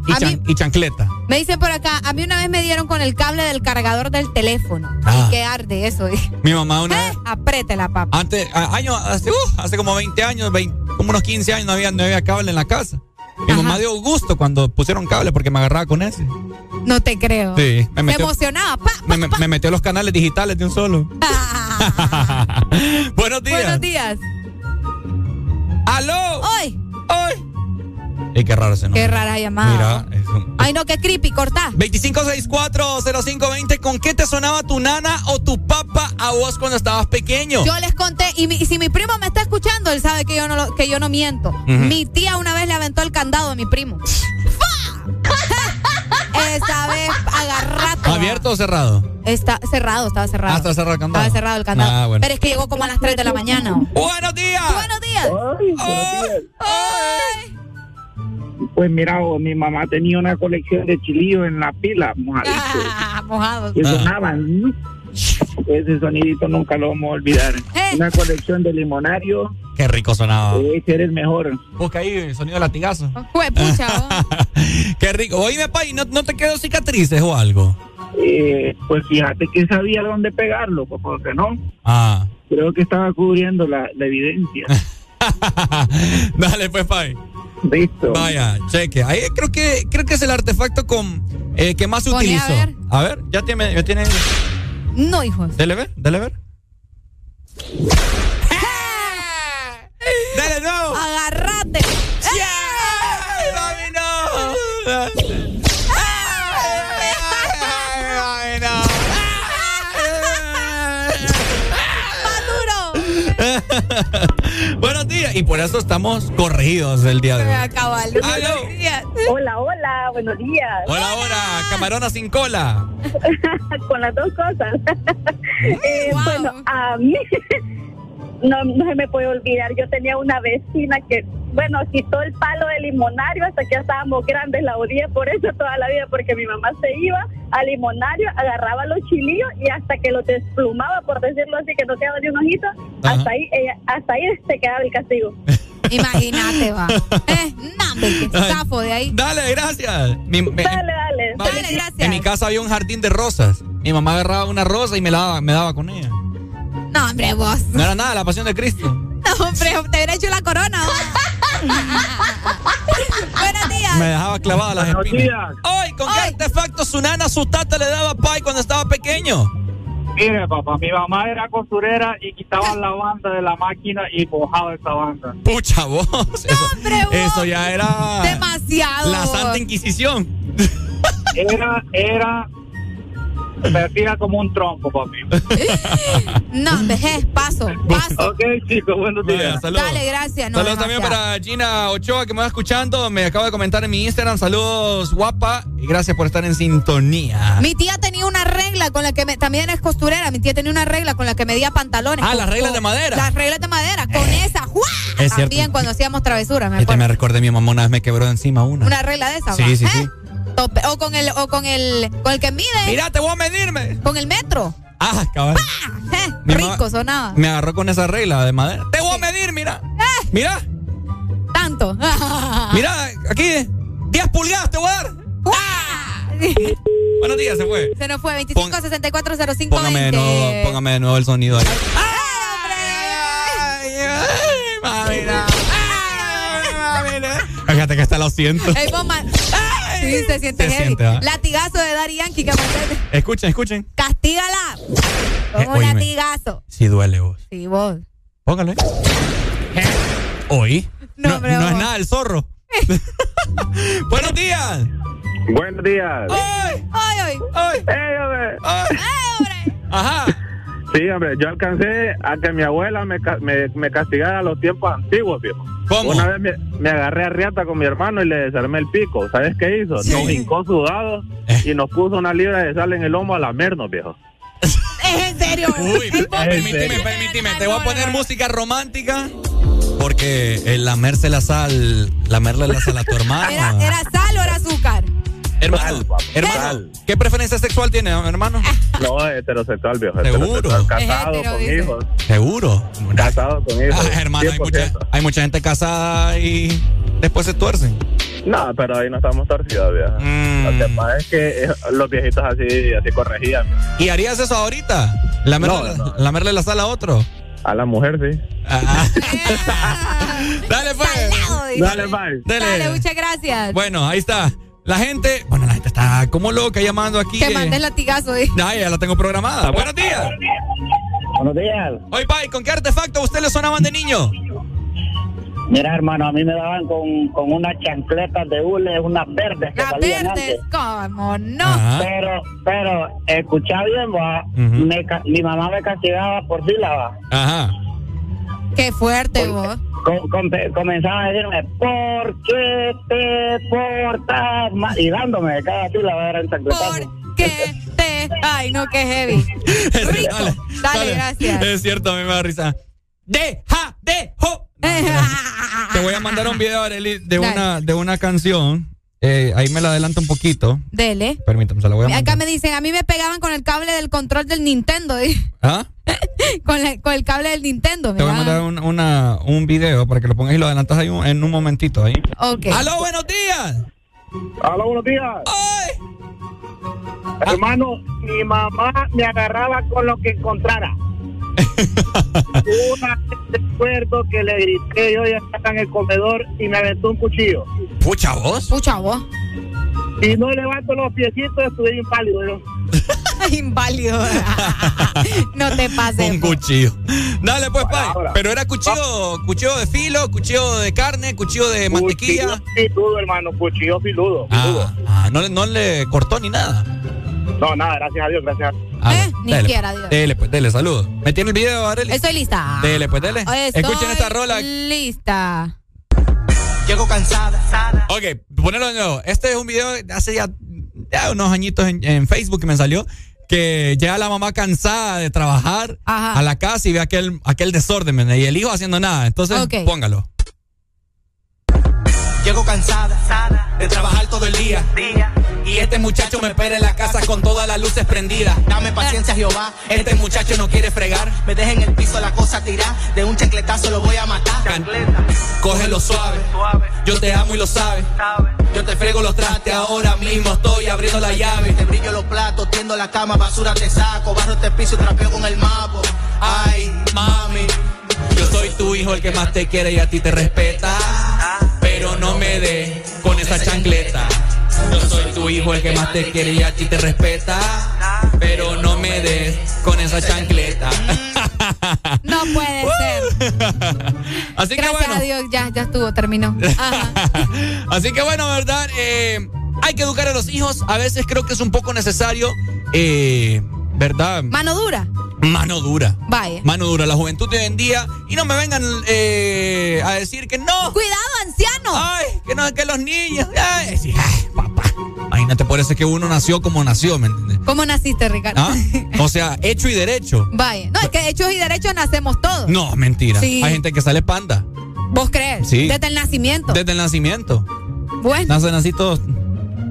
y, chancleta. Me dicen por acá, a mí una vez me dieron con el cable del cargador del teléfono. Ah. Y qué arde eso. Mi mamá una vez, Apriete la papa. antes, años, hace, uh, hace como 20 años, 20 como unos 15 años no había, no había cable en la casa. Mi mamá dio gusto cuando pusieron cable porque me agarraba con ese. No te creo. Sí, me Me metió, emocionaba. Pa. me, me- me metió los canales digitales de un solo. Buenos días. Buenos días. ¡Aló! ¡Hoy! ¡Hoy! Ey, qué raro ese nombre. Qué rara llamada. Mira, es un- Ay, no, qué creepy, cortá. 25640520, ¿con qué te sonaba tu nana o tu papá a vos cuando estabas pequeño? Yo les conté, y, mi- y si mi primo me está escuchando, él sabe que yo no, lo- que yo no miento. Mi tía una vez le aventó el candado a mi primo. ¡Fa! Esa vez agarrato. ¿Abierto o cerrado? Está cerrado, estaba cerrado. Ah, está cerrado el candado. Estaba cerrado el candado. Ah, bueno. Pero es que llegó como a las 3 de la mañana. ¡Buenos días! ¡Buenos días! Pues mira, oh, mi mamá tenía una colección de chilillos en la pila, mojaditos, Ah, mojados. que sonaban. Ese sonidito nunca lo vamos a olvidar. Eh. Una colección de limonario, Qué rico sonaba. ese era el mejor. Busca ahí el sonido de latigazo. Pucha. Qué rico. Oíme, pay, ¿no, ¿no te quedó cicatrices o algo? Eh, pues fíjate que sabía dónde pegarlo, pues, porque no. Ah. Creo que estaba cubriendo la, la evidencia. Dale, pues, pay. Listo. Vaya, cheque. Ahí creo que creo que es el artefacto con eh, que más se Poné, a utilizó. ver. A ver, ya tiene, ya tiene. No, hijos. Dele ver, dele ver. Dale, no. Agarrate. ¡Ay, mami, no! ¡Más duro! Y por eso estamos corregidos el día de hoy. Cabal. Buenos días. Hola, hola, buenos días. Hola, hola, camarona sin cola. Con las dos cosas. Eh, Bueno, a mí no, no se me puede olvidar. Yo tenía una vecina que, bueno, quitó el palo del limonario hasta que ya estábamos grandes. La odié por eso toda la vida, porque mi mamá se iba al limonario, agarraba los chilillos y hasta que los desplumaba, por decirlo así, que no quedaba ni un ojito, hasta ahí, ella, hasta ahí se quedaba el castigo. Imagínate, va. Eh, no, de ahí. Dale, gracias. Mi- me- Dale, dale. Dale, gracias. en mi casa había un jardín de rosas. Mi mamá agarraba una rosa y me la daba, me daba con ella. No, hombre, vos. No era nada, la pasión de Cristo. No, hombre, te hubiera hecho la corona. Buenos días. Me dejaba clavada las Buenos espinas. días. Hoy, ¿con qué artefacto su nana, su tata le daba pay cuando estaba pequeño? Mire, papá, mi mamá era costurera y quitaba la banda de la máquina y mojaba esa banda. Pucha vos. Eso, hombre, vos. eso ya era Demasiado. la Santa Inquisición. Era, era, parecía como un trompo, papi. No, eh, paso, paso. Ok, chicos, buenos días. Vaya, saludos. Dale, gracias. No, Saludos también para Gina Ochoa que me va escuchando. Me acaba de comentar en mi Instagram. Saludos, guapa. Y gracias por estar en sintonía. Mi tía tenía una regla con la que me, también es costurera. Mi tía tenía una regla con la que medía pantalones. Ah, Con- las reglas con- de madera. Las reglas de madera. Con esa, ¡juá! Es También cierto. cuando hacíamos travesuras, me Este me recordé, mi mamá una vez me quebró encima una. Una regla de esa, Sí, va. sí, ¿Eh? sí. Tope- O con el, o con el, con el que mide. Mira, te voy a medirme. Con el metro. Ah, cabal. Eh, rico sonaba. Me agarró con esa regla de madera. Te voy a medir, mira. Eh. Mira, Tanto. mira, aquí. 10 pulgadas te voy a dar. Buenos días, se fue. Se nos fue 25 Pon- 64 05 Póngame de 20. nuevo, póngame de nuevo el sonido ahí. Fíjate que hasta lo siento. Ey, vos, man- Sí, se siente Se heavy. siente, ¿va? Latigazo de Daddy Yankee que. Escuchen, escuchen. Castígala. Con Eh, un oíme. latigazo. Si duele vos. Sí, vos. Póngale. Hoy. No, No, hombre, no es nada el zorro. Buenos días. Buenos días. ¡Ay! Ay, ay. ¡Ay! ¡Ey, hombre! ¡Ay! Ajá. Sí, hombre, yo alcancé a que mi abuela me, ca- me, me castigara a los tiempos antiguos, viejo. ¿Cómo? Una vez me, me agarré a riata con mi hermano y le desarmé el pico. ¿Sabes qué hizo? Sí. Nos hincó sudados Eh. y nos puso una libra de sal en el lomo a lamernos, viejo. Es en serio. Uy, permíteme, serio? permíteme. Te voy a poner música romántica. Porque el lamerse la sal, lamerle la sal a tu hermano. ¿Era, ¿Era sal o era azúcar? Hermano, hermano. ¿qué preferencia sexual tiene, hermano? No, heterosexual, viejo. Seguro. heterosexual, Casado hetero, con dice. hijos. Seguro. Casado con hijos. Ah, hermano, hay mucha, 100%. hay mucha gente casada y después se tuercen. No, pero ahí no estamos torcidos, viejo. Mm. Lo que pasa es que eh, los viejitos así, así corregían. ¿Y harías eso ahorita? ¿Lamerle, No, no. lamerle la sal a otro? A la mujer, sí. Ah. Dale, pues. Salado. Dale, bye. Dale. Dale, muchas gracias. Bueno, ahí está. La gente, bueno, la gente está como loca llamando aquí. que eh. mandes latigazo. Ay, ya la tengo programada. Buenos días. Buenos días. Oye, Pai, ¿con qué artefacto a usted le sonaban de niño? Mira, hermano, a mí me daban con, con unas chancletas de hule, unas verdes que Las salían verdes, antes. ¿cómo no? Ajá. Pero, pero, escucha bien, va. Mi mamá me castigaba por sílaba. Ajá. Qué fuerte vos. Com- com- comenzaba a decirme, ¿por qué te portas mal? Y dándome cada sílaba era el. ¿Por qué te.? Ay, no, qué heavy. Rico. Dale, Dale, gracias. Es cierto, a mí me da risa. Deja, dejo. Te voy a mandar un video, Arely, de Dale. una, de una canción. Eh, ahí me la adelanto un poquito. Dele. Permítame, se la voy a Acá mandar. me dicen, a mí me pegaban con el cable del control del Nintendo. ¿Ah? con, la- con el cable del Nintendo. Te voy a mandar un, una, un video para que lo pongas y lo adelantas ahí un- en un momentito ahí. Ok. ¡Aló, buenos días! Hola, buenos días. ¡Ay! Hermano, mi mamá me agarraba con lo que encontrara. Una vez recuerdo que le grité yo ya estaba en el comedor y me aventó un cuchillo. Pucha vos. Pucha vos. Si no levanto los piecitos, estuve inválido. yo. Inválido. no te pases. Un cuchillo. Dale pues, Pai. Palabra. Pero era cuchillo, cuchillo de filo, cuchillo de carne, cuchillo de mantequilla. Cuchillo filudo, hermano, cuchillo filudo. filudo. Ah, ah, no, le- no le cortó ni nada. No, nada, gracias a Dios, gracias a Dios. ¿Eh? Ni quiera, Dios. Dele, pues, dele, saludos. ¿Me tiene el video, Arely? Estoy lista. Dele, pues, dele. Estoy Escuchen esta rola. Lista. Llego cansada. Ok, ponelo de nuevo. Este es un video de hace ya, ya unos añitos en, en, Facebook que me salió. Que llega la mamá cansada de trabajar Ajá. a la casa y ve aquel, aquel desorden ¿me? y el hijo haciendo nada. Entonces, póngalo. Llego cansada de trabajar todo el día. Y este muchacho me espera en la casa con todas las luces prendidas. Dame paciencia, Jehová. Este muchacho no quiere fregar. Me deja en el piso la cosa tirar. De un chancletazo lo voy a matar. Cógelo suave. Yo te amo y lo sabes. Yo te frego los trastes. Ahora mismo estoy abriendo la llave. Te brillo los platos, tiendo la cama, basura te saco. Barro este piso y trapeo con el mapo. Ay, mami. Yo soy tu hijo, el que más te quiere y a ti te respeta. Pero no me dé con esa chancleta. Yo soy tu hijo, el que más te quiere y a ti te respeta. Pero no me des con esa chancleta. No puede ser. Así que Gracias bueno. a Dios, ya, ya estuvo, terminó. Ajá. Así que bueno, ¿verdad? Eh, hay que educar a los hijos. A veces creo que es un poco necesario, eh, ¿verdad? Mano dura. Mano dura. Vaya. Mano dura, la juventud de hoy en día. Y no me vengan eh, a decir que no. Cuidado, anciano. Ay, que no, que los niños. Ay, sí, ay, papá. Imagínate, por eso es que uno nació como nació, ¿me entiendes? ¿Cómo naciste, Ricardo? ¿Ah? O sea, hecho y derecho. Vaya. No, es que hechos y derechos nacemos todos. No, mentira. Sí. Hay gente que sale panda. ¿Vos crees? Sí. Desde el nacimiento. Desde el nacimiento. Bueno. Nacen así todos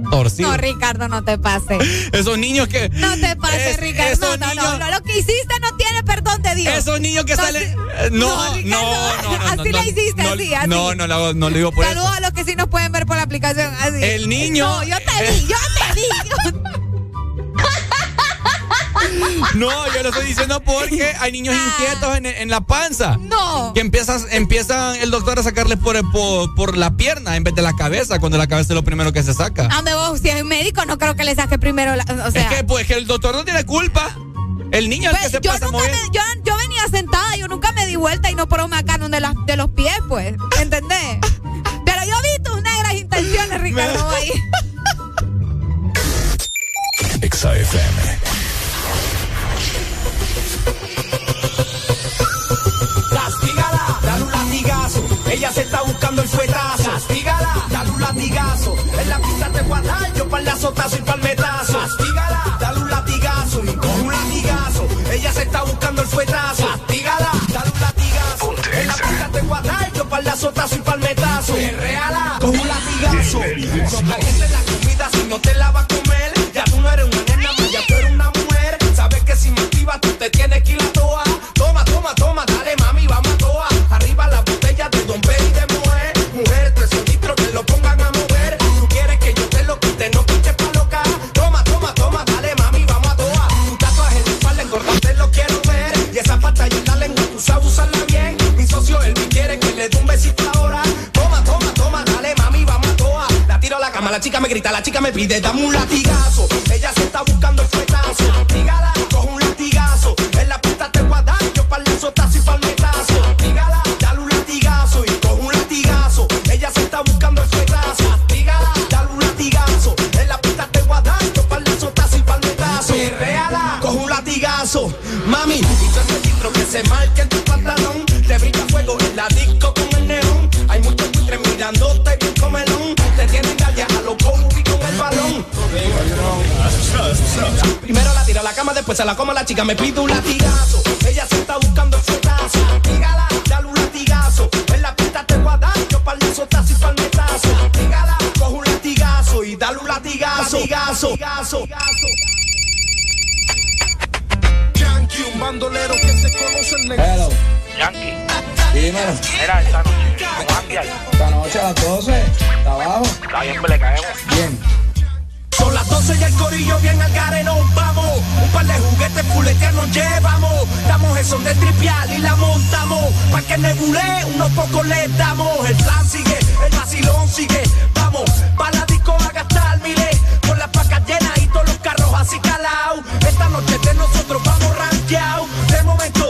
No, Ricardo, no te pases. Esos niños que. No te pases, Es- Ricardo. No, no, no, niños- no. Lo que hiciste no tiene perdón de Dios. Esos niños que salen. eh, No, no, Ricardo, no, no, no, Así le hiciste, así, así. No, no, no, no le digo por Saludos eso. a los que sí nos pueden ver por la aplicación. Así. El niño- No, yo te vi, yo te vi. No, yo lo estoy diciendo porque hay niños inquietos en, en la panza. No. Que empiezan, empiezan el doctor a sacarles por, por, por la pierna en vez de la cabeza, cuando la cabeza es lo primero que se saca. ¿A dónde vos? Si es médico, no creo que le saque primero la. O sea. es que, pues, que el doctor no tiene culpa. El niño es el Pues, que se yo, pasa nunca me, yo, yo venía sentada, yo nunca me di vuelta y no por un macano de, las de los pies, pues. ¿Entendés? Pero yo vi tus negras intenciones, Ricardo. ahí. Exa Castígala, dale un latigazo. Ella se está buscando el fuetazo. Castígala, dale un latigazo. En la pista te guardar, yo para el azotazo y para el metazo. Castígala, dale un latigazo. Y con un latigazo. Ella se está buscando el fuetazo. Castígala, dale un latigazo. En la pista te guardar, yo para el azotazo y para el metazo. Perréala, con un latigazo. No la comida si no te la La a chica me grita, la chica me pide, dame un latigazo. Ella se está buscando el fuetazo. Dígala, coge un latigazo. En la pista te guarda, yo para el azotazo y para. Dígala, dale un latigazo y coge un latigazo. Ella se está buscando el fuetazo. Dígala, dale un latigazo. En la pista te guarda, yo para el azotazo y para el metazo. Perréala, coge un latigazo. Mami, y todo ese filtro que se marca en tu pantalón. Te brilla fuego en la disco con el neón. Hay muchos buitres mirándote Primero la tira a la cama, después se la come la chica, me pide un latigazo. Ella se está buscando el fuetazo. Dígala, dale un latigazo. En la pista te voy a dar, yo para el azotazo y para el metazo. Dígala, coge un latigazo y dale un latigazo. Latigazo. latigazo. Yankee, un bandolero que se conoce el negro. Hello. Yankee. Dímelo. Mira, esta noche, vamos a janguear. Esta noche a las 12. ¿Está abajo? Está bien, le caemos. Bien. Son las 12 y el corillo bien al gare nos vamos. Un par de juguetes fuletear nos llevamos. Damos eso de tripial y la montamos. Pa' que nebule, unos pocos le damos. El plan sigue, el vacilón sigue. Vamos, pa' la disco a gastar miles. Con las pacas llenas y todos los carros así calados. Esta noche de nosotros vamos rankeados. De momento,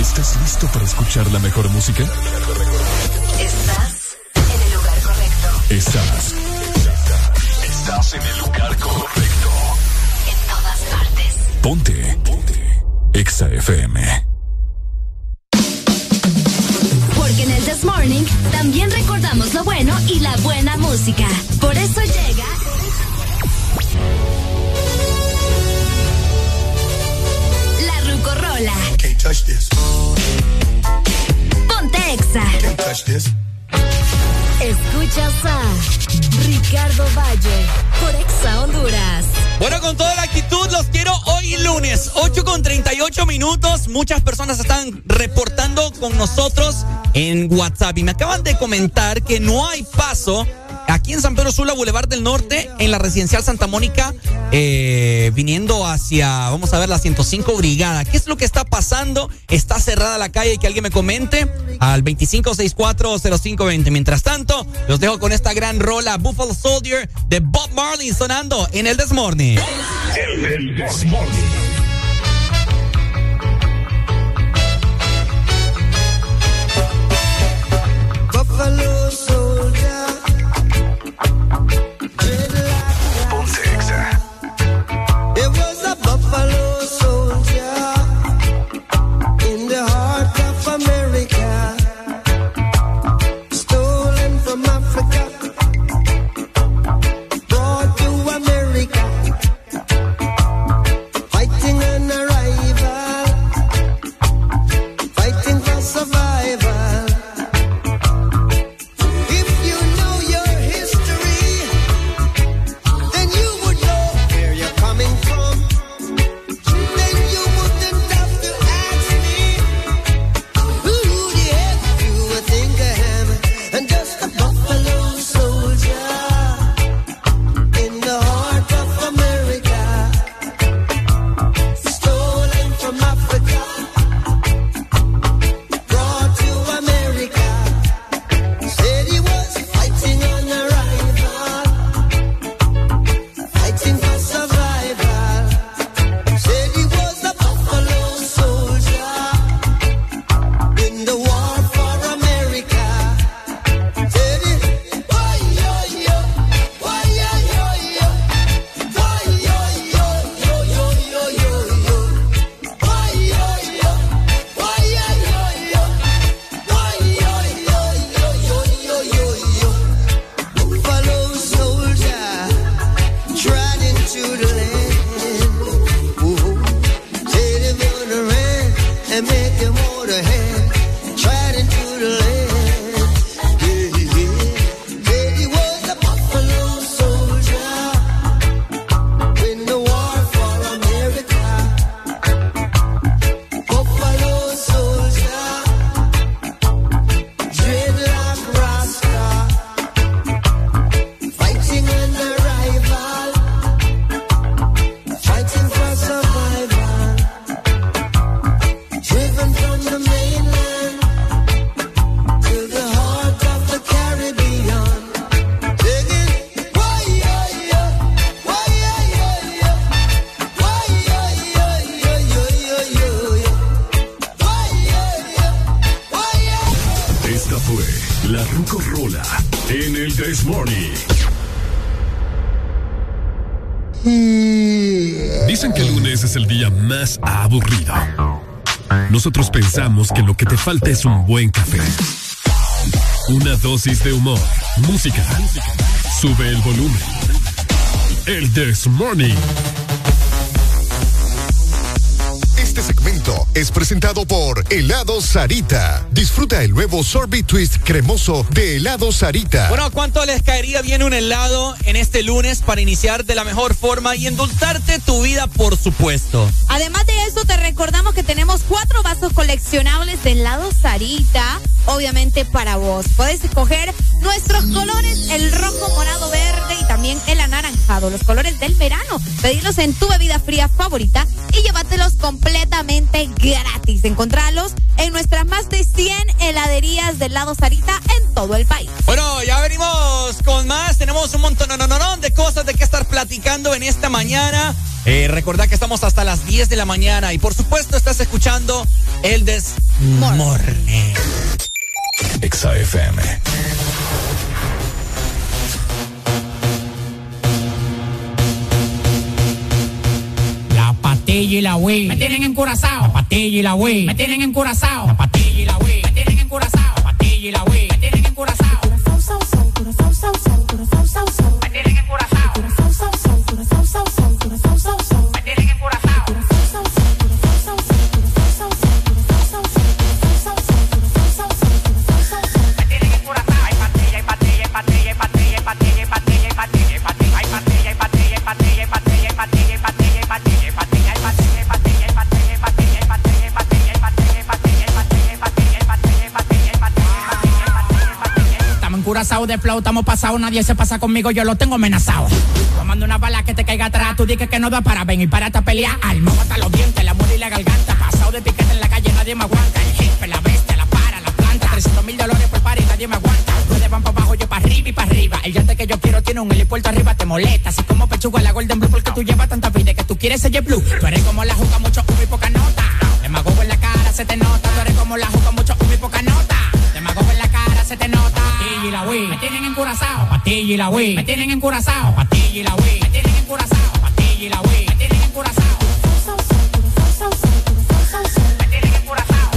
¿Estás listo para escuchar la mejor música? Estás en el lugar correcto. Estás. Estás en el lugar correcto. En todas partes. Ponte. Ponte. Exa FM. Porque en el This Morning también recordamos lo bueno y la buena música. Por eso llega. La Rucorola. Can't touch this. Ponte Exa. Can't touch this. Escuchas a Ricardo Valle por Exa Honduras. Bueno, con toda la actitud, los quiero hoy lunes, 8 con 38 minutos. Muchas personas están reportando con nosotros en WhatsApp y me acaban de comentar que no hay paso aquí en San Pedro Sula, Boulevard del Norte, en la residencial Santa Mónica, eh, viniendo hacia, vamos a ver, la 105 Brigada. ¿Qué es lo que está pasando? Está cerrada la calle que alguien me comente al 25640520. Mientras tanto, los dejo con esta gran rola Buffalo Soldier de Bob Marley sonando en el Desmorning. El Desmorning. Buffalo. Ponte falta es un buen café. Una dosis de humor, música. Sube el volumen. El This Morning. Este segmento es presentado por Helado Sarita. Disfruta el nuevo sorbet twist cremoso de Helado Sarita. Bueno, ¿cuánto les caería bien un helado en este lunes para iniciar de la mejor forma y endulzarte tu vida, por supuesto? Además de tenemos cuatro vasos coleccionables de helado Sarita, obviamente para vos. Puedes escoger nuestros colores, el rojo, morado, verde y también el anaranjado, los colores del verano. Pedirlos en tu bebida fría favorita y llévatelos completamente gratis. Encontralos en nuestras más de 100 heladerías del lado Sarita en todo el país. Bueno, ya venimos con más. Tenemos un montón de cosas de qué estar platicando en esta mañana. Eh, recordad que estamos hasta las 10 de la mañana y por supuesto estás escuchando el Des Morning. XAFM. patilla y la Wii. Me tienen encurazao. La patilla y la Wii. Me tienen encurazao. La la de flow, estamos pasados, nadie se pasa conmigo, yo lo tengo amenazado. Tomando una bala que te caiga atrás, tú dices que no da para ven y para a pelear. Alma, hasta los dientes, la muerte y la garganta. Pasado de piquete en la calle, nadie me aguanta. El jefe, la bestia, la para, la planta. 300 mil dólares por par y nadie me aguanta. Ustedes van para abajo, yo para arriba y para arriba. El yate que yo quiero tiene un helipuerto arriba, te molesta. Así como pechuga la Golden Blue, porque tú llevas tanta vida que tú quieres ser blue. Tú eres como la juca, mucho humo y poca nota. Te mago en la cara, se te nota. Tú eres como la juca, nota y la Wii. Me tienen encurazao. Patilla y la Wii. Me tienen encurazao. Patilla y la Wii. Me tienen encurazao. Patilla y la Wii. Me tienen encurazao. Me tienen encurazao.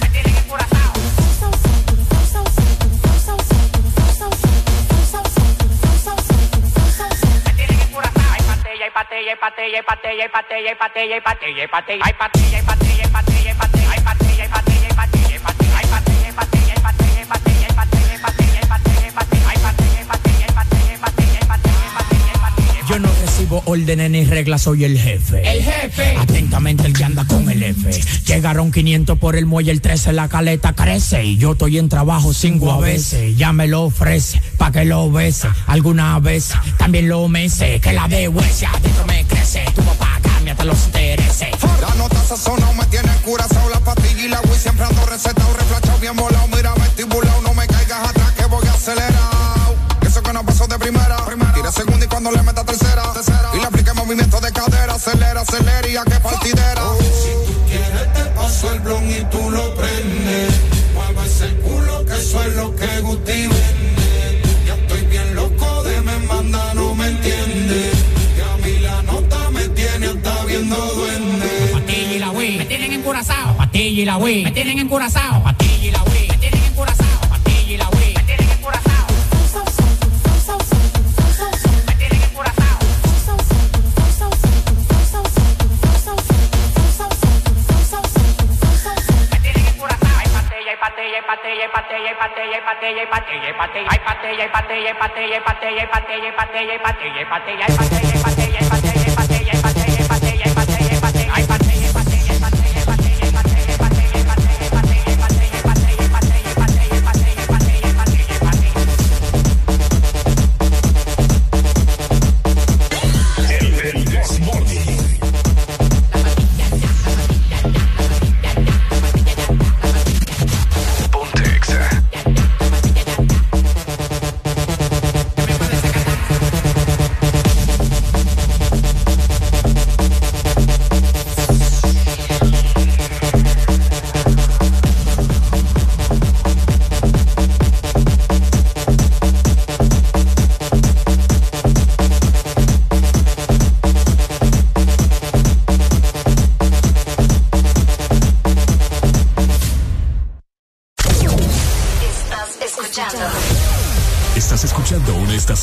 Me tienen encurazao. Me tienen encurazao. Hay patilla, hay patilla, hay patilla, hay patilla, hay patilla, hay patilla, hay patilla, hay patilla, hay patilla, órdenes ni reglas, soy el jefe. El jefe. Atentamente el que anda con el F. Llegaron 500 por el muelle, el 13 la caleta crece. Y yo estoy en trabajo cinco a veces. Ya me lo ofrece, pa' que lo bese. Alguna vez también lo mece. Que la de huesia adentro me crece. Tu papá cambia hasta los intereses. La nota sazona me tiene curazao. La pastilla y la Wii siempre ando recetado. Reflachado bien volado, mira vestibulado. La Wii. Me tienen encurazao. Patilla y la Wii. Me tienen encurazao. Patilla y la Wii. Me tienen encurazao. Me tienen encurazao. Me tienen encurazao. Hay patilla, hay patilla, hay patilla, hay patilla, hay patilla, hay patilla, hay patilla, hay patilla, hay patilla, hay patilla, hay patilla, hay patilla, hay patilla, hay patilla, hay patilla, hay patilla, hay patilla, hay patilla,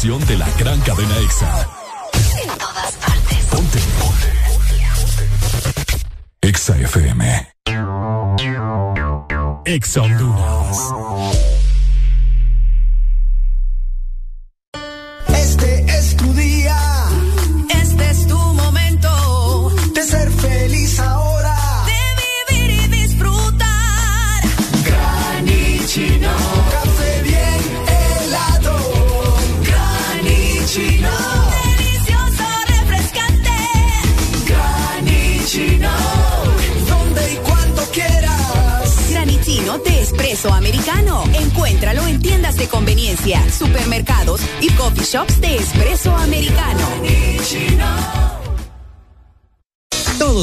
de la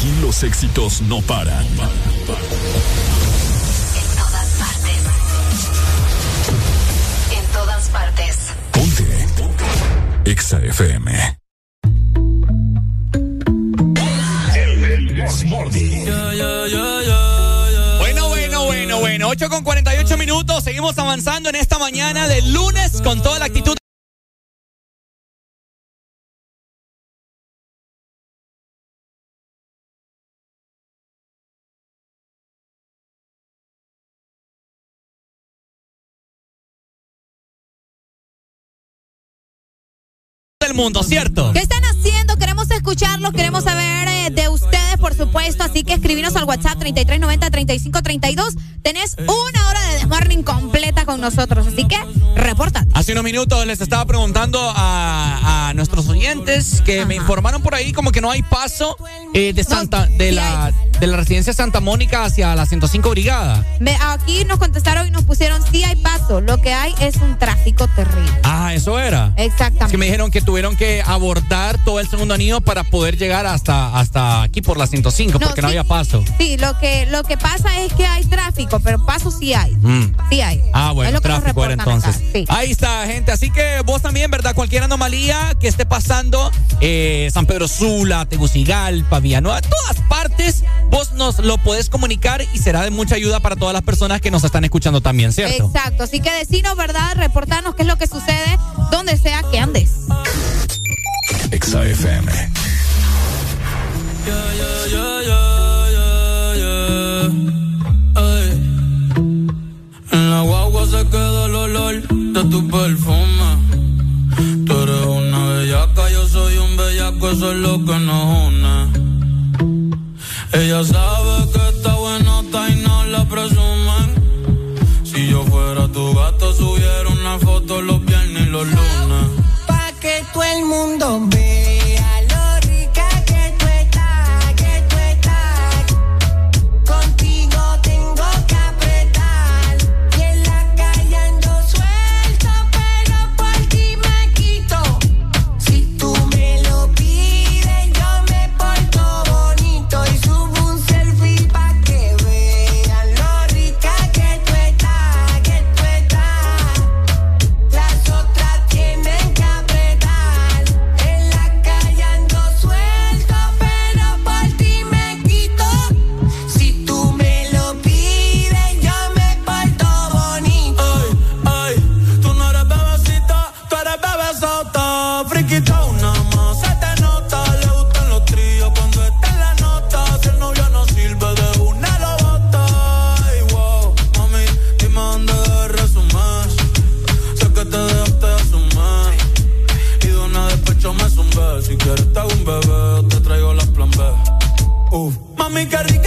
Aquí los éxitos no paran. En todas partes. En todas partes. Ponte. EXA FM. Bueno, bueno, bueno, bueno. 8 con 48 minutos. Seguimos avanzando en esta mañana del lunes con toda la actitud. Mundo, ¿cierto? ¿Qué están haciendo? Queremos escucharlos, queremos saber eh, de ustedes, supuesto. Así que escribinos al WhatsApp 3390-3532. Tenés una hora de Desmorning completa con nosotros. Así que reporta. Hace unos minutos les estaba preguntando a, a nuestros oyentes que me informaron por ahí como que no hay paso eh, de Santa de la de la residencia Santa Mónica hacia la 105 Brigada. Me- aquí nos contestaron y nos pusieron sí hay paso. Lo que hay es un tráfico terrible. Ah, eso era. Exactamente. Que me dijeron que tuvieron que abordar todo el segundo anillo para poder llegar hasta hasta aquí por la 105 No, porque no sí. había paso. Sí, lo que, lo que pasa es que hay tráfico, pero paso sí hay. Mm. Sí hay. Ah, Es bueno, lo que nos tráfico era entonces. acá, sí. Ahí está, gente. Así que vos también, ¿verdad? Cualquier anomalía que esté pasando, eh, San Pedro Sula, Tegucigalpa, Villanueva, todas partes, vos nos lo podés comunicar y será de mucha ayuda para todas las personas que nos están escuchando también, ¿cierto? Exacto. Así que decinos, ¿verdad? Reportarnos qué es lo que sucede donde sea que andes. En la guagua se queda el olor de tu perfume. Tú eres una bellaca, yo soy un bellaco, eso es lo que nos une. Ella sabe que está buenota y no la presumen. Si yo fuera tu gato, subiera una foto los viernes y los lunes. Pa' que todo el mundo vea Uf. Mami,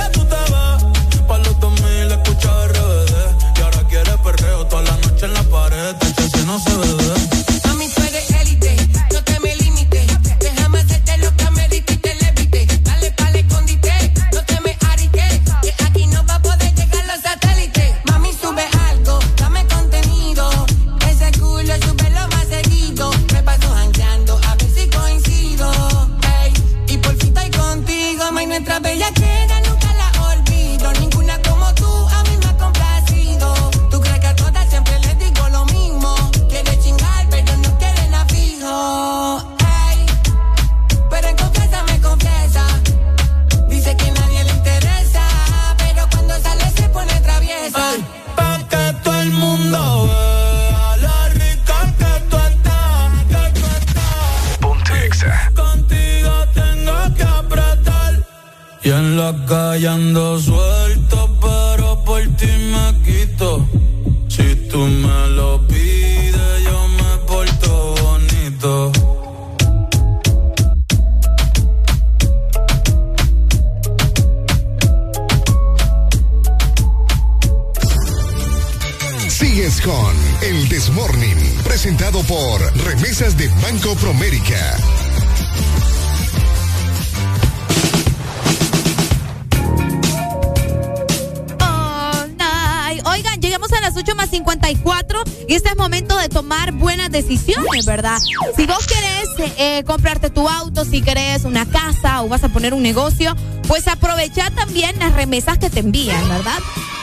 vas a poner un negocio, pues aprovecha también las remesas que te envían, ¿verdad?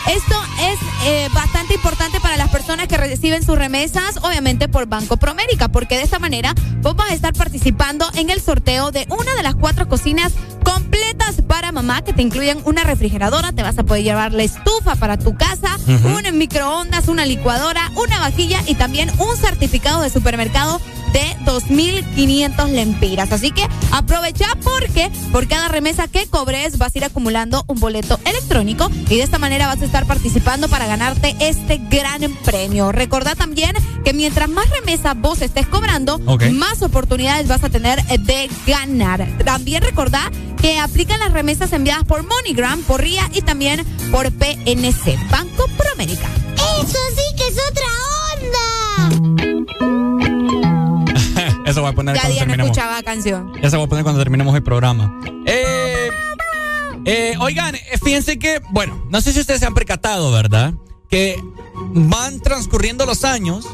Esto es eh, bastante importante para las personas que reciben sus remesas, obviamente por Banco Promérica, porque de esta manera vos vas a estar participando en el sorteo de una de las cuatro cocinas completas para mamá que te incluyen una refrigeradora, te vas a poder llevar la estufa para tu casa, un microondas, una licuadora, una vajilla y también un certificado de supermercado de 2.500 lempiras. Así que aprovecha porque por cada remesa que cobres vas a ir acumulando un boleto electrónico y de esta manera vas a estar participando para ganarte este gran premio. Recordá también que mientras más remesa vos estés cobrando, más oportunidades vas a tener de ganar. También recordá que aplican las remesas enviadas por MoneyGram, por RIA y también por PNC, Banco Promérica. Eso sí que es otra onda. Eso voy a poner Ya cuando terminemos. escuchaba canción. Eso voy a poner cuando terminemos el programa. Eh, eh, oigan, eh, fíjense que, bueno, no sé si ustedes se han percatado, ¿verdad? Que van transcurriendo los años.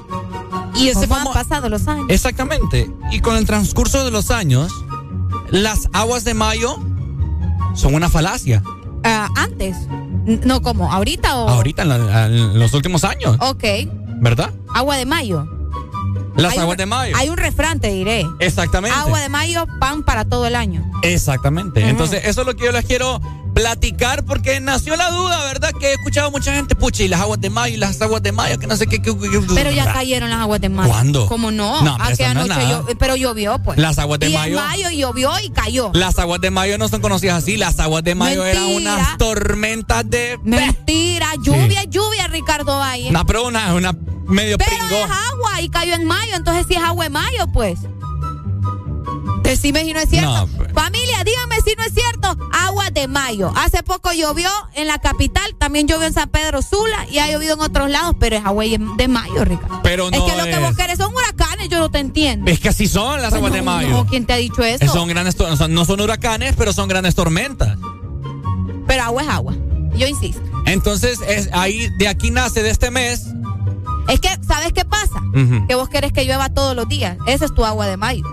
Y ese ¿Cómo han famo- pasado los años? Exactamente. Y con el transcurso de los años, las aguas de mayo son una falacia. Ah, antes. No, ¿cómo? ¿Ahorita o...? Ahorita, en, la- en los últimos años, Ok. ¿verdad? Agua de mayo. Las Hay aguas un- de mayo. Hay un refrán, te diré. Exactamente. Agua de mayo, pan para todo el año. Exactamente. Entonces, eso es lo que yo les quiero platicar porque nació la duda, ¿verdad? Que he escuchado mucha gente, pucha, y las aguas de mayo, y las aguas de mayo, que no sé qué. qué- qué- Pero ya cayeron las aguas de mayo. ¿Cuándo? ¿Cómo no? No, pero Aquella eso no noche pero llovió, pues. Las aguas de y mayo- en mayo llovió y cayó. Las aguas de mayo no son conocidas así. Las aguas de mayo eran unas tormentas de. Mentira, lluvia, lluvia, Ricardo Valle. No, pero una, una medio Pero pringó. es agua y cayó en mayo, entonces sí es agua de mayo, pues. Decime si no es cierto. No, pues. Familia, dígame si no es cierto. Agua de mayo. Hace poco llovió en la capital, también llovió en San Pedro Sula y ha llovido en otros lados, pero es agua de mayo, Ricardo. Pero es que lo que vos querés son huracanes, yo no te entiendo. Es que así son las aguas de mayo. No, ¿quién te ha dicho eso? Son grandes, tor- o sea, no son huracanes, pero son grandes tormentas. Pero agua es agua. Yo insisto. Entonces, es ahí, de aquí nace de este mes. Es que, ¿sabes qué pasa? Que vos querés que llueva todos los días. Esa es tu agua de mayo.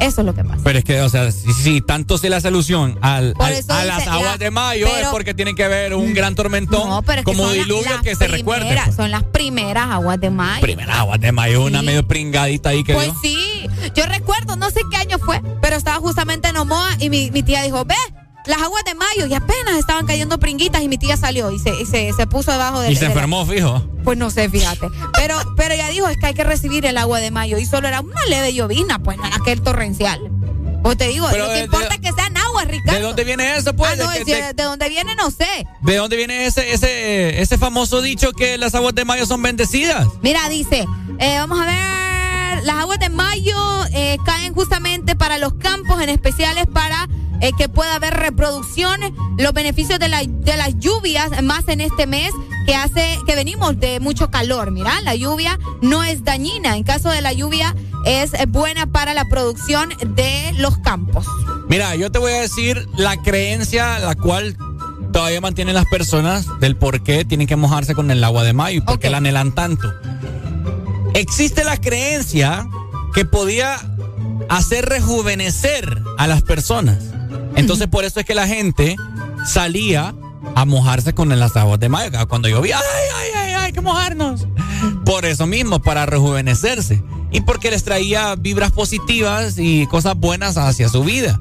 Eso es lo que pasa. Pero es que, o sea, si, si tanto se le hace alusión al, a dice, las aguas la- de mayo, es porque tiene que haber un gran tormentón No, pero es que como diluvio las que se recuerde. pues. Son las primeras aguas de mayo. Primeras aguas de mayo, una medio pringadita ahí que Pues dio. sí, yo recuerdo, no sé qué año fue, pero estaba justamente en Omoa y mi, mi tía dijo, ve, las aguas de mayo y apenas estaban cayendo pringuitas y mi tía salió y se, y se, se puso debajo de Y se de la- enfermó, fijo. Pues no sé, fíjate. Pero, pero ella dijo, es que hay que recibir el agua de mayo y solo era una leve llovizna, pues no era aquel torrencial. Pues te digo, Pero lo que de- importa es que sean aguas, Ricardo. ¿De dónde viene eso, pues? Ah, no, ¿De, es que- de, de dónde viene no sé. de dónde viene ese, ese, ese famoso dicho que las aguas de mayo son bendecidas? Mira, dice, eh, vamos a ver, las aguas de mayo eh, caen justamente para los campos, en especiales para eh, que pueda haber reproducción, los beneficios de, la- de las lluvias, más en este mes que hace que venimos de mucho calor. Mira, la lluvia no es dañina, en caso de la lluvia es eh, buena para la producción de los campos. Mira, yo te voy a decir la creencia la cual todavía mantienen las personas del por qué tienen que mojarse con el agua de mayo y por qué la anhelan tanto. Existe la creencia que podía hacer rejuvenecer a las personas. Entonces, por eso es que la gente salía a mojarse con las aguas de mayo. Cuando llovía, ¡ay, ay, ay, ay, hay que mojarnos! Por eso mismo, para rejuvenecerse. Y porque les traía vibras positivas y cosas buenas hacia su vida.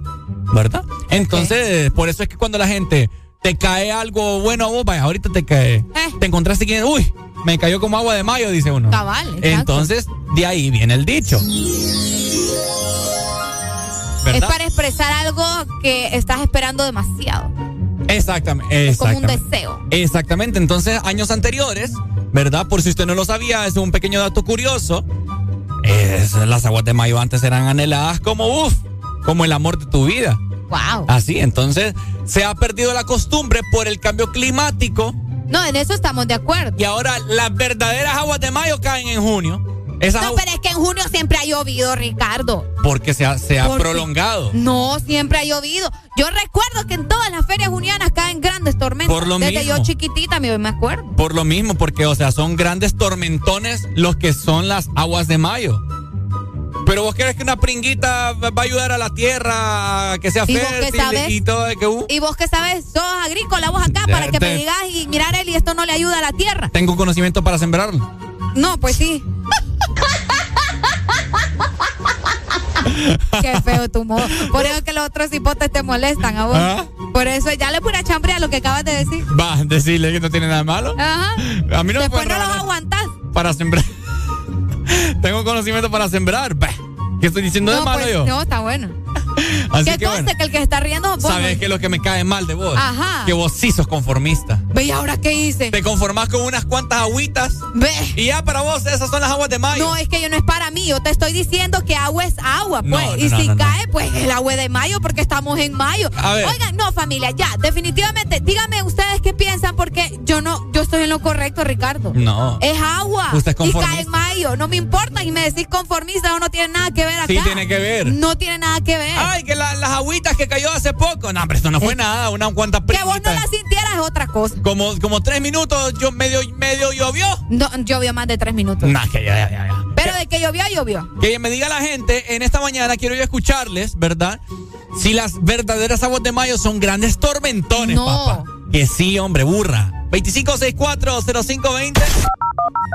¿Verdad? Entonces, por eso es que cuando la gente te cae algo bueno a vos, vaya, ahorita te cae. Te encontraste que, uy, me cayó como agua de mayo, dice uno. Cabal, exacto. Entonces, de ahí viene el dicho. ¿verdad? Es para expresar algo que estás esperando demasiado. Exactamente. Es como un deseo. Exactamente. Entonces, años anteriores, ¿verdad? Por si usted no lo sabía, es un pequeño dato curioso. es- las aguas de mayo antes eran anheladas como uff, como el amor de tu vida. Wow. Así, entonces se ha perdido la costumbre por el cambio climático No, en eso estamos de acuerdo. y ahora las verdaderas aguas de mayo caen en junio. Esas No, pero es que en junio siempre ha llovido, Ricardo. porque se ha, se ha Porque- prolongado. No, siempre ha llovido. Yo recuerdo que en todas las ferias junianas caen grandes tormentas. Por lo Desde mismo. yo chiquitita me acuerdo. Por lo mismo, porque, o sea, son grandes tormentones los que son las aguas de mayo. Pero vos crees que una pringuita va a ayudar a la tierra a que sea ¿Y fértil sabes? y todo de que uh, Y vos que sabes, sos agrícola vos acá para que te- me digas y mirar él y esto no le ayuda a la tierra. tengo conocimiento para sembrarlo. No, pues sí. Qué feo tu modo. Por eso que los otros hipotes te molestan a vos. ¿Ah? Por eso ya le pura chambre a lo que acabas de decir. Va, decirle que no tiene nada malo. Ajá. A mí no me Después no los aguantás. para sembrar. Tengo conocimiento para sembrar. Bah, ¿Qué estoy diciendo de No, malo pues, yo? no, está bueno. Así ¿Qué que conste bueno. que el que está riendo vos. ¿Sabes qué es lo que me cae mal de vos? Ajá. Que vos sí sos conformista. Ve, ¿y ahora qué hice? Te conformás con unas cuantas agüitas Ve. y ya para vos esas son las aguas de mayo. No, es que yo no es para mí. Yo te estoy diciendo que agua es agua, pues. No, no, y no, si cae, pues el agua de mayo, porque estamos en mayo. A ver. Oigan, no, familia, ya, definitivamente, díganme ustedes qué piensan, porque yo no, yo estoy en lo correcto, Ricardo. No. Es agua. Usted es y conformista. cae en mayo. No me importa. Y me decís conformista o no tiene nada que ver acá. Sí tiene que ver. No tiene nada que ver. Ay, que la- las agüitas que cayó hace poco. No, hombre, esto no fue nada. Una cuanta que vos no la sintieras es otra cosa. Como, como tres minutos, yo medio, medio llovió. No, llovió más de tres minutos. Nah, que ya, ya, ya, ya. Pero de que llovió, llovió. Que me diga la gente, en esta mañana quiero yo escucharles, ¿verdad? Si las verdaderas aguas de mayo son grandes tormentones, No. papá. Que sí, hombre, burra. 25640520.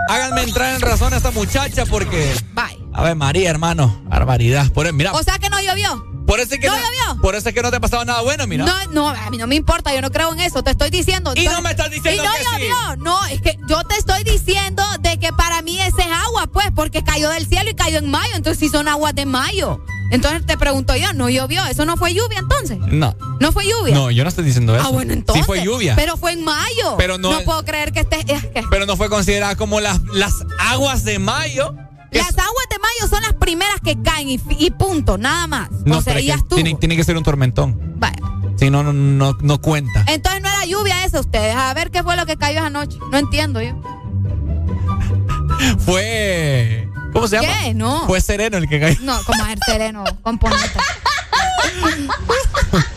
Háganme entrar en razón a esta muchacha porque. Bye. A ver, María, hermano. Barbaridad. Por, mira, O sea que no llovió. Por eso es que ¿no no, por eso es que no te ha pasado nada bueno, mira. No, no, a mí no me importa, yo no creo en eso, te estoy diciendo. Y no me estás diciendo y no que sí. llovió. No, es que yo te estoy diciendo de que para mí ese es agua, pues, porque cayó del cielo y cayó en mayo, entonces sí son aguas de mayo. Entonces te pregunto yo, ¿no llovió? ¿Eso no fue lluvia entonces? No. ¿No fue lluvia? No, yo no estoy diciendo eso. Ah, bueno, entonces. Sí fue lluvia. Pero fue en mayo. Pero no- puedo creer que esté. es que- Pero no fue considerada como las, las aguas de mayo. Las aguas de mayo son las primeras que caen y, punto, nada más. No, o sea, ya estuvo. tiene, tiene que ser un tormentón. Vaya. Si no, no, no, no cuenta. Entonces no era lluvia esa ustedes. A ver qué fue lo que cayó esa noche. No entiendo yo. Fue. ¿Cómo se llama? ¿Qué? No. Fue sereno el que cayó. No, como el sereno, componente.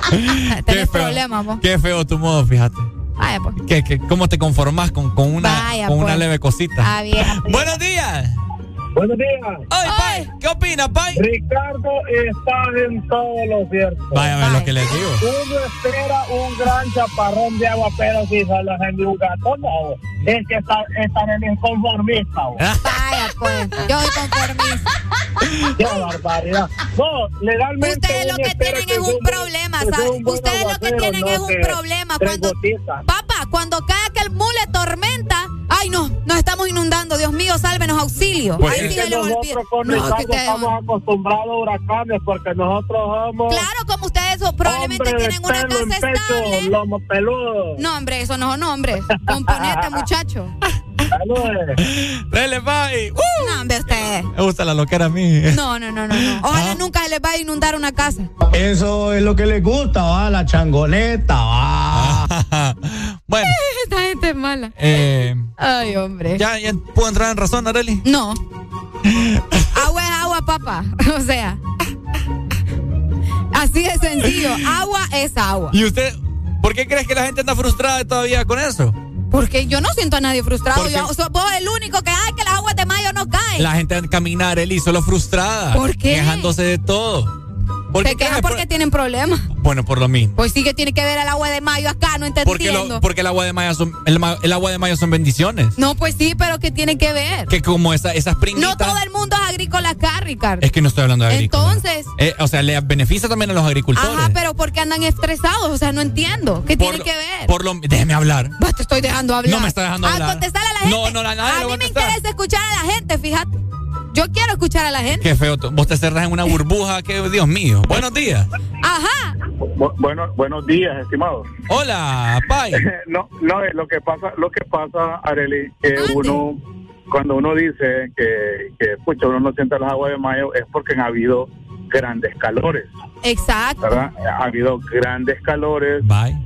Tenés problemas, vos. Qué feo tu modo, fíjate. Vaya, pues. ¿Qué, qué, cómo te conformas con, con una, Vaya, con una pues. leve cosita? Ah, bien. Buenos días. Buenos días. Ay, Pai, ¿qué opina, Pai? Ricardo está en todo lo cierto. Vaya, a ver lo que les digo. Uno espera un gran chaparrón de agua, pero si solo es en un gato, no. Es que está, están en inconformista. pues. Yo soy conformista. Qué barbaridad. No, legalmente. Ustedes lo que tienen es un problema, que ¿sabes? un Ustedes lo que tienen no es un que problema. Cuando, gotitas. papá, cuando cae aquel mule tormenta, ay no, nos estamos inundando. Dios mío, sálvenos, auxilio. Pues Ahí es sí que nosotros con No, que ustedes- estamos acostumbrados a huracanes porque nosotros somos. Claro, como ustedes probablemente tienen una pelo en casa pecho, estable. lomo peludo. No, hombre, eso no son nombres. Componente, muchacho. Dale, Pai. ¡Uh! No, hombre, ustedes. Me gusta la loquera a mí. No, no, no, no, no. Ojalá nunca se les vaya a inundar una casa. Eso es lo que les gusta, va, la changoneta, va. bueno, Esta gente es mala. eh, Ay, hombre. ¿ya, ¿ya puedo entrar en razón, Areli? No. Agua es agua, papá. O sea. Así de sencillo. Agua es agua. ¿Y usted, por qué crees que la gente anda frustrada todavía con eso? Porque yo no siento a nadie frustrado. Yo soy vos el único que, ay, que las aguas de mayo no caen. La gente camina, Areli, solo frustrada. ¿Por qué? Quejándose de todo. ¿Por Se qué quejan porque tienen problemas. Bueno, por lo mismo. Pues sí que tiene que ver el agua de mayo acá, no Porque, entendiendo. lo- porque el agua de mayo son, el, el agua de mayo son bendiciones. No, pues sí, pero que tiene que ver. Que como esa, esas pringuitas. No todo el mundo es agrícola acá, Ricardo. Es que no estoy hablando de agrícola. Entonces. Eh, o sea, le beneficia también a los agricultores. Ajá, pero ¿por qué andan estresados? O sea, no entiendo. ¿Qué por, tiene que ver? Por lo, déjeme hablar. Pues te estoy dejando hablar. No me está dejando hablar. contestarle a la gente. No, no, la- nadie a mí a me interesa escuchar a la gente, fíjate. Yo quiero escuchar a la gente. Qué feo. Vos te cerras en una burbuja, que Dios mío. Buenos días. Ajá. Bu- bueno, buenos días, estimados. Hola, Pai. no, no, eh, lo que pasa, lo que pasa, Areli, que uno, cuando uno dice que, que pucha, uno no siente las aguas de mayo, es porque han habido grandes calores, Exacto. ¿verdad? Ha habido grandes calores.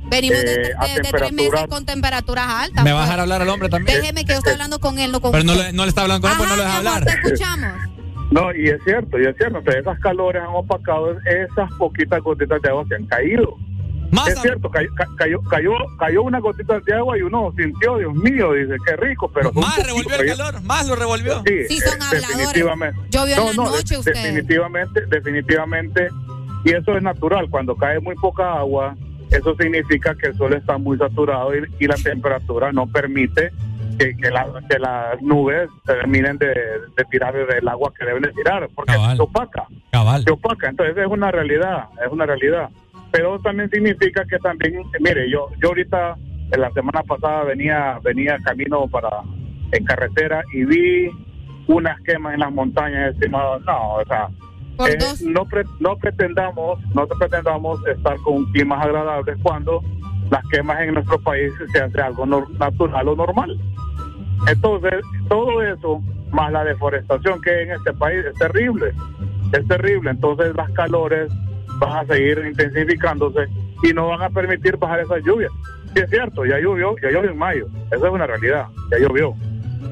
Venimos de, eh, a de- tres meses con temperaturas altas. ¿Me vas a pues. dejar hablar al hombre también? Déjeme que yo estoy hablando con él, no con Pero no le, no le está hablando con él, pues no lo deja hablar. te escuchamos. No, y es cierto, y es cierto, entonces esas calores han opacado esas poquitas gotitas de agua que han caído. Es cierto, cayó, ca- cayó, cayó, cayó una gotita de agua y uno sintió, Dios mío, dice, qué rico, pero... Más revolvió el calor, más lo revolvió. Sí, Sí, son eh, habladores. definitivamente. Llovió en la de- noche ustedes. Definitivamente, definitivamente, y eso es natural, cuando cae muy poca agua, eso significa que el sol está muy saturado y, y la temperatura no permite que, que, la- que las nubes terminen de, de tirar el agua que deben de tirar, porque se opaca. Cabal. Se opaca, entonces es una realidad, es una realidad. Pero también significa que también, mire, yo yo ahorita, en la semana pasada venía venía camino para en carretera y vi unas quemas en las montañas, estimado. No, o sea, eh, no, pre- no pretendamos, no pretendamos estar con climas agradables cuando las quemas en nuestro país se hace algo nor- natural o normal. Entonces, todo eso, más la deforestación que hay en este país, es terrible. Es terrible. Entonces, las calores van a seguir intensificándose y no van a permitir bajar esas lluvias. Sí, es cierto, ya llovió, ya llovió en mayo. Esa es una realidad, ya llovió.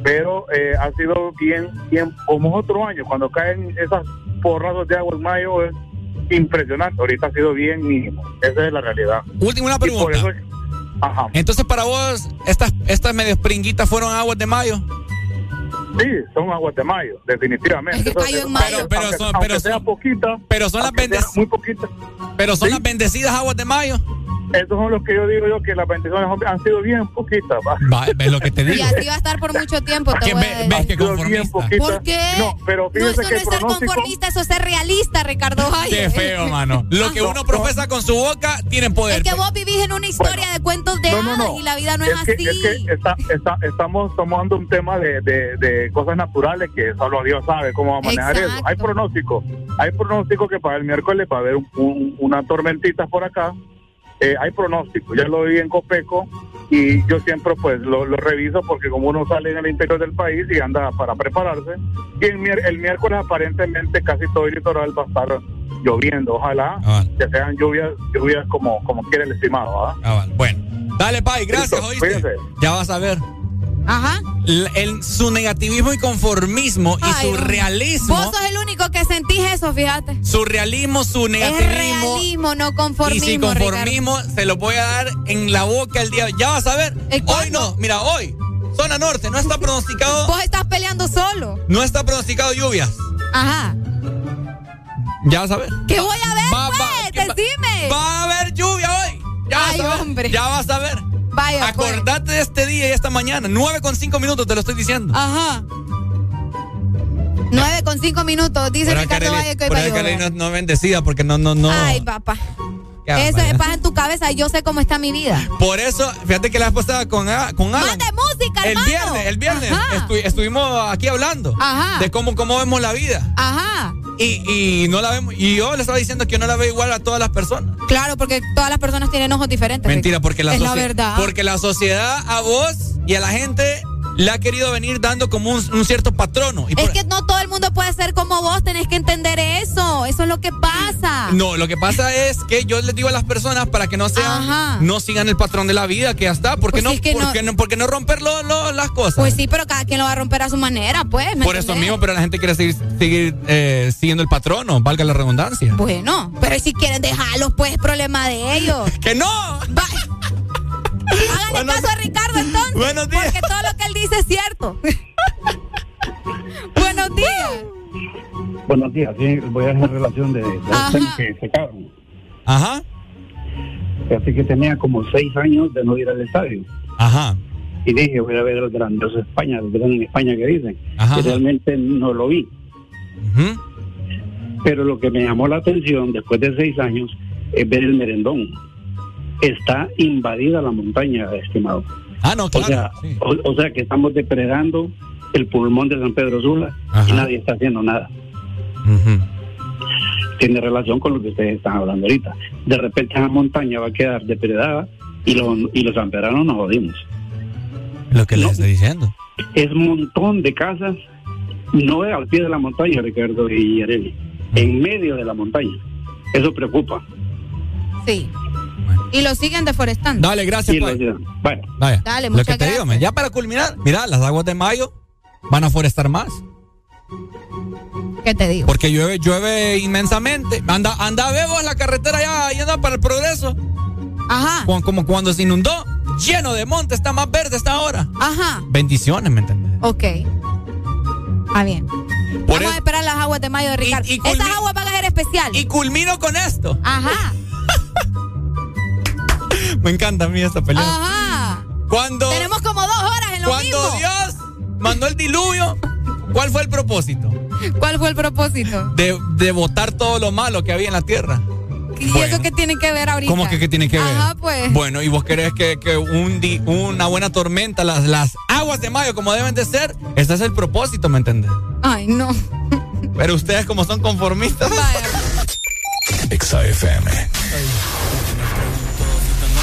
Pero eh, ha sido bien, bien, como otro año, cuando caen esas porrazos de agua en mayo, es impresionante. Ahorita ha sido bien mínimo. Esa es la realidad. Última una por pregunta. eso Ajá. Entonces, para vos, estas, estas medio pringuitas fueron aguas de mayo. Sí, son aguas de mayo, definitivamente. Eso- eso- Pero, pero aunque- son, aunque pero sea son, poquita, pero son las bendecidas. muy poquita. Pero son Sí. las bendecidas aguas de mayo. Esos son los que yo digo yo que las bendiciones han sido bien poquitas. ¿va? Va, ves lo que te Y digo. así va a estar por mucho tiempo. Te voy a decir. ves que Bien conformista. poquita. ¿Por qué? No, pero No, eso que no es ser pronóstico... conformista, eso es ser realista, Ricardo Valle. Qué feo, mano. Lo que uno profesa con su boca tiene poder. Es que vos vivís en una historia de cuentos de No, no, hadas y la vida no es, así. es que está- está- estamos tomando un tema de, de- de cosas naturales que solo Dios sabe cómo va a manejar Exacto. eso. Hay pronóstico. Hay pronóstico que para el miércoles va a haber un- un- una tormentita por acá. Eh, hay pronóstico. Ya lo vi en Copeco y yo siempre pues lo, lo reviso porque como uno sale en el interior del país y anda para prepararse. Y el, el miércoles aparentemente casi todo el litoral va a estar lloviendo. Ojalá que sean lluvias, lluvias como, como quiere el estimado. ¿ah? Ah, vale. Bueno. Dale, Pai, gracias, Listo. Ya vas a ver. Ajá. El- su negativismo y conformismo y su realismo. Vos sos el único que sentís eso, fíjate. Su realismo, su Es negativismo. realismo, no Y conformismo. si conformismo se lo voy a dar en la boca el día. Ya vas a ver. Hoy no, mira, hoy. Zona norte, no está pronosticado. Vos estás peleando solo. No está pronosticado lluvias. Ajá. Ya vas a ver. ¿Qué voy a ver, Va- va- pues? ¿qué va- Decime. Va a haber lluvia hoy. Ya Ay, vas a ver. hombre. Ya vas a ver. Vaya, pues. Acordate de este día y esta mañana. 9 con 5 minutos, te lo estoy diciendo. Ajá. Nueve con cinco minutos, dice Ricardo Kareli- Valle que hoy va a llover. no, no bendecida porque no, no, no. Ay, papá. Eso es pasa en tu cabeza. Yo sé cómo está mi vida. Por eso, fíjate que la vez pasada con, A- con Alan. ¡Mande música, El hermano! viernes, el viernes Ajá. estu- estuvimos aquí hablando Ajá. de cómo, cómo vemos la vida. Ajá. Y, y no la vemos. Y yo le estaba diciendo que yo no la veo igual a todas las personas. Claro, porque todas las personas tienen ojos diferentes. Mentira, porque la, es la verdad. porque la sociedad a vos y a la gente le ha querido venir dando como un, un cierto patrono. Y Es por- que no todo el mundo puede ser como vos, tenés que entender eso. Eso es lo que pasa. No, lo que pasa es que yo les digo a las personas para que no sean, Ajá. no sigan el patrón de la vida que ya está. ¿Por qué Pues no, sí, es que por no- no, romper lo- lo- las cosas? Pues sí, pero cada quien lo va a romper a su manera, pues. ¿me por eso mismo, pero la gente quiere seguir, seguir eh, siguiendo el patrón, valga la redundancia. Bueno, pero si quieren dejarlos, pues es problema de ellos. ¡Que no! Va- Háganle caso a Ricardo entonces. Buenos días. Porque todo lo que él dice es cierto. Buenos días. Buenos días, sí, voy a hacer relación de, de que se cagan. Ajá. Así que tenía como seis años de no ir al estadio. Ajá. Y dije, voy a ver el grandioso España, el gran en España que dicen. Ajá. Y realmente no lo vi. Ujú. Pero lo que me llamó la atención después de seis años es ver el merendón. Está invadida la montaña, estimado. Ah, no, O sea, o, o sea que estamos depredando el pulmón de San Pedro Sula y nadie está haciendo nada. Tiene relación con lo que ustedes están hablando ahorita. De repente esa montaña va a quedar depredada y los, y los sanpedranos nos jodimos. Lo que les estoy diciendo. Es un montón de casas, no al pie de la montaña, Ricardo y Areli, en medio de la montaña. Eso preocupa. Sí. Y lo siguen deforestando. Dale, gracias. Pues. Bueno, Vaya. Dale, Lo muchas que te digo, gracias. men, ya para culminar, mira, las aguas de mayo van a forestar más. ¿Qué te digo? Porque llueve, llueve inmensamente. Anda, anda, vemos la carretera ya, anda para el progreso. Ajá. Como, como cuando se inundó, lleno de monte, está más verde esta hora. Ajá. Bendiciones, ¿me entiendes? Ok. Ah, bien. Por Vamos a esperar las aguas de mayo de Ricardo. y culmi- Esas aguas van a ser especiales. Y culmino con esto. Ajá. Me encanta a mí esta pelea. Ajá. Cuando, Tenemos como dos horas en lo cuando mismo. Dios mandó el diluvio, ¿cuál fue el propósito? ¿Cuál fue el propósito? De, de botar todo lo malo que había en la tierra. ¿Y Bueno. eso qué tiene que ver ahorita? ¿Cómo que qué tiene que ver? Ajá, pues. Bueno, ¿y vos crees que, que un di- una buena tormenta, las, las aguas de mayo como deben de ser? Ese es el propósito, ¿me entendés? Ay, no. Pero ustedes como son conformistas. Exa FM.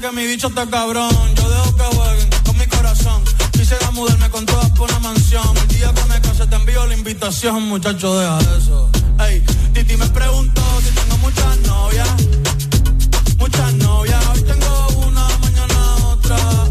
que mi bicho está cabrón. Yo dejo que jueguen con mi corazón. Quisiera mudarme con todas por una mansión. El día que me case te envío la invitación, muchacho, deja eso. Ey, Titi me preguntó si tengo muchas novias. Muchas novias, hoy tengo una, mañana otra.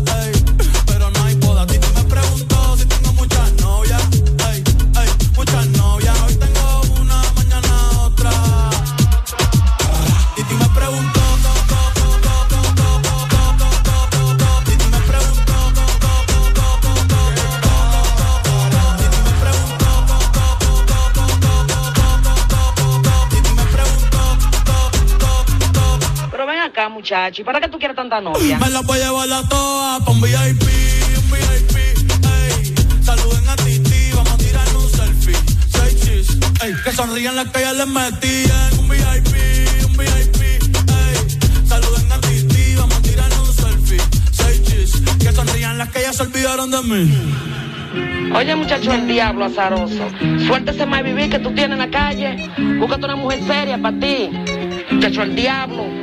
Acá, muchacho, ¿y para qué tú quieres tanta novia? Me las voy a llevar a todas pa' un VIP, un VIP, ey. Saluden a Titi, vamos a tirar un selfie. Seis chis, ey. Que sonrían las que ya les metí en un VIP, un VIP, ey. Saluden a Titi, vamos a tirar un selfie. Seis chis, que sonrían las que ya se olvidaron de mí. Oye, muchacho, el diablo azaroso. Suéltese más vivir que tú tienes en la calle. Búscate una mujer seria para ti. Muchacho, el diablo.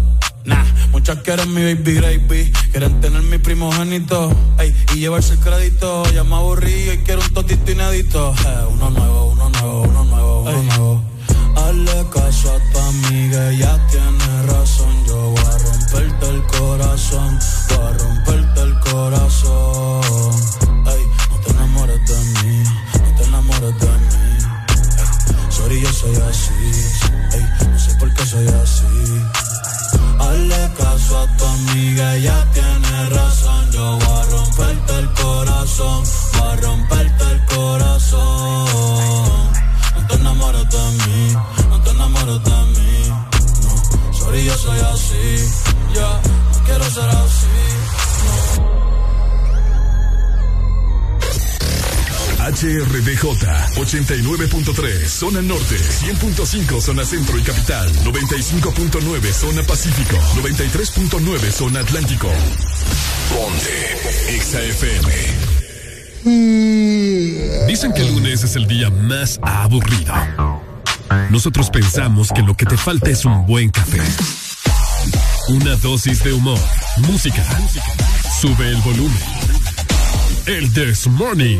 Nah, muchas quieren mi baby gravy, quieren tener mi primogénito, ey, y llevarse el crédito. Ya me aburrí y quiero un totito inédito. Eh, uno nuevo, uno nuevo, uno nuevo, uno nuevo. Hazle caso a tu amiga, ella tiene razón. Yo voy a romperte el corazón, voy a romperte el corazón. Ey, no te enamores de mí, no te enamores de mí. Ey, sorry, yo soy así, ey, no sé por qué soy así. A tu amiga, ella tiene razón. Yo voy a romperte el corazón, voy a romperte el corazón. No te enamores de mí, no te enamores de mí. No, sorry, yo soy así. HRDJ 89.3 zona norte, 100.5 zona centro y capital, 95.9 zona pacífico, 93.9 zona atlántico. Ponte XAFM. Dicen que el lunes es el día más aburrido. Nosotros pensamos que lo que te falta es un buen café. Una dosis de humor, música. Sube el volumen. El This Morning.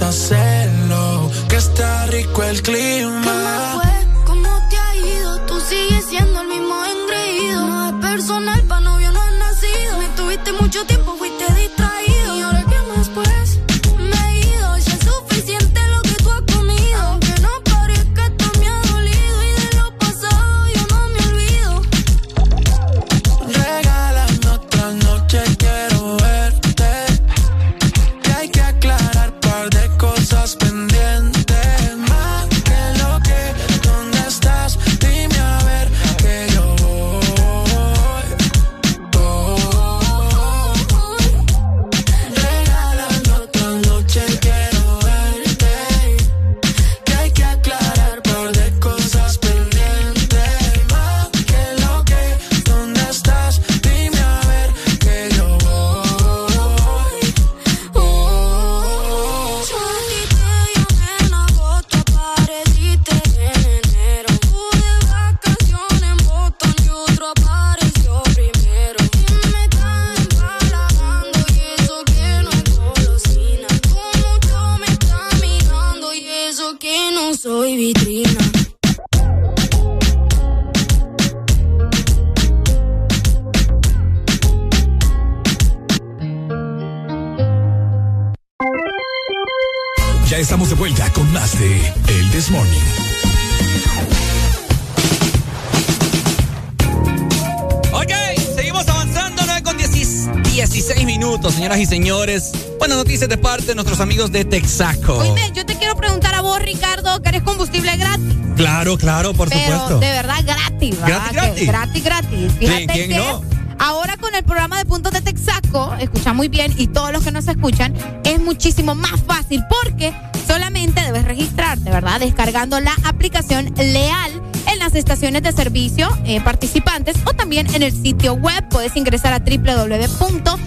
Vamos a hacerlo. Que está rico el clima. Nuestros amigos de Texaco. Oíme, yo te quiero preguntar a vos, Ricardo, que eres combustible gratis. Claro, claro, por pero supuesto. de verdad gratis, ¿verdad? Gratis, gratis. Gratis, gratis. Fíjate ¿Quién que no? ahora con el programa de puntos de Texaco, escucha muy bien, y todos los que nos escuchan, es muchísimo más fácil porque solamente debes registrarte, ¿verdad? Descargando la aplicación Leal en las estaciones de servicio eh, participantes o también en el sitio web. Puedes ingresar a www.leal.co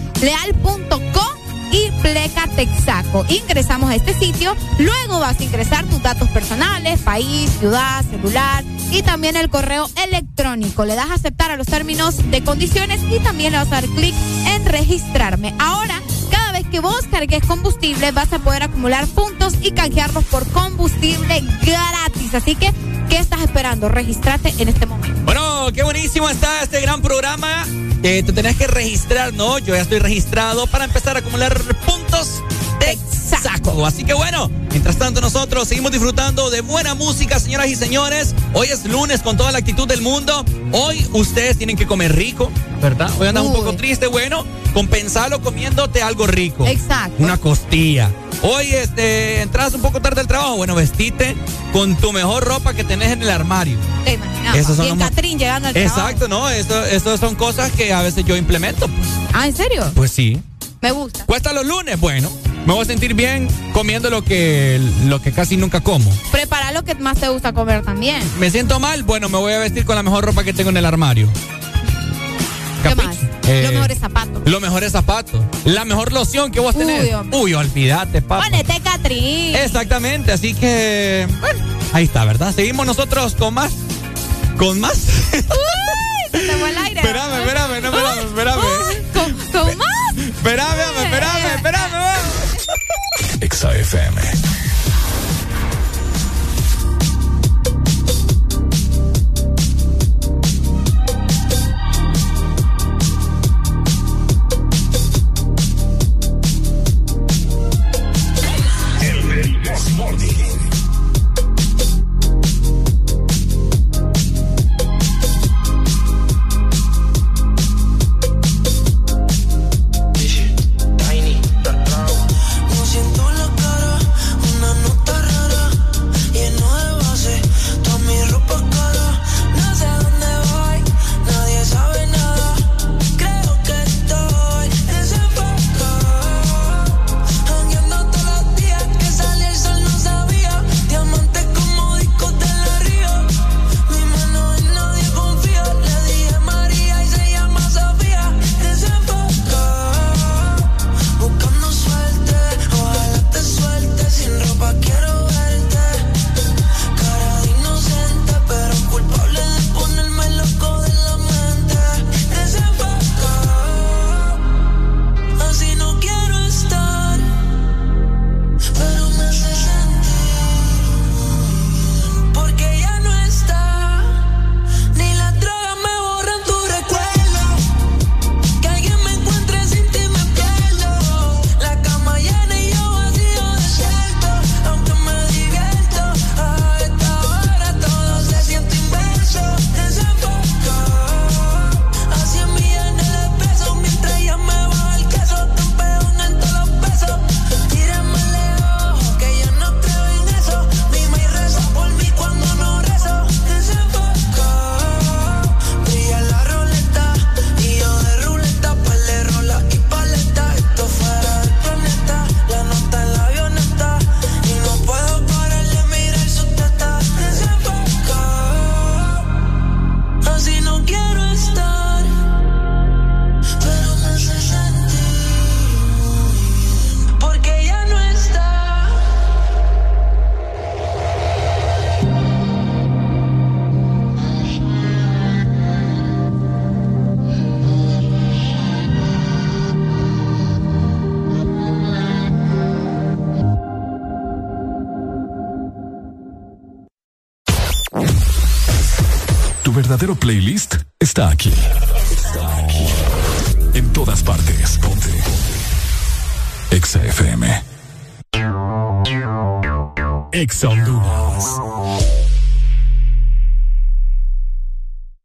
y plécate Texaco. Ingresamos a este sitio, luego vas a ingresar tus datos personales, país, ciudad, celular y también el correo electrónico. Le das a aceptar a los términos de condiciones y también le vas a dar clic en registrarme. Ahora, cada vez que vos cargues combustible, vas a poder acumular puntos y canjearlos por combustible gratis. Así que, ¿qué estás esperando? Regístrate en este momento. Bueno, qué buenísimo está este gran programa. Eh, te tenés que registrar, ¿no? Yo ya estoy registrado para empezar a acumular puntos de saco. Así que bueno, mientras tanto nosotros seguimos disfrutando de buena música, señoras y señores. Hoy es lunes con toda la actitud del mundo. Hoy ustedes tienen que comer rico, ¿verdad? Hoy andas un poco triste, bueno, compensalo comiéndote algo rico. Exacto. Una costilla. Hoy este, entras un poco tarde al trabajo, bueno, vestite con tu mejor ropa que tenés en el armario. Te imaginas. Esos son y mo- Catrín llegando al trabajo. Exacto, no, eso, eso son cosas que a veces yo implemento. Pues, Ah, ¿en serio? pues sí. Me gusta. Cuesta los lunes, bueno, me voy a sentir bien comiendo lo que, lo que casi nunca como. Prepara lo que más te gusta comer también. Me siento mal, bueno, me voy a vestir con la mejor ropa que tengo en el armario. ¿Qué más? Eh, Los mejores zapatos. Los mejores zapatos. La mejor loción que vos tenés. Uy, hombre. Uy, olvídate, papá. Ponete, Catrín. Exactamente, así que, bueno, ahí está, ¿verdad? Seguimos nosotros con más. ¿Con más? Uy, se te fue el aire. espérame, espérame, no, espérame, espérame. ¿Con, con más? Espérame, espérame. Exa.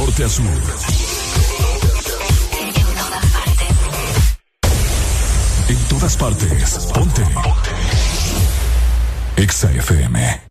Norte a sur. En todas partes. Ponte. Exa FM.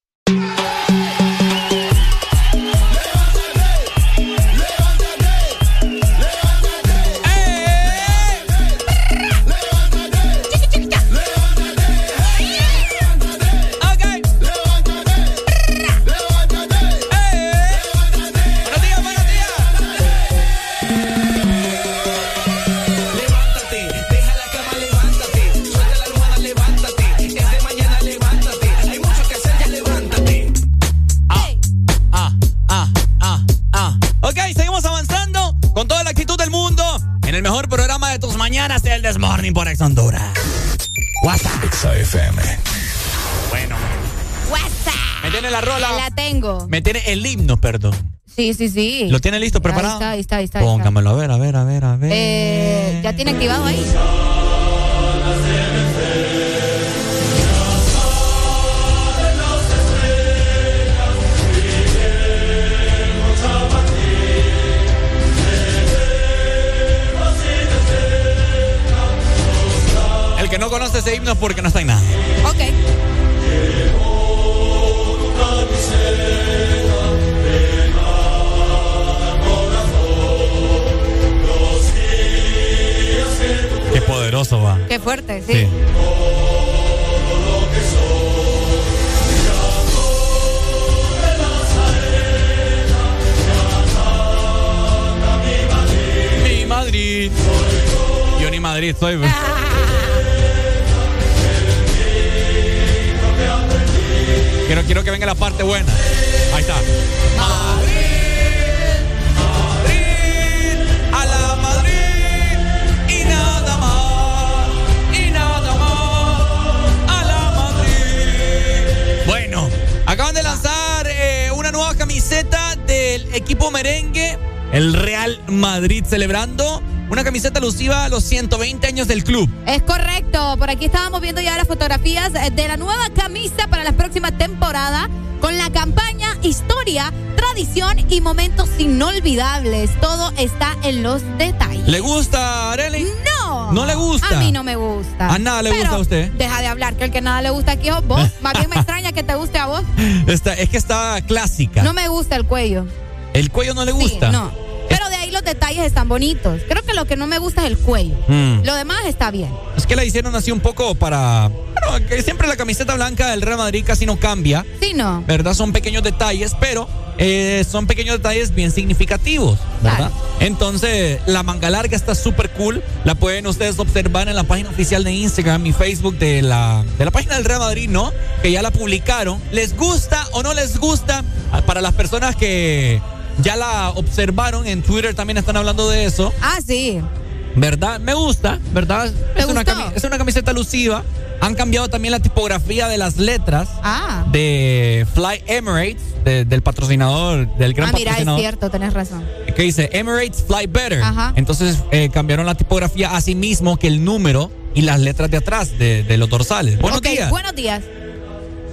Ex Honduras. WhatsApp. Exa FM. Bueno, WhatsApp. me tiene la rola. La tengo. Me tiene el himno, perdón. Sí, sí, sí. ¿Lo tiene listo, preparado? Ahí está, ahí está, ahí está. ahí está. Póngamelo, a ver, a ver, a ver, a ver. Eh, ¿Ya tiene activado ahí? El que no conoce ese himno es porque no está en nada. Ok. Qué poderoso va. Qué fuerte, sí. Sí. Mi Madrid. Yo ni Madrid soy. Quiero, quiero que venga la parte buena. Ahí está. Madrid, Madrid, a la Madrid y nada más, y nada más, a la Madrid. Bueno, acaban de lanzar eh, una nueva camiseta del equipo merengue, el Real Madrid celebrando una camiseta alusiva a los 120 años del club. Es correcto. Por aquí estábamos viendo ya las fotografías eh, de la nueva camisa para la próxima temporada con la campaña Historia, Tradición y Momentos Inolvidables. Todo está en los detalles. ¿Le gusta, Arely? No. ¿No le gusta? A mí no me gusta. ¿A nada le Pero gusta a usted? Deja de hablar, que el que nada le gusta aquí es vos. Más bien me extraña que te guste a vos. Está- es que está clásica. No me gusta el cuello. ¿El cuello no le gusta? Sí, no. Pero de ahí los detalles están bonitos. Creo que lo que no me gusta es el cuello. Mm. Lo demás está bien. Es que la hicieron así un poco para... Bueno, que siempre la camiseta blanca del Real Madrid casi no cambia. Sí, no. ¿Verdad? Son pequeños detalles, pero eh, son pequeños detalles bien significativos, ¿verdad? Entonces, la manga larga está súper cool. La pueden ustedes observar en la página oficial de Instagram y Facebook de la, de la página del Real Madrid, ¿no? Que ya la publicaron. ¿Les gusta o no les gusta? Ah, Para las personas que ya la observaron, en Twitter también están hablando de eso. Ah, sí. ¿Verdad? Me gusta, ¿verdad? Es una, cami- es una camiseta alusiva. Han cambiado también la tipografía de las letras Ah. de Fly Emirates, de- del patrocinador, del gran ah, mira, es cierto, tenés razón. Que dice Emirates Fly Better. Ajá. Entonces eh, cambiaron la tipografía así mismo que el número y las letras de atrás de, de los dorsales. Buenos días. Buenos días.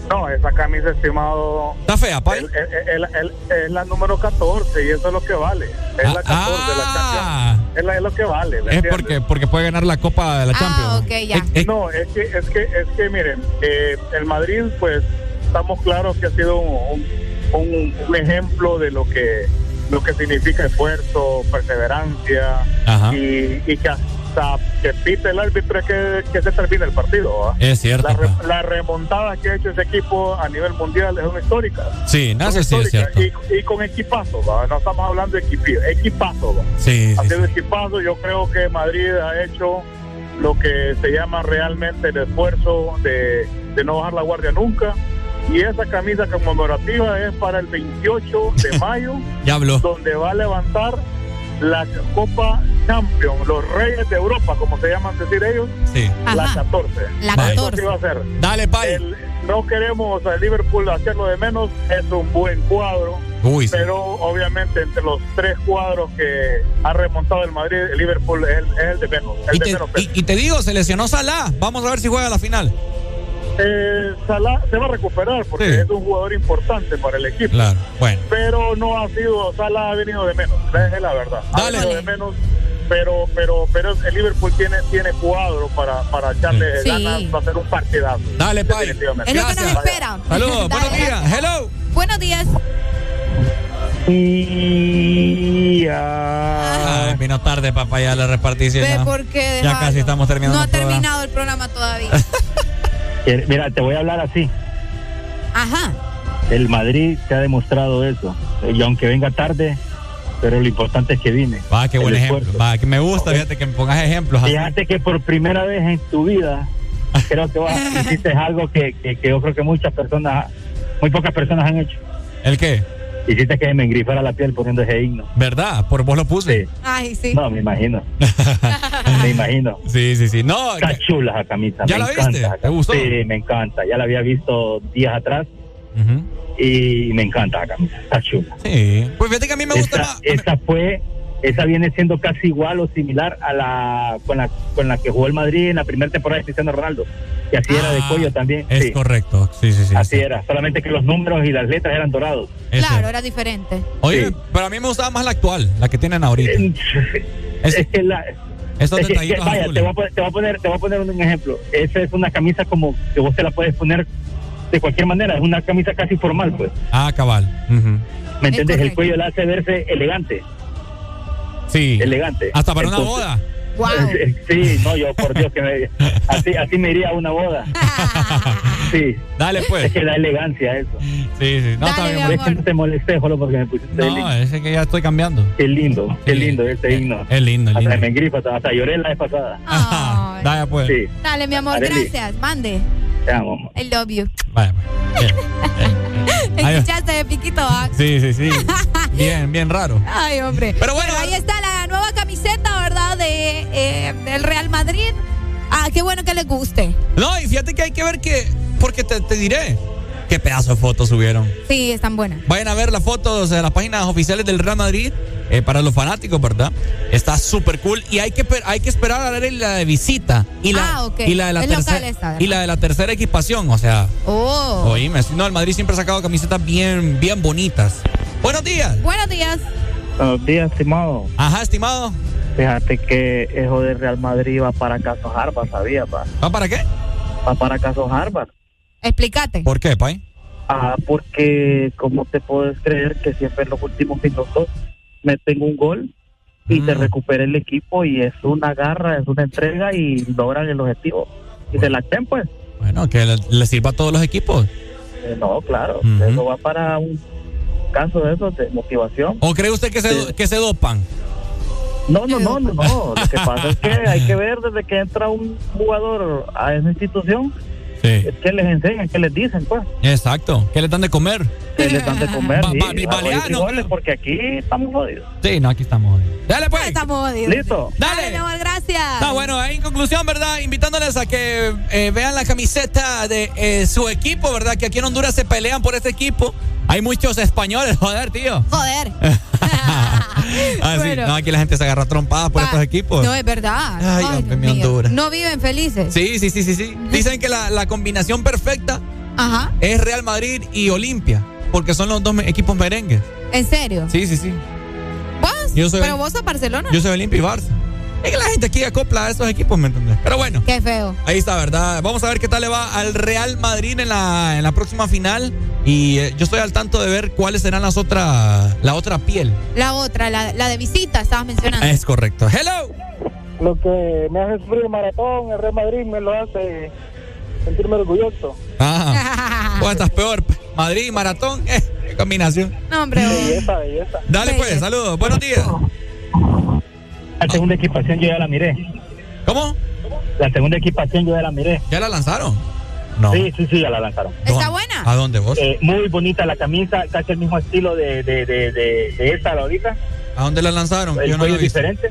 No, esa camisa, estimado. Está fea, el- Es la número 14 y eso es lo que vale. Es la 14, la Champions. Es, la- es lo que vale. ¿me Ah. Es porque, porque puede ganar la Copa de la Champions. Ah, ok, ya. No, es que, es que, es que miren, eh, el Madrid, pues, estamos claros que ha sido un, un- un ejemplo de lo que lo que significa esfuerzo, perseverancia Ajá. y, y que hasta que pite el árbitro es que, que se termina el partido. ¿va? Es cierto. La, re- la remontada que ha hecho ese equipo a nivel mundial es una histórica. Sí, sé si es cierto. Y, y con equipazo, ¿va? no estamos hablando de equipi, equipazo. Sí, ha sí, sido equipazo. Yo creo que Madrid ha hecho lo que se llama realmente el esfuerzo de, de no bajar la guardia nunca y esa camisa conmemorativa es para el 28 de mayo, Ya habló. donde va a levantar la Copa Champion, los Reyes de Europa, como se llaman decir ellos, Sí. la Ajá. 14. La Eso 14. sí va a ser. Dale, Pai. El- no queremos a Liverpool hacerlo de menos, es un buen cuadro. Uy, sí. Pero obviamente entre los tres cuadros que ha remontado el Madrid, el Liverpool es el, es el de menos. El Y de te, menos y- y te digo, se lesionó Salah. Vamos a ver si juega la final. Eh, Salah se va a recuperar porque Sí. es un jugador importante para el equipo. Claro, bueno. Pero no ha sido, Salah ha venido de menos, esa es la verdad. Ha venido de menos, pero pero pero el Liverpool tiene tiene cuadro para, para echarle Sí. ganas, va a ser un partidazo. Dale, Pai. Es lo que nos Gracias. espera. Saludos, buenos días. Hello. Buenos días. Ay, vino tarde, papá, ya la repartición. Por qué Ya casi estamos terminando No ha terminado el programa todavía. Eh, Mira, te voy a hablar así. Ajá. El Madrid se ha demostrado eso. Y aunque venga tarde, pero lo importante es que vine. Va, qué buen ejemplo. Va, que me gusta, fíjate que me pongas ejemplos. así. Fíjate que por primera vez en tu vida, creo que vas, hiciste algo que, que, que yo creo que muchas personas, muy pocas personas han hecho. ¿El qué? Hiciste que me engrifara la piel poniendo ese himno. ¿Verdad? Por vos lo puse. Ay, sí. No, me imagino. me imagino. Sí, sí, sí. No, Está chula esa camisa. ¿Ya me la encanta viste? ¿Te gustó? Sí, me encanta. Ya la había visto días atrás y me encanta la camisa. Está chula. Sí. Pues fíjate que a mí me gusta esa, más. esa fue, esa viene siendo casi igual o similar a la con la con la que jugó el Madrid en la primera temporada de Cristiano Ronaldo. Y así era de Ah, cuello también. Es sí, correcto. Sí, sí, sí. así sí. era. Solamente que los números y las letras eran dorados. Es Claro, era diferente. Oye, Sí. pero a mí me gustaba más la actual, la que tienen ahorita. Es, que la, Esos es que- vaya, te voy, a poner, te voy a poner, te voy a poner un ejemplo. Esa es una camisa como que vos te la puedes poner de cualquier manera. Es una camisa casi formal, pues. Ah, cabal. ¿Me entiendes? El cuello la hace verse elegante. Sí. Elegante. Hasta para una Entonces, boda. Wow. Sí, no, yo por Dios que me, así, así me iría a una boda. Sí. Dale, pues. Es que da elegancia eso. Sí, sí. No, Dale, está bien. Es que no te molesté solo porque me pusiste No, himno. ese que ya estoy cambiando. Qué lindo, qué Sí. lindo ese himno. Es lindo, es Hasta lindo. me engripa, hasta, hasta lloré la vez pasada. Ay. Dale, pues. Sí, Dale, mi amor, Arely. gracias. Mande. Te amo. I love you. Vaya, pues. Bien. Escuchaste de piquito, ¿ah? Sí, sí, sí. Bien, bien raro. Ay, hombre. Pero bueno, ahí está la nueva camiseta, ¿verdad? De, eh, del Real Madrid. Ah, qué bueno que les guste. No, y fíjate que hay que ver que. Porque te, te diré. Qué pedazo de fotos subieron. Sí, están buenas. Vayan a ver las fotos de las páginas oficiales del Real Madrid eh, para los fanáticos, ¿verdad? Está súper cool y hay que hay que esperar a ver la de visita y la Ah, ok. y la de la Es tercera y la de la tercera equipación, o sea, Oh. oíme, no, el Madrid siempre ha sacado camisetas bien bien bonitas. Buenos días. Buenos días. Buenos días, estimado. Ajá, estimado. Fíjate que eso de Real Madrid va para caso Harvard, ¿sabía, pa? ¿Va para qué? Va para caso Harvard. Explícate. ¿Por qué, Pai? Ah, porque, ¿cómo te puedes creer que siempre en los últimos minutos meten un gol y Mm. se recupera el equipo y es una garra, es una entrega y logran el objetivo? Y se la creen, pues. Bueno, que le, le sirva a todos los equipos. Eh, no, claro. Eso va para un caso de eso, de motivación. ¿O cree usted que se, Sí. que se dopan? No, no, no, no, no. Lo que pasa es que hay que ver desde que entra un jugador a esa institución, Sí. es que les enseñan, que les dicen, pues. Exacto. ¿Qué le dan de comer? Que les dan de comer. Ba- sí, frijoles, porque aquí estamos jodidos. Sí, no, aquí estamos. Dale, pues. Estamos jodidos. Listo. Dale, amor, gracias. Está bueno, en conclusión, ¿verdad? Invitándoles a que eh, vean la camiseta de eh, su equipo, ¿verdad? Que aquí en Honduras se pelean por este equipo. Hay muchos españoles, joder, tío. Joder. Ah, sí. Bueno. No, aquí la gente se agarra trompadas por estos equipos. No, es verdad. Ay, hombre, Dios mi mío. Honduras. No viven felices. Sí, sí, sí, sí, sí. Dicen que la, la combinación perfecta Ajá. es Real Madrid y Olimpia, porque son los dos equipos merengues. ¿En serio? Sí, sí, sí. ¿Vos? Yo soy- Pero vos sos Barcelona. Yo soy Olimpia y Barça. Es que la gente aquí acopla a esos equipos, ¿me entendés? Pero bueno. Qué feo. Ahí está, ¿verdad? Vamos a ver qué tal le va al Real Madrid en la, en la próxima final. Y eh, yo estoy al tanto de ver cuáles serán las otras, la otra piel. La otra, la, la de visita, estabas mencionando. Es correcto. Hello. Lo que me hace sufrir el maratón, el Real Madrid me lo hace sentirme orgulloso. Ajá. ¿Cuál estás peor? Madrid y maratón. Eh, qué combinación. No, hombre. Belleza, belleza. Dale pues, saludos. Buenos días. La segunda equipación yo ya la miré. ¿Cómo? La segunda equipación yo ya la miré. ¿Ya la lanzaron? No. Sí, sí, sí, ya la lanzaron. ¿Está buena? ¿A dónde vos? Eh, muy bonita la camisa, casi el mismo estilo de, de, de, de, de esta de ahorita. ¿A dónde la lanzaron? El Yo no la diferente,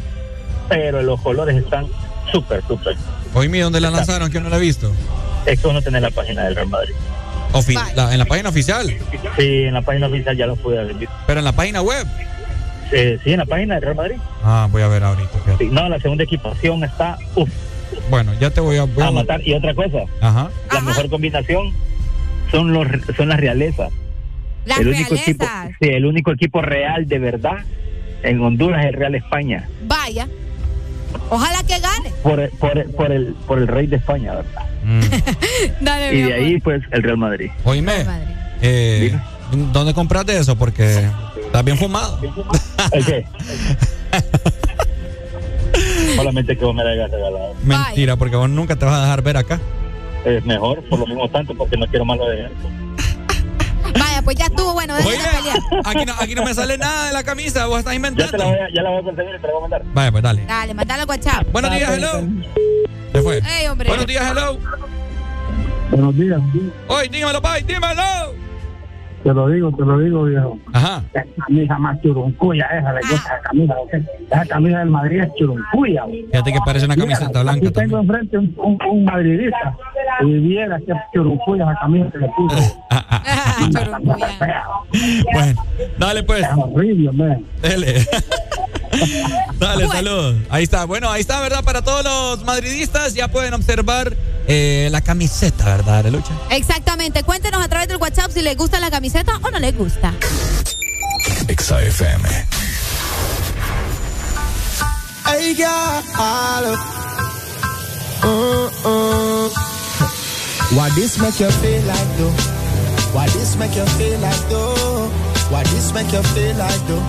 pero los colores están súper, súper. Oíme, ¿dónde la lanzaron? Que yo no la he visto. Es que uno tiene la página del Real Madrid. Ofi- la- en la página oficial. Sí, en la página oficial ya lo pude ver. Pero en la página web. Eh, sí, en la página del Real Madrid. Ah, voy a ver ahorita. Sí, no, la segunda equipación está uf, Bueno, ya te voy a. voy a- a matar. Y otra cosa, Ajá. la mejor combinación son los son las realezas. Las el único equipo, realezas. sí, el único equipo real de verdad en Honduras es el Real España. Vaya. Ojalá que gane. Por, el- por, el- por el por el rey de España, ¿verdad? Dale, Y de amor. ahí pues el Real Madrid. Oíme, eh, ¿dónde compraste eso? Porque estás bien fumado. ¿El qué? Solamente que vos me la hayas regalado. Mentira, porque vos nunca te vas a dejar ver acá. Es mejor, por lo mismo tanto, porque no quiero malo de él. Vaya, pues ya estuvo bueno. Pelear. Aquí no, aquí no me sale nada de la camisa, vos estás Ya, inventando. te la voy a, ya la voy a conseguir y te la voy a mandar. Vaya, pues dale. Dale, mandalo al WhatsApp. Buenos días, hello. Se fue. Ey, hombre. Buenos días, hello. Buenos días. Oye, dímelo, pai, dímelo. Te lo digo, te lo digo, viejo. Ajá. Esa camisa más churuncuya esa, le gusta esa camisa. ¿ok? Esa camisa del Madrid es churuncuya. Fíjate que parece una camiseta Mira, blanca Aquí tengo enfrente un, un, un madridista. Y viera que churuncuya esa camisa que le puso. Bueno, dale pues. horrible, man. Dale. Dale, saludos. Ahí está. Bueno, ahí está, ¿verdad? Para todos los madridistas ya pueden observar eh, la camiseta, ¿verdad, lucha? Exactamente. Cuéntenos a través del WhatsApp si les gusta la camiseta o no les gusta. Exa FM. Uh, uh. Why this make you feel like though? Why this make you feel like though? Why this make you feel like though?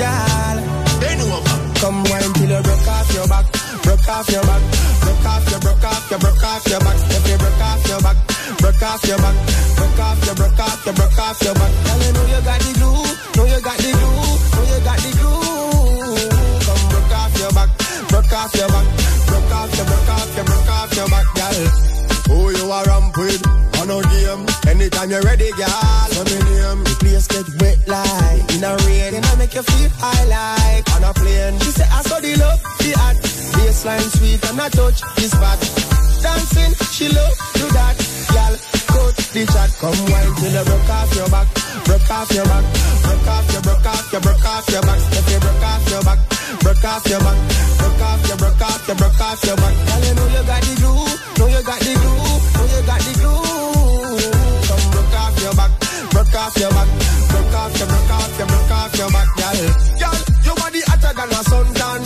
Girl, bend over. Come wine till you broke off your back, broke off your back, broke off your, broke off your, broke off your back. If you broke off your back, broke off your back, broke off your, broke off your, broke off your back. Girl, you know you got the glue, know you got the glue, know you got the glue. Come broke off your back, broke off your back, broke off your, broke off your, broke off your back, girl. Who you are ramp with? On no game. Anytime you're ready, girl. Let me name. The place get wet like make you feel high like on a plane. She say I saw the love, the hot. Baseline sweet and I touch this spot. Dancing, she love do that. Girl, cut the chat. Come wine till you broke off your back. Broke off your back. Broke off your, broke off your, broke off your back. If you broke off your back. Broke off your back. Broke off your, broke off your, broke off your back. Girl, you know you got the glue. Know you got the glue. Know you got the glue. Come broke off your back. Broke off your back. Broke off your, broke off your, broke off your back, girl. Girl, your body hotter than a suntan.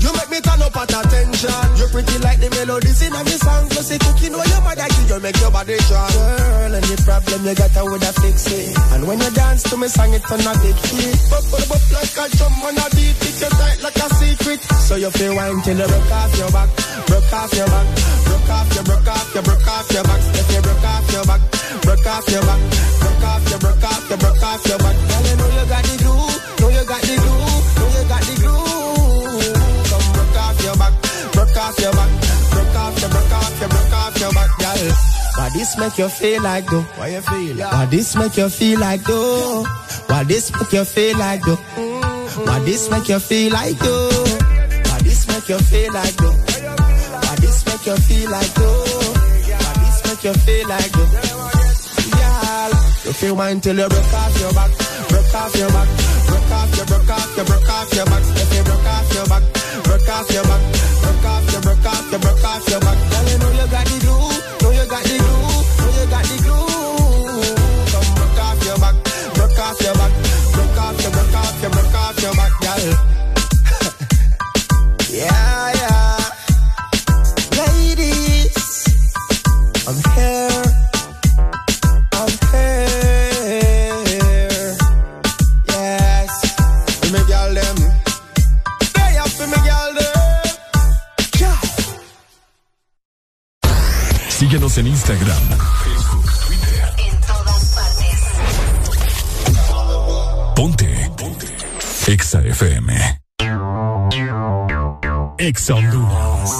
You make me turn up at attention. You're pretty like the melodies in a me song. Plus the cooking when your mother you make your body strong. Girl, any problem you got, I would have fix it. And when you dance to me song, it on a big hit. Bop, bop, bop like a drum on a beat. You tight like a secret. So you feel wine till you broke off your back. Broke off your back. Broke off your, broke off your, broke off your back. If you broke off your back. Broke off your back. Broke off your, broke off your, broke off your back. Girl, you know you got the glue. Know you got the glue. Know you got the glue. Come broke off your back. Broke off your back. Broke off your, broke off your, broke off your back, girl. Why this make you feel like though? Why you feel? Why this make you feel like though? Why this make you feel like though? Why this make you feel like though? Why this make you feel like though? Why this make you feel like though? Why this make you feel like though? Girl, you feel mine till you broke off your back, broke off your back, broke off your, broke off your, broke off your back. If you broke off your back, broke off your back, broke off your, broke off your, broke off your back. Girl, you know you got the glue, know you got the glue, En Instagram, Facebook, Twitter. En todas partes. Ponte. Ponte. Exa FM. Exa Honduras.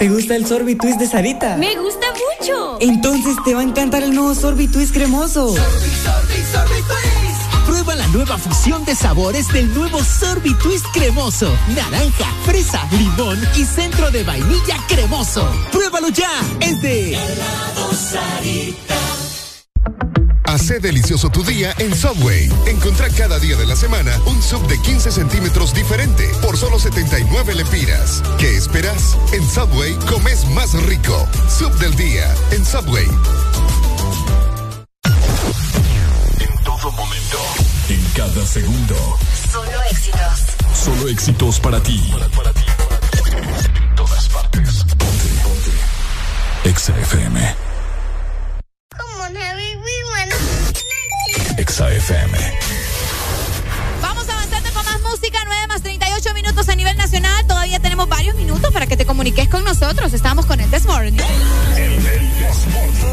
¿Te gusta el sorbitwist de Sarita? Me gusta mucho. Entonces te va a encantar el nuevo sorbitwist cremoso. Sorbi, sorbi, nueva fusión de sabores del nuevo Sorbi Twist cremoso. Naranja, fresa, limón y centro de vainilla cremoso. ¡Pruébalo ya! Es de Hacé delicioso tu día en Subway. Encontrá cada día de la semana un sub de 15 centímetros diferente por solo 79 lepiras. ¿Qué esperas? En Subway comes más rico. Sub del día en Subway. Cada segundo. Solo éxitos. Solo éxitos para ti. Para, para ti, para ti. En todas partes. Ponte, ponte. Exa FM. Exa FM. Vamos avanzando con más música. 9 más 38 minutos a nivel nacional. Todavía tenemos varios minutos para que te comuniques con nosotros. Estamos con el This Morning. El, el This Morning.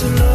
to know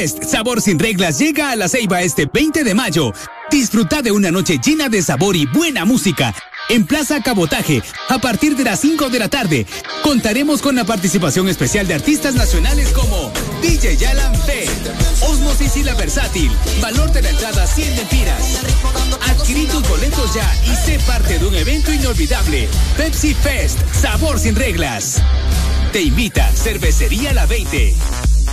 Fest Sabor sin reglas llega a la Ceiba este 20 de mayo. Disfruta de una noche llena de sabor y buena música. En Plaza Cabotaje, a partir de las 5 de la tarde, contaremos con la participación especial de artistas nacionales como DJ Yalan P, Osmosis y La Versátil. Valor de la entrada 100 lempiras. Adquirí tus boletos ya y sé parte de un evento inolvidable. Pepsi Fest Sabor sin reglas. Te invita Cervecería La 20.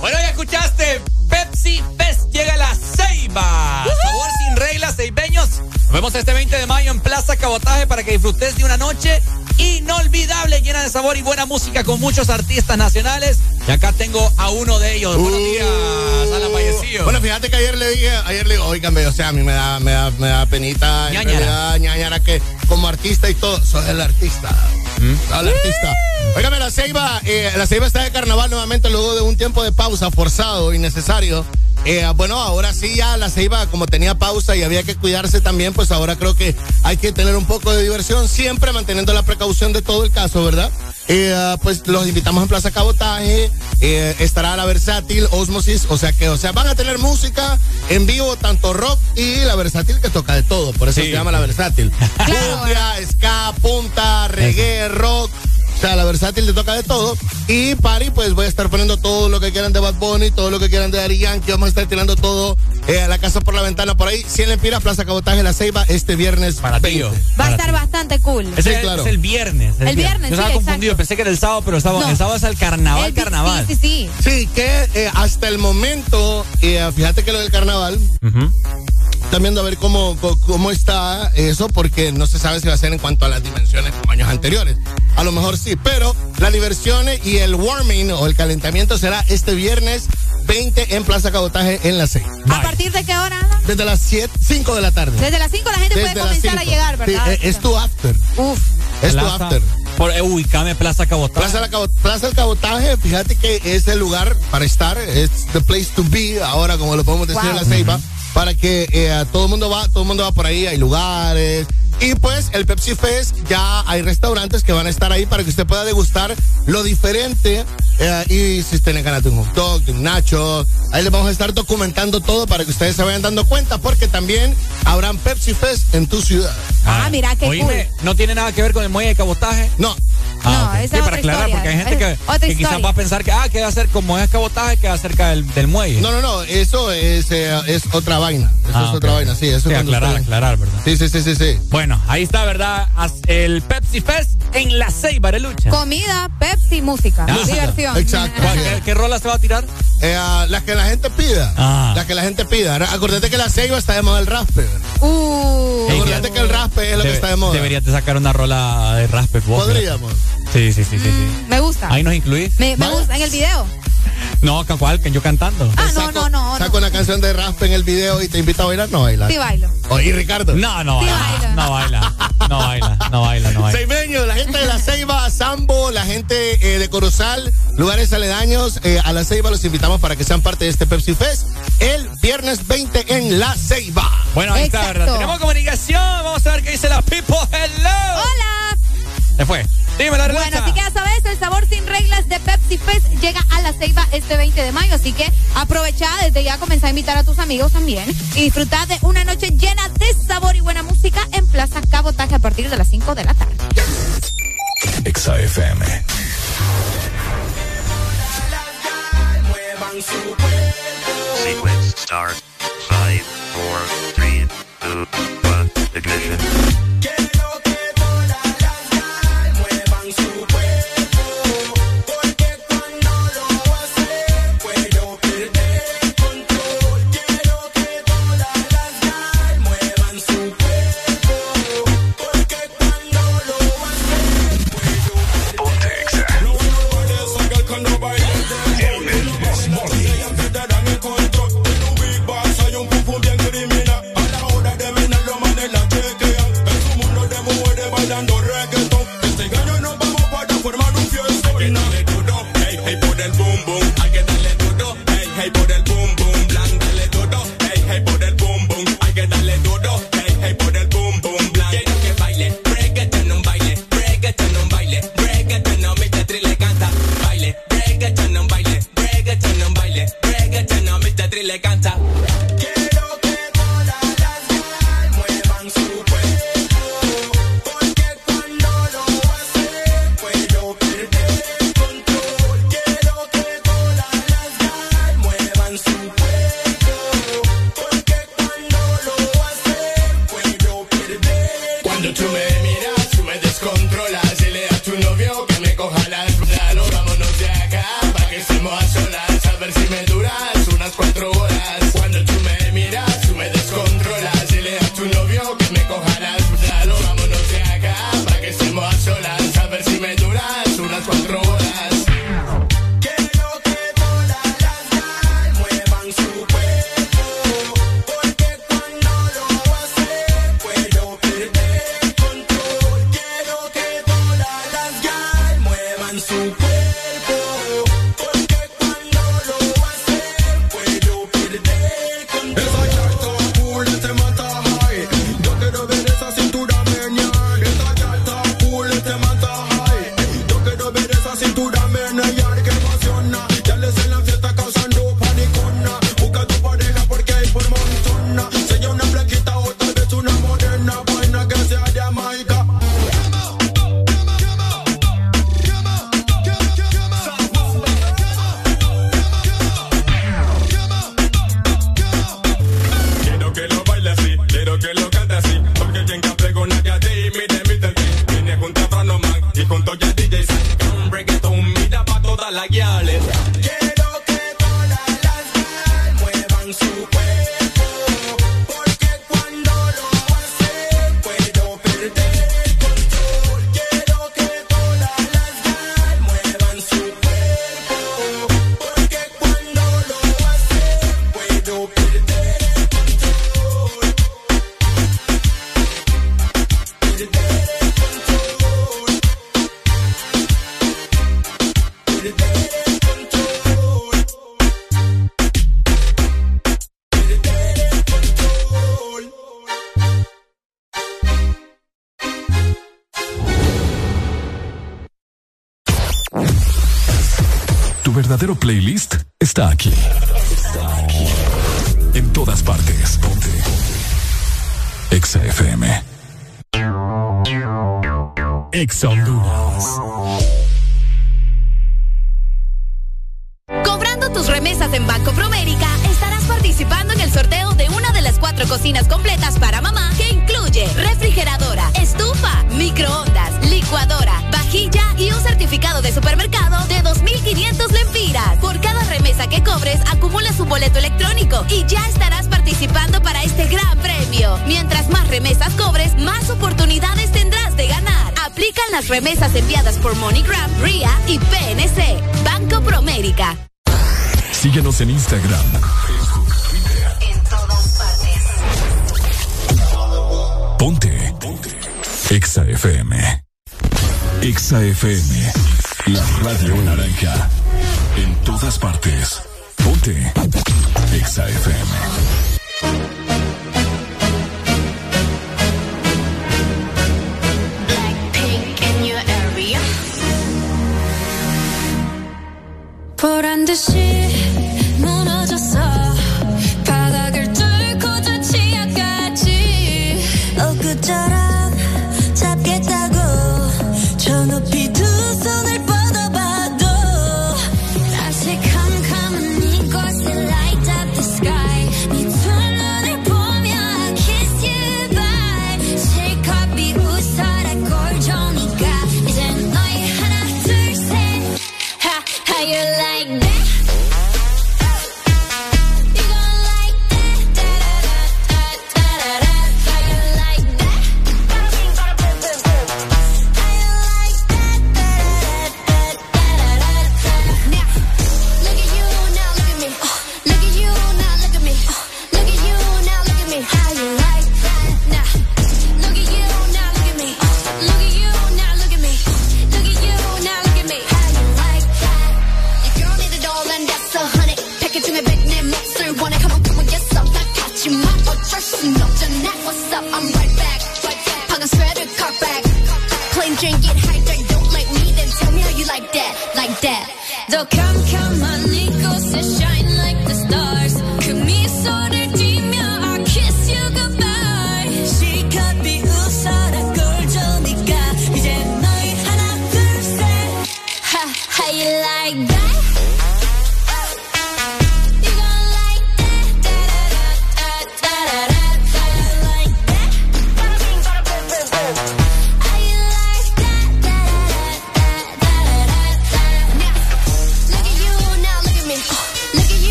Bueno, ya escuchaste. Pepsi Fest llega a la Ceiba. Sabor sin reglas, ceibeños. Nos vemos este 20 de mayo en Plaza Cabotaje para que disfrutes de una noche inolvidable, llena de sabor y buena música con muchos artistas nacionales. Y acá tengo a uno de ellos. Buenos días, Alan Vallecillo. Bueno, fíjate que ayer le dije, ayer le digo, oígame, o sea, a mí me da, me da, me da penita, en Ñañara. realidad, ñañara, que como artista y todo, soy el artista. El artista. Óigame, la Ceiba, eh, la Ceiba está de carnaval nuevamente luego de un tiempo de pausa forzado, innecesario. Eh, bueno, ahora sí ya la Ceiba, como tenía pausa y había que cuidarse también, pues ahora creo que hay que tener un poco de diversión, siempre manteniendo la precaución de todo el caso, ¿verdad? Eh, ah, pues los invitamos en Plaza Cabotaje, eh, estará la versátil, Osmosis, o sea que, o sea, van a tener música en vivo, tanto rock y la versátil que toca de todo, por eso Sí. se llama la versátil. Cumbia, ska, punta, reggae, rock. O sea, la versátil le toca de todo. Y Pari, pues voy a estar poniendo todo lo que quieran de Bad Bunny, todo lo que quieran de Ari Yankee. Vamos a estar tirando todo eh, a la casa por la ventana por ahí. 100 lempiras, Plaza Cabotaje, La Ceiba, este viernes. Para tío. Va a estar bastante cool. Es, es el viernes. El viernes, Yo estaba sí, confundido, pensé que era el sábado, pero estaba, No. el sábado es el carnaval, El carnaval. Sí, sí, sí. Sí, que eh, hasta el momento, eh, fíjate que lo del carnaval, están viendo a ver cómo, cómo está eso, porque no se sabe si va a ser en cuanto a las dimensiones como años anteriores. A lo mejor sí, pero la diversión y el warming o el calentamiento será este viernes 20 en Plaza Cabotaje en la 6. ¿A partir de qué hora? Ana? Desde las 7, 5 de la tarde. Desde las 5 la gente Desde puede comenzar a llegar, Sí, ¿verdad? eh, es tu after. Uf. Es tu Plaza- after. Por, eh, ubicame Plaza Cabotaje. Plaza, la Plaza del Cabotaje, fíjate que es el lugar para estar, es the place to be, ahora como lo podemos decir en la Ceiba, para que eh, todo el mundo va, todo el mundo va por ahí, hay lugares. Y pues el Pepsi Fest, ya hay restaurantes que van a estar ahí para que usted pueda degustar lo diferente. eh, y si tienen ganas de un hot dog, de un nacho, ahí les vamos a estar documentando todo para que ustedes se vayan dando cuenta, porque también habrán Pepsi Fest en tu ciudad. Ah, mira, qué Oíme, ¿no tiene nada que ver con el muelle de cabotaje? No. Ah, ok. esa Sí, es para otra aclarar, historia. porque hay gente Es que, quizás va a pensar que, ah, que va a ser como es cabotaje, que va cerca del, del muelle. No, no, no, eso es, eh, es otra vaina. Eso Ah, es ok. otra vaina, sí. Eso Sí, aclarar, usted- aclarar, ¿verdad? Sí, sí, sí, sí, sí. Bueno, ahí está, ¿verdad? El Pepsi Fest en la Ceiba de lucha. Comida, Pepsi, música. Ah, Diversión. Exacto. ¿Cuál- ¿Qué, qué rola se va a tirar? Eh, ah, las que la gente pida. Ah. Las que la gente pida. Acordate que la ceiba está de moda el raspe. Uh. Acordate que el raspe es lo que está de moda. Deberías de sacar una rola de raspe. Podríamos. Sí, sí, sí, sí. sí. Me gusta. Ahí nos incluís. Me, me gusta en el video. No, ¿cuál? Que yo cantando. Ah, no, no, no. Saco una canción de raspe en el video y te invito a bailar. No baila. Sí bailo. Oye, Ricardo. No, no Sí baila. No baila. No baila. No baila. No baila. Seimeño, la gente de la Ceiba, Sambo, la gente eh, de Corozal, lugares aledaños, eh, a la Ceiba los invitamos para que sean parte de este Pepsi Fest el viernes 20 en la Ceiba. Bueno, ahí está, Exacto. ¿verdad? Tenemos comunicación. Vamos a ver qué dice la people. Hello. Hola. Se fue. Dime la Bueno, así que ya sabes, sabor sin reglas de Pepsi Fest llega a la Ceiba este 20 de mayo, así que aprovecha desde ya comenzá a invitar a tus amigos también y disfruta de una noche llena de sabor y buena música en Plaza Cabotaje a partir de las 5 de la tarde. Exa FM. Sequence start. 5, 4, 3, 2, 1, ignition. Le canta.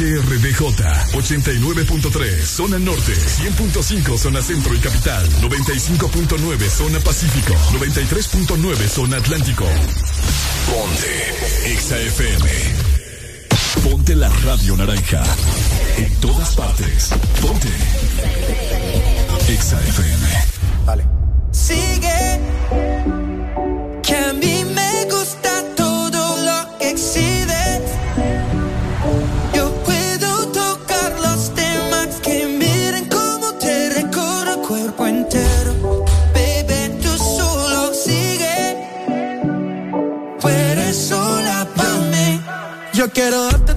HRDJ 89.3 zona norte, 100.5 zona centro y capital, 95.9 zona pacífico, 93.9 zona atlántico. Ponte XAFM. Ponte la radio naranja. En todas partes. Ponte XAFM. Vale. Sigue Yo quiero darte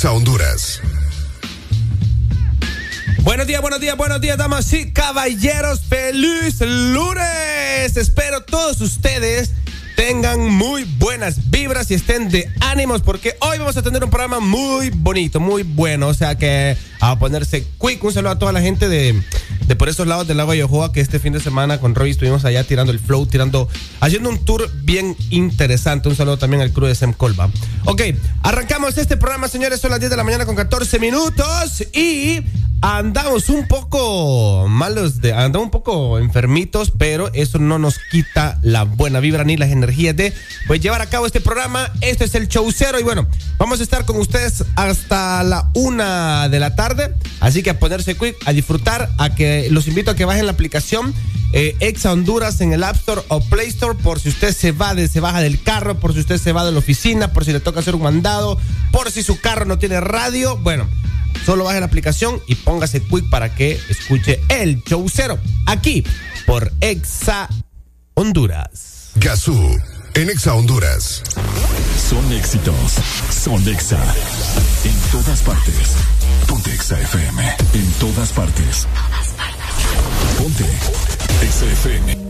Exa Honduras. Buenos días, buenos días, buenos días, damas y caballeros. Feliz lunes. Espero todos ustedes tengan muy buenas vibras y estén de ánimos porque hoy vamos a tener un programa muy bonito, muy bueno. O sea que a ponerse quick. Un saludo a toda la gente de, de por esos lados del lago Yohoa que este fin de semana con Roy estuvimos allá tirando el flow, tirando, haciendo un tour bien interesante. Un saludo también al crew de Sem Colba. Ok, arrancamos este programa, señores. Son las 10 de la mañana con 14 minutos y andamos un poco malos, de, andamos un poco enfermitos, pero eso no nos quita la buena vibra ni las energías de pues, llevar a cabo este programa. Este es el show cero y bueno, vamos a estar con ustedes hasta la una de la tarde. Así que a ponerse quick, a disfrutar, a que los invito a que bajen la aplicación eh, Exa Honduras en el App Store o Play Store por si usted se va de, se baja del carro, por si usted se va de la oficina, por si le toca hacer un mandado, por si su carro no tiene radio. Bueno, Solo baje la aplicación y póngase quick para que escuche el show cero aquí por Exa Honduras. Gazú. En Exa Honduras. Son éxitos. Son Exa. En todas partes. Ponte Exa FM. En todas partes. Ponte Exa FM.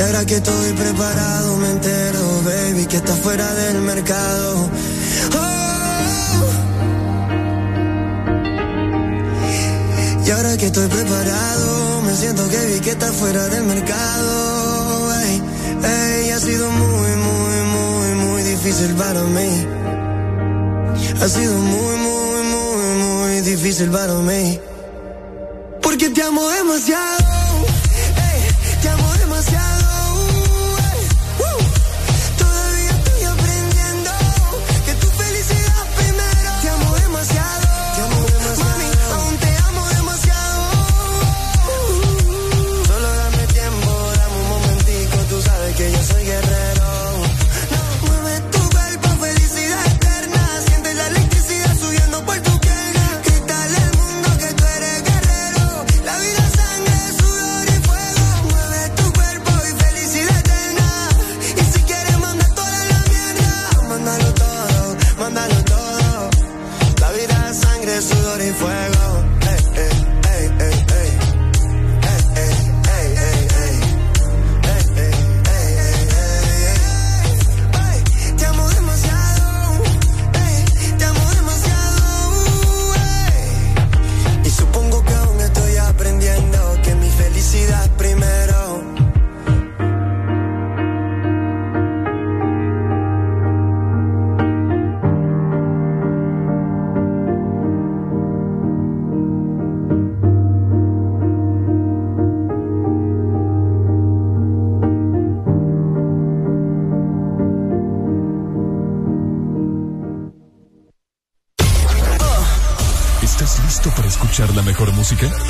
Y ahora que estoy preparado, me entero, baby, que está fuera del mercado. Oh. Y ahora que estoy preparado, me siento que vi que está fuera del mercado. Ey, ey, ha sido muy, muy, muy, muy difícil para mí. Ha sido muy, muy, muy, muy difícil para mí. Porque te amo demasiado. te amo demasiado. Música?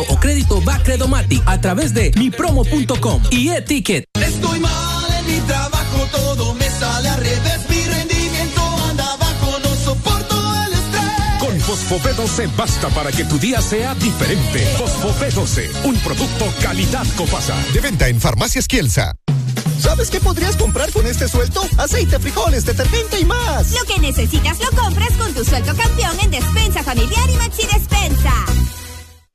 o crédito Bacredomatic a través de mipromo.com y e-ticket. Estoy mal en mi trabajo, todo me sale al revés. Mi rendimiento anda bajo, no soporto el estrés. Con Fosfopé 12 basta para que tu día sea diferente. Fosfopé 12, un producto calidad Copasa. De venta en Farmacias Kielsa. ¿Sabes qué podrías comprar con este suelto? Aceite, frijoles, detergente y más. Lo que necesitas lo compras con tu sueldo campeón en Despensa Familiar y Maxi Despensa.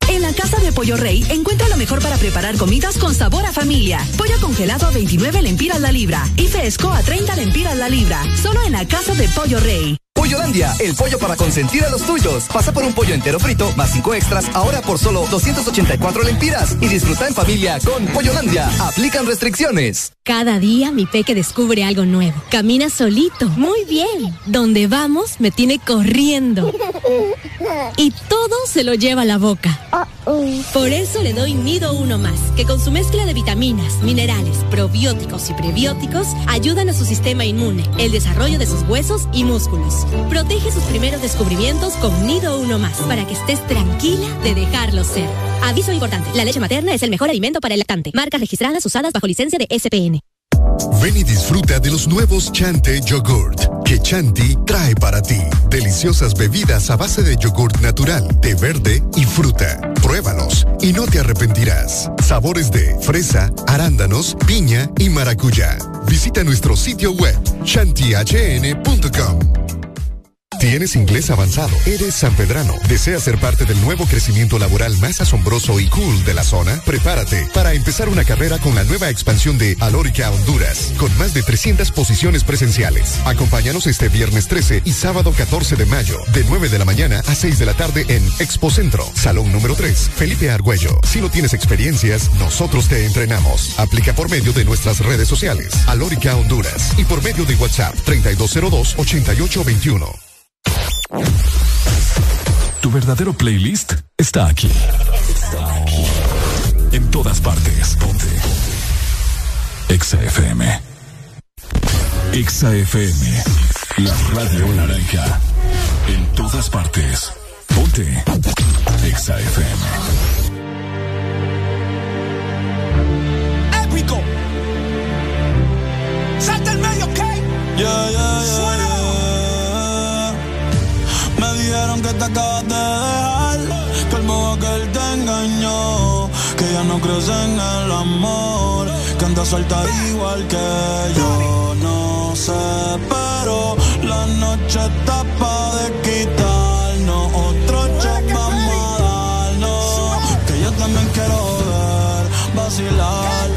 En la Casa de Pollo Rey encuentra lo mejor para preparar comidas con sabor a familia. Pollo congelado a 29 lempiras la libra y fresco a 30 lempiras la libra. Solo en la Casa de Pollo Rey. Pollolandia, el pollo para consentir a los tuyos. Pasa por un pollo entero frito más cinco extras ahora por solo 284 lempiras y disfruta en familia con Pollolandia. Aplican restricciones. Cada día mi peque descubre algo nuevo. Camina solito, muy bien. Donde vamos me tiene corriendo. Y todo se lo lleva a la boca. Por eso le doy Nido Uno Más, que con su mezcla de vitaminas, minerales, probióticos y prebióticos ayudan a su sistema inmune, el desarrollo de sus huesos y músculos. Protege sus primeros descubrimientos con Nido Uno Más, para que estés tranquila de dejarlo ser. Aviso importante, la leche materna es el mejor alimento para el lactante. Marcas registradas usadas bajo licencia de SPN. Ven y disfruta de los nuevos Chante Yogurt que Chanti trae para ti. Deliciosas bebidas a base de yogurt natural, té verde y fruta. Pruébalos y no te arrepentirás. Sabores de fresa, arándanos, piña y maracuyá. Visita nuestro sitio web chantihn.com. ¿Tienes inglés avanzado? ¿Eres sanpedrano? ¿Deseas ser parte del nuevo crecimiento laboral más asombroso y cool de la zona? Prepárate para empezar una carrera con la nueva expansión de Alórica Honduras, con más de 300 posiciones presenciales. Acompáñanos este viernes 13 y sábado 14 de mayo, de 9 de la mañana a 6 de la tarde en Expo Centro, Salón número 3, Felipe Argüello. Si no tienes experiencias, nosotros te entrenamos. Aplica por medio de nuestras redes sociales, Alórica Honduras, y por medio de WhatsApp 3202-8821. Tu verdadero playlist está aquí. Está aquí. En todas partes. Ponte. Exa FM. Exa FM. La radio naranja. En todas partes. Ponte. Exa FM. Épico. Salta el medio, ¿ok? Yeah, yeah, yeah, dijeron que te acabas de dejar, que el modo que él te engañó, que ya no crees en el amor, que andas suelta igual que yo. No sé, pero la noche está pa' de quitarnos otro shot vamos a darnos, que yo también quiero ver, vacilar.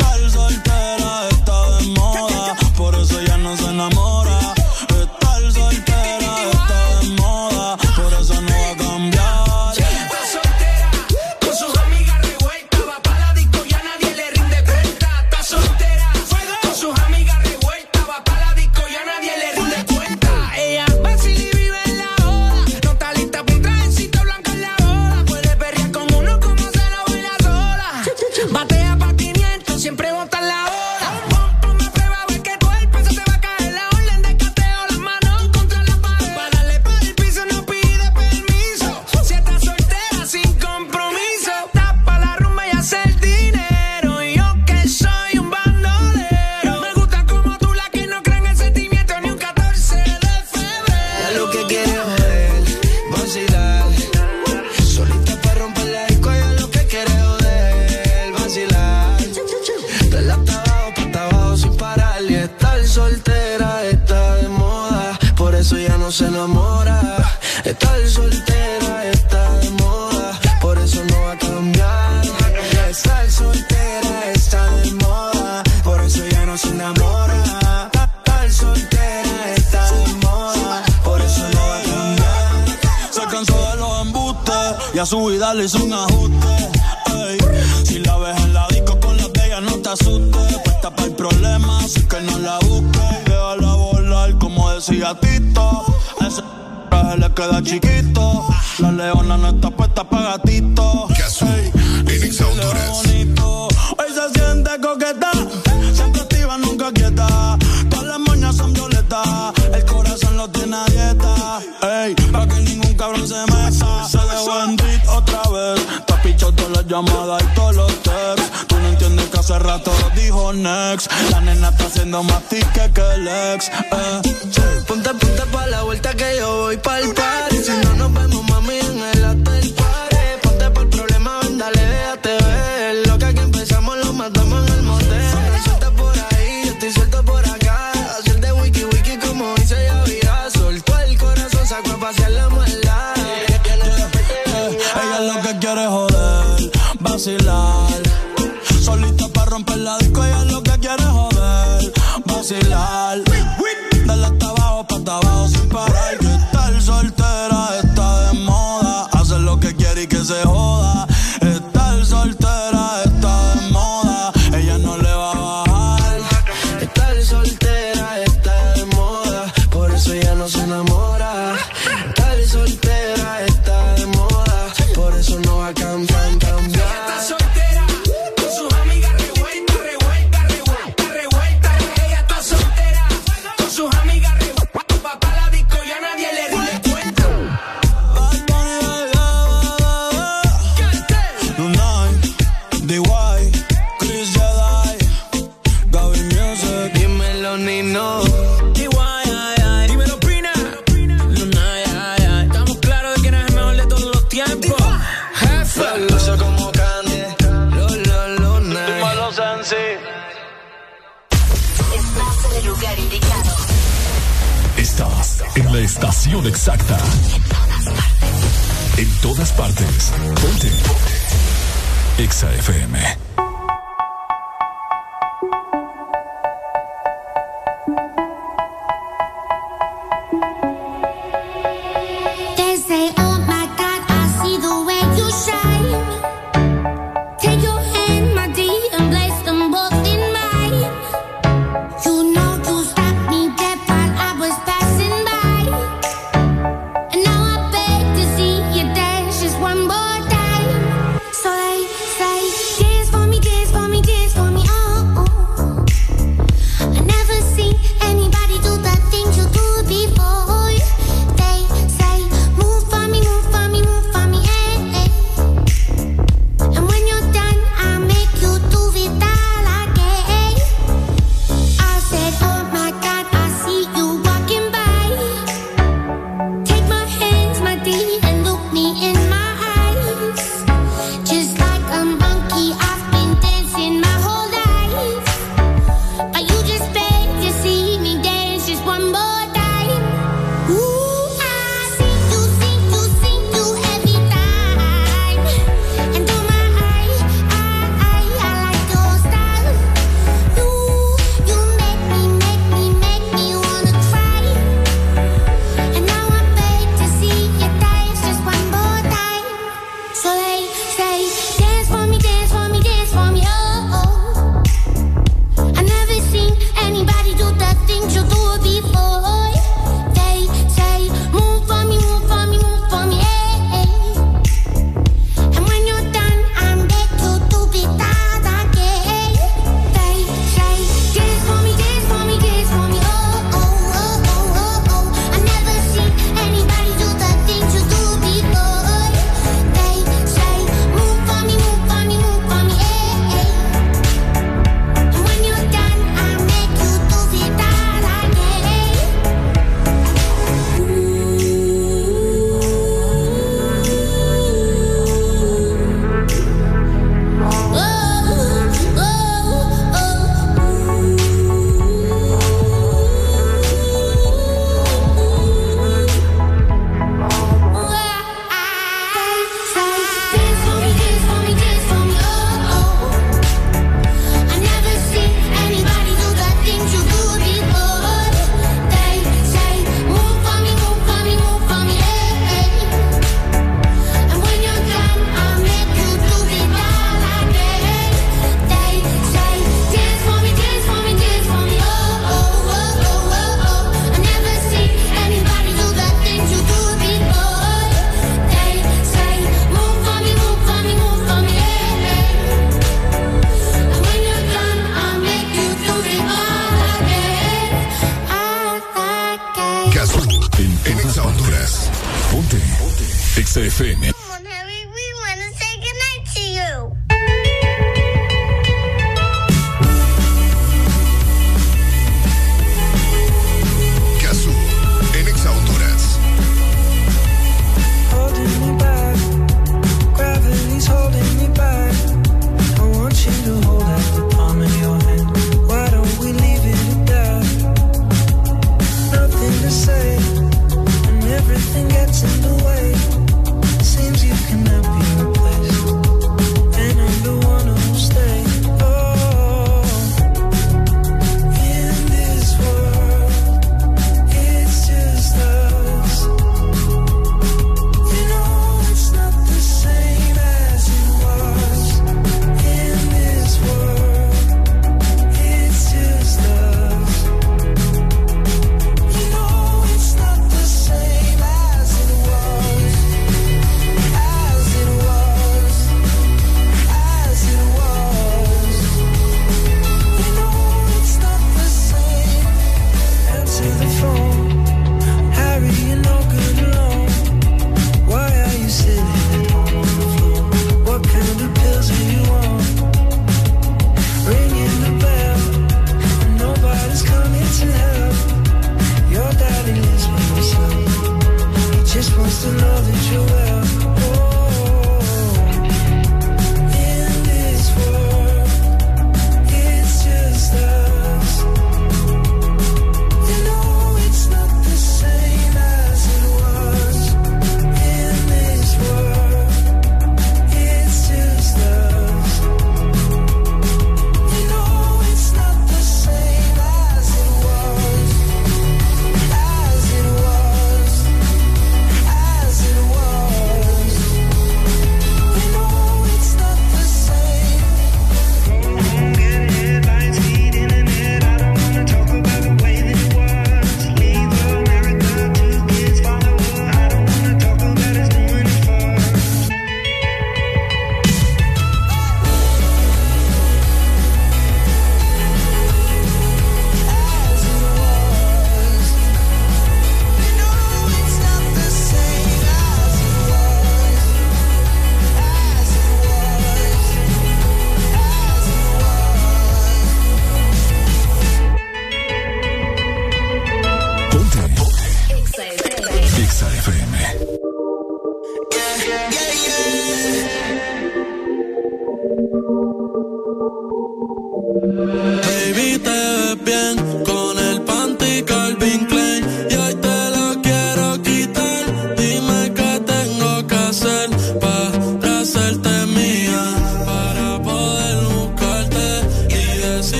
Baby,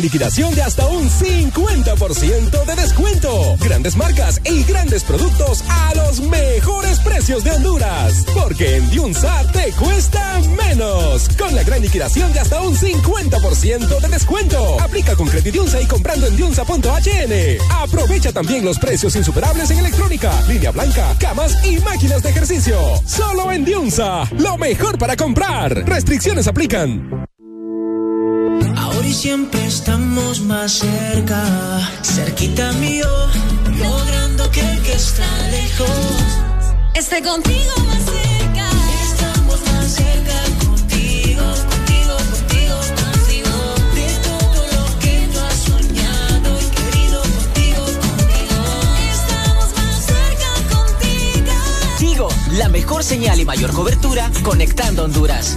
Liquidación de hasta un 50% de descuento. Grandes marcas y grandes productos a los mejores precios de Honduras. Porque en Diunsa te cuesta menos. Con la gran liquidación de hasta un 50% de descuento. Aplica con Credidiunsa y comprando en diunsa.hn. Aprovecha también los precios insuperables en electrónica, línea blanca, camas y máquinas de ejercicio. Solo en Diunsa. Lo mejor para comprar. Restricciones aplican. Cerca, cerquita mío, logrando que el que está lejos Esté contigo más cerca. Estamos más cerca contigo, contigo, contigo, contigo. De todo lo que tú has soñado y querido contigo, contigo. Estamos más cerca contigo. Tigo, la mejor señal y mayor cobertura conectando Honduras.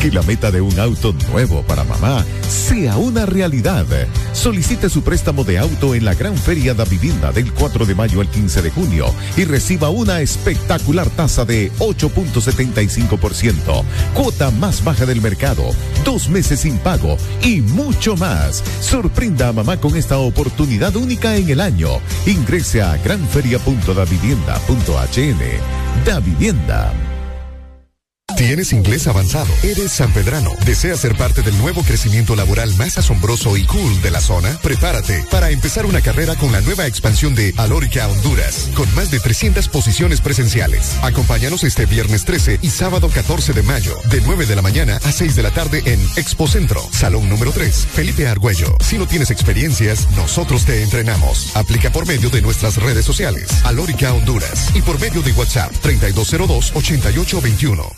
Que la meta de un auto nuevo para mamá sea una realidad. Solicite su préstamo de auto en la Gran Feria da Vivienda del 4 de mayo al 15 de junio y reciba una espectacular tasa de 8.75%, cuota más baja del mercado, dos meses sin pago y mucho más. Sorprenda a mamá con esta oportunidad única en el año. Ingrese a granferia.davivienda.hn. Da Vivienda. ¿Tienes inglés avanzado? ¿Eres sanpedrano? ¿Deseas ser parte del nuevo crecimiento laboral más asombroso y cool de la zona? Prepárate para empezar una carrera con la nueva expansión de Alórica Honduras, con más de 300 posiciones presenciales. Acompáñanos este viernes 13 y sábado 14 de mayo, de 9 de la mañana a 6 de la tarde en Expo Centro, Salón número 3, Felipe Argüello. Si no tienes experiencias, nosotros te entrenamos. Aplica por medio de nuestras redes sociales, Alórica Honduras, y por medio de WhatsApp 3202-8821.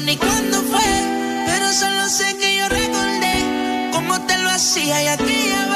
Ni cuándo fue. Pero solo sé que yo recordé cómo te lo hacía y aquella vez.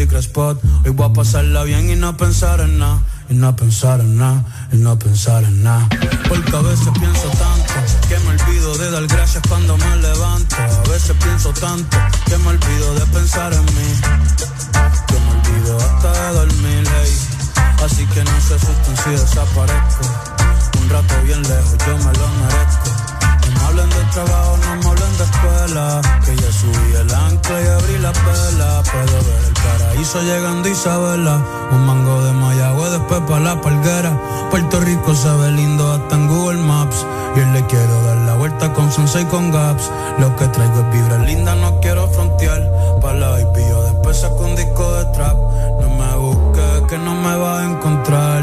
Hoy voy a pasarla bien y no pensar en nada. Y no pensar en nada, y no pensar en nada. Porque a veces pienso tanto que me olvido de dar gracias cuando me levanto. A veces pienso tanto que me olvido de pensar en mí. Que me olvido hasta de dormir, hey. Así que no se asusten si desaparezco. Un rato bien lejos, yo me lo merezco. No me hablen de trabajo, no me hablen de escuela. Que ya subí el play, abrí la pela. Puedo ver el paraíso llegando Isabela. Un mango de Mayagüe, después para la palguera. Puerto Rico se ve lindo hasta en Google Maps. Yo le quiero dar la vuelta con Sunset y con Gaps. Lo que traigo es vibra linda, no quiero frontear. Para la baby, yo después saco un disco de trap. No me busques, que no me vas a encontrar.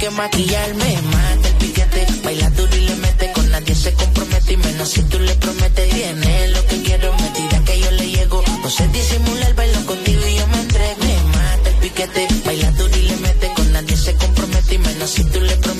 que maquillarme, mata el piquete, baila duro y le mete, con nadie se compromete y menos si tú le prometes, tiene lo que quiero, me tira que yo le llego, no sé disimular, bailo contigo y yo me entrego, me mata el piquete, baila duro y le mete, con nadie se compromete y menos si tú le prometes.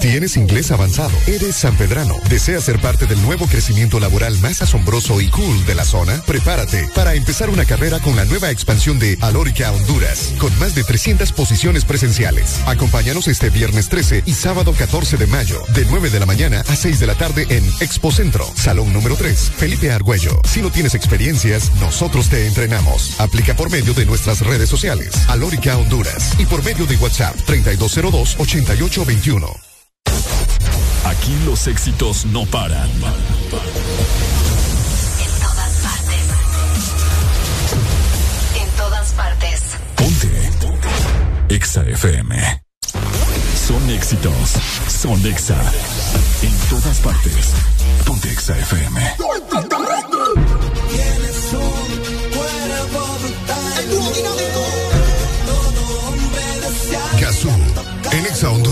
¿Tienes inglés avanzado? ¿Eres sanpedrano? ¿Deseas ser parte del nuevo crecimiento laboral más asombroso y cool de la zona? Prepárate para empezar una carrera con la nueva expansión de Alórica Honduras, con más de 300 posiciones presenciales. Acompáñanos este viernes 13 y sábado 14 de mayo, de 9 de la mañana a 6 de la tarde en Expo Centro, Salón número 3, Felipe Argüello. Si no tienes experiencias, nosotros te entrenamos. Aplica por medio de nuestras redes sociales, Alórica Honduras, y por medio de WhatsApp 3202-8821. Aquí los éxitos no paran. En todas partes. En todas partes. Exa FM. Son éxitos. Son Exa. En todas partes. Ponte Exa FM. Tienes un cuerpo brutal. Todo hombre desea. Gazú, en Exa Honduras.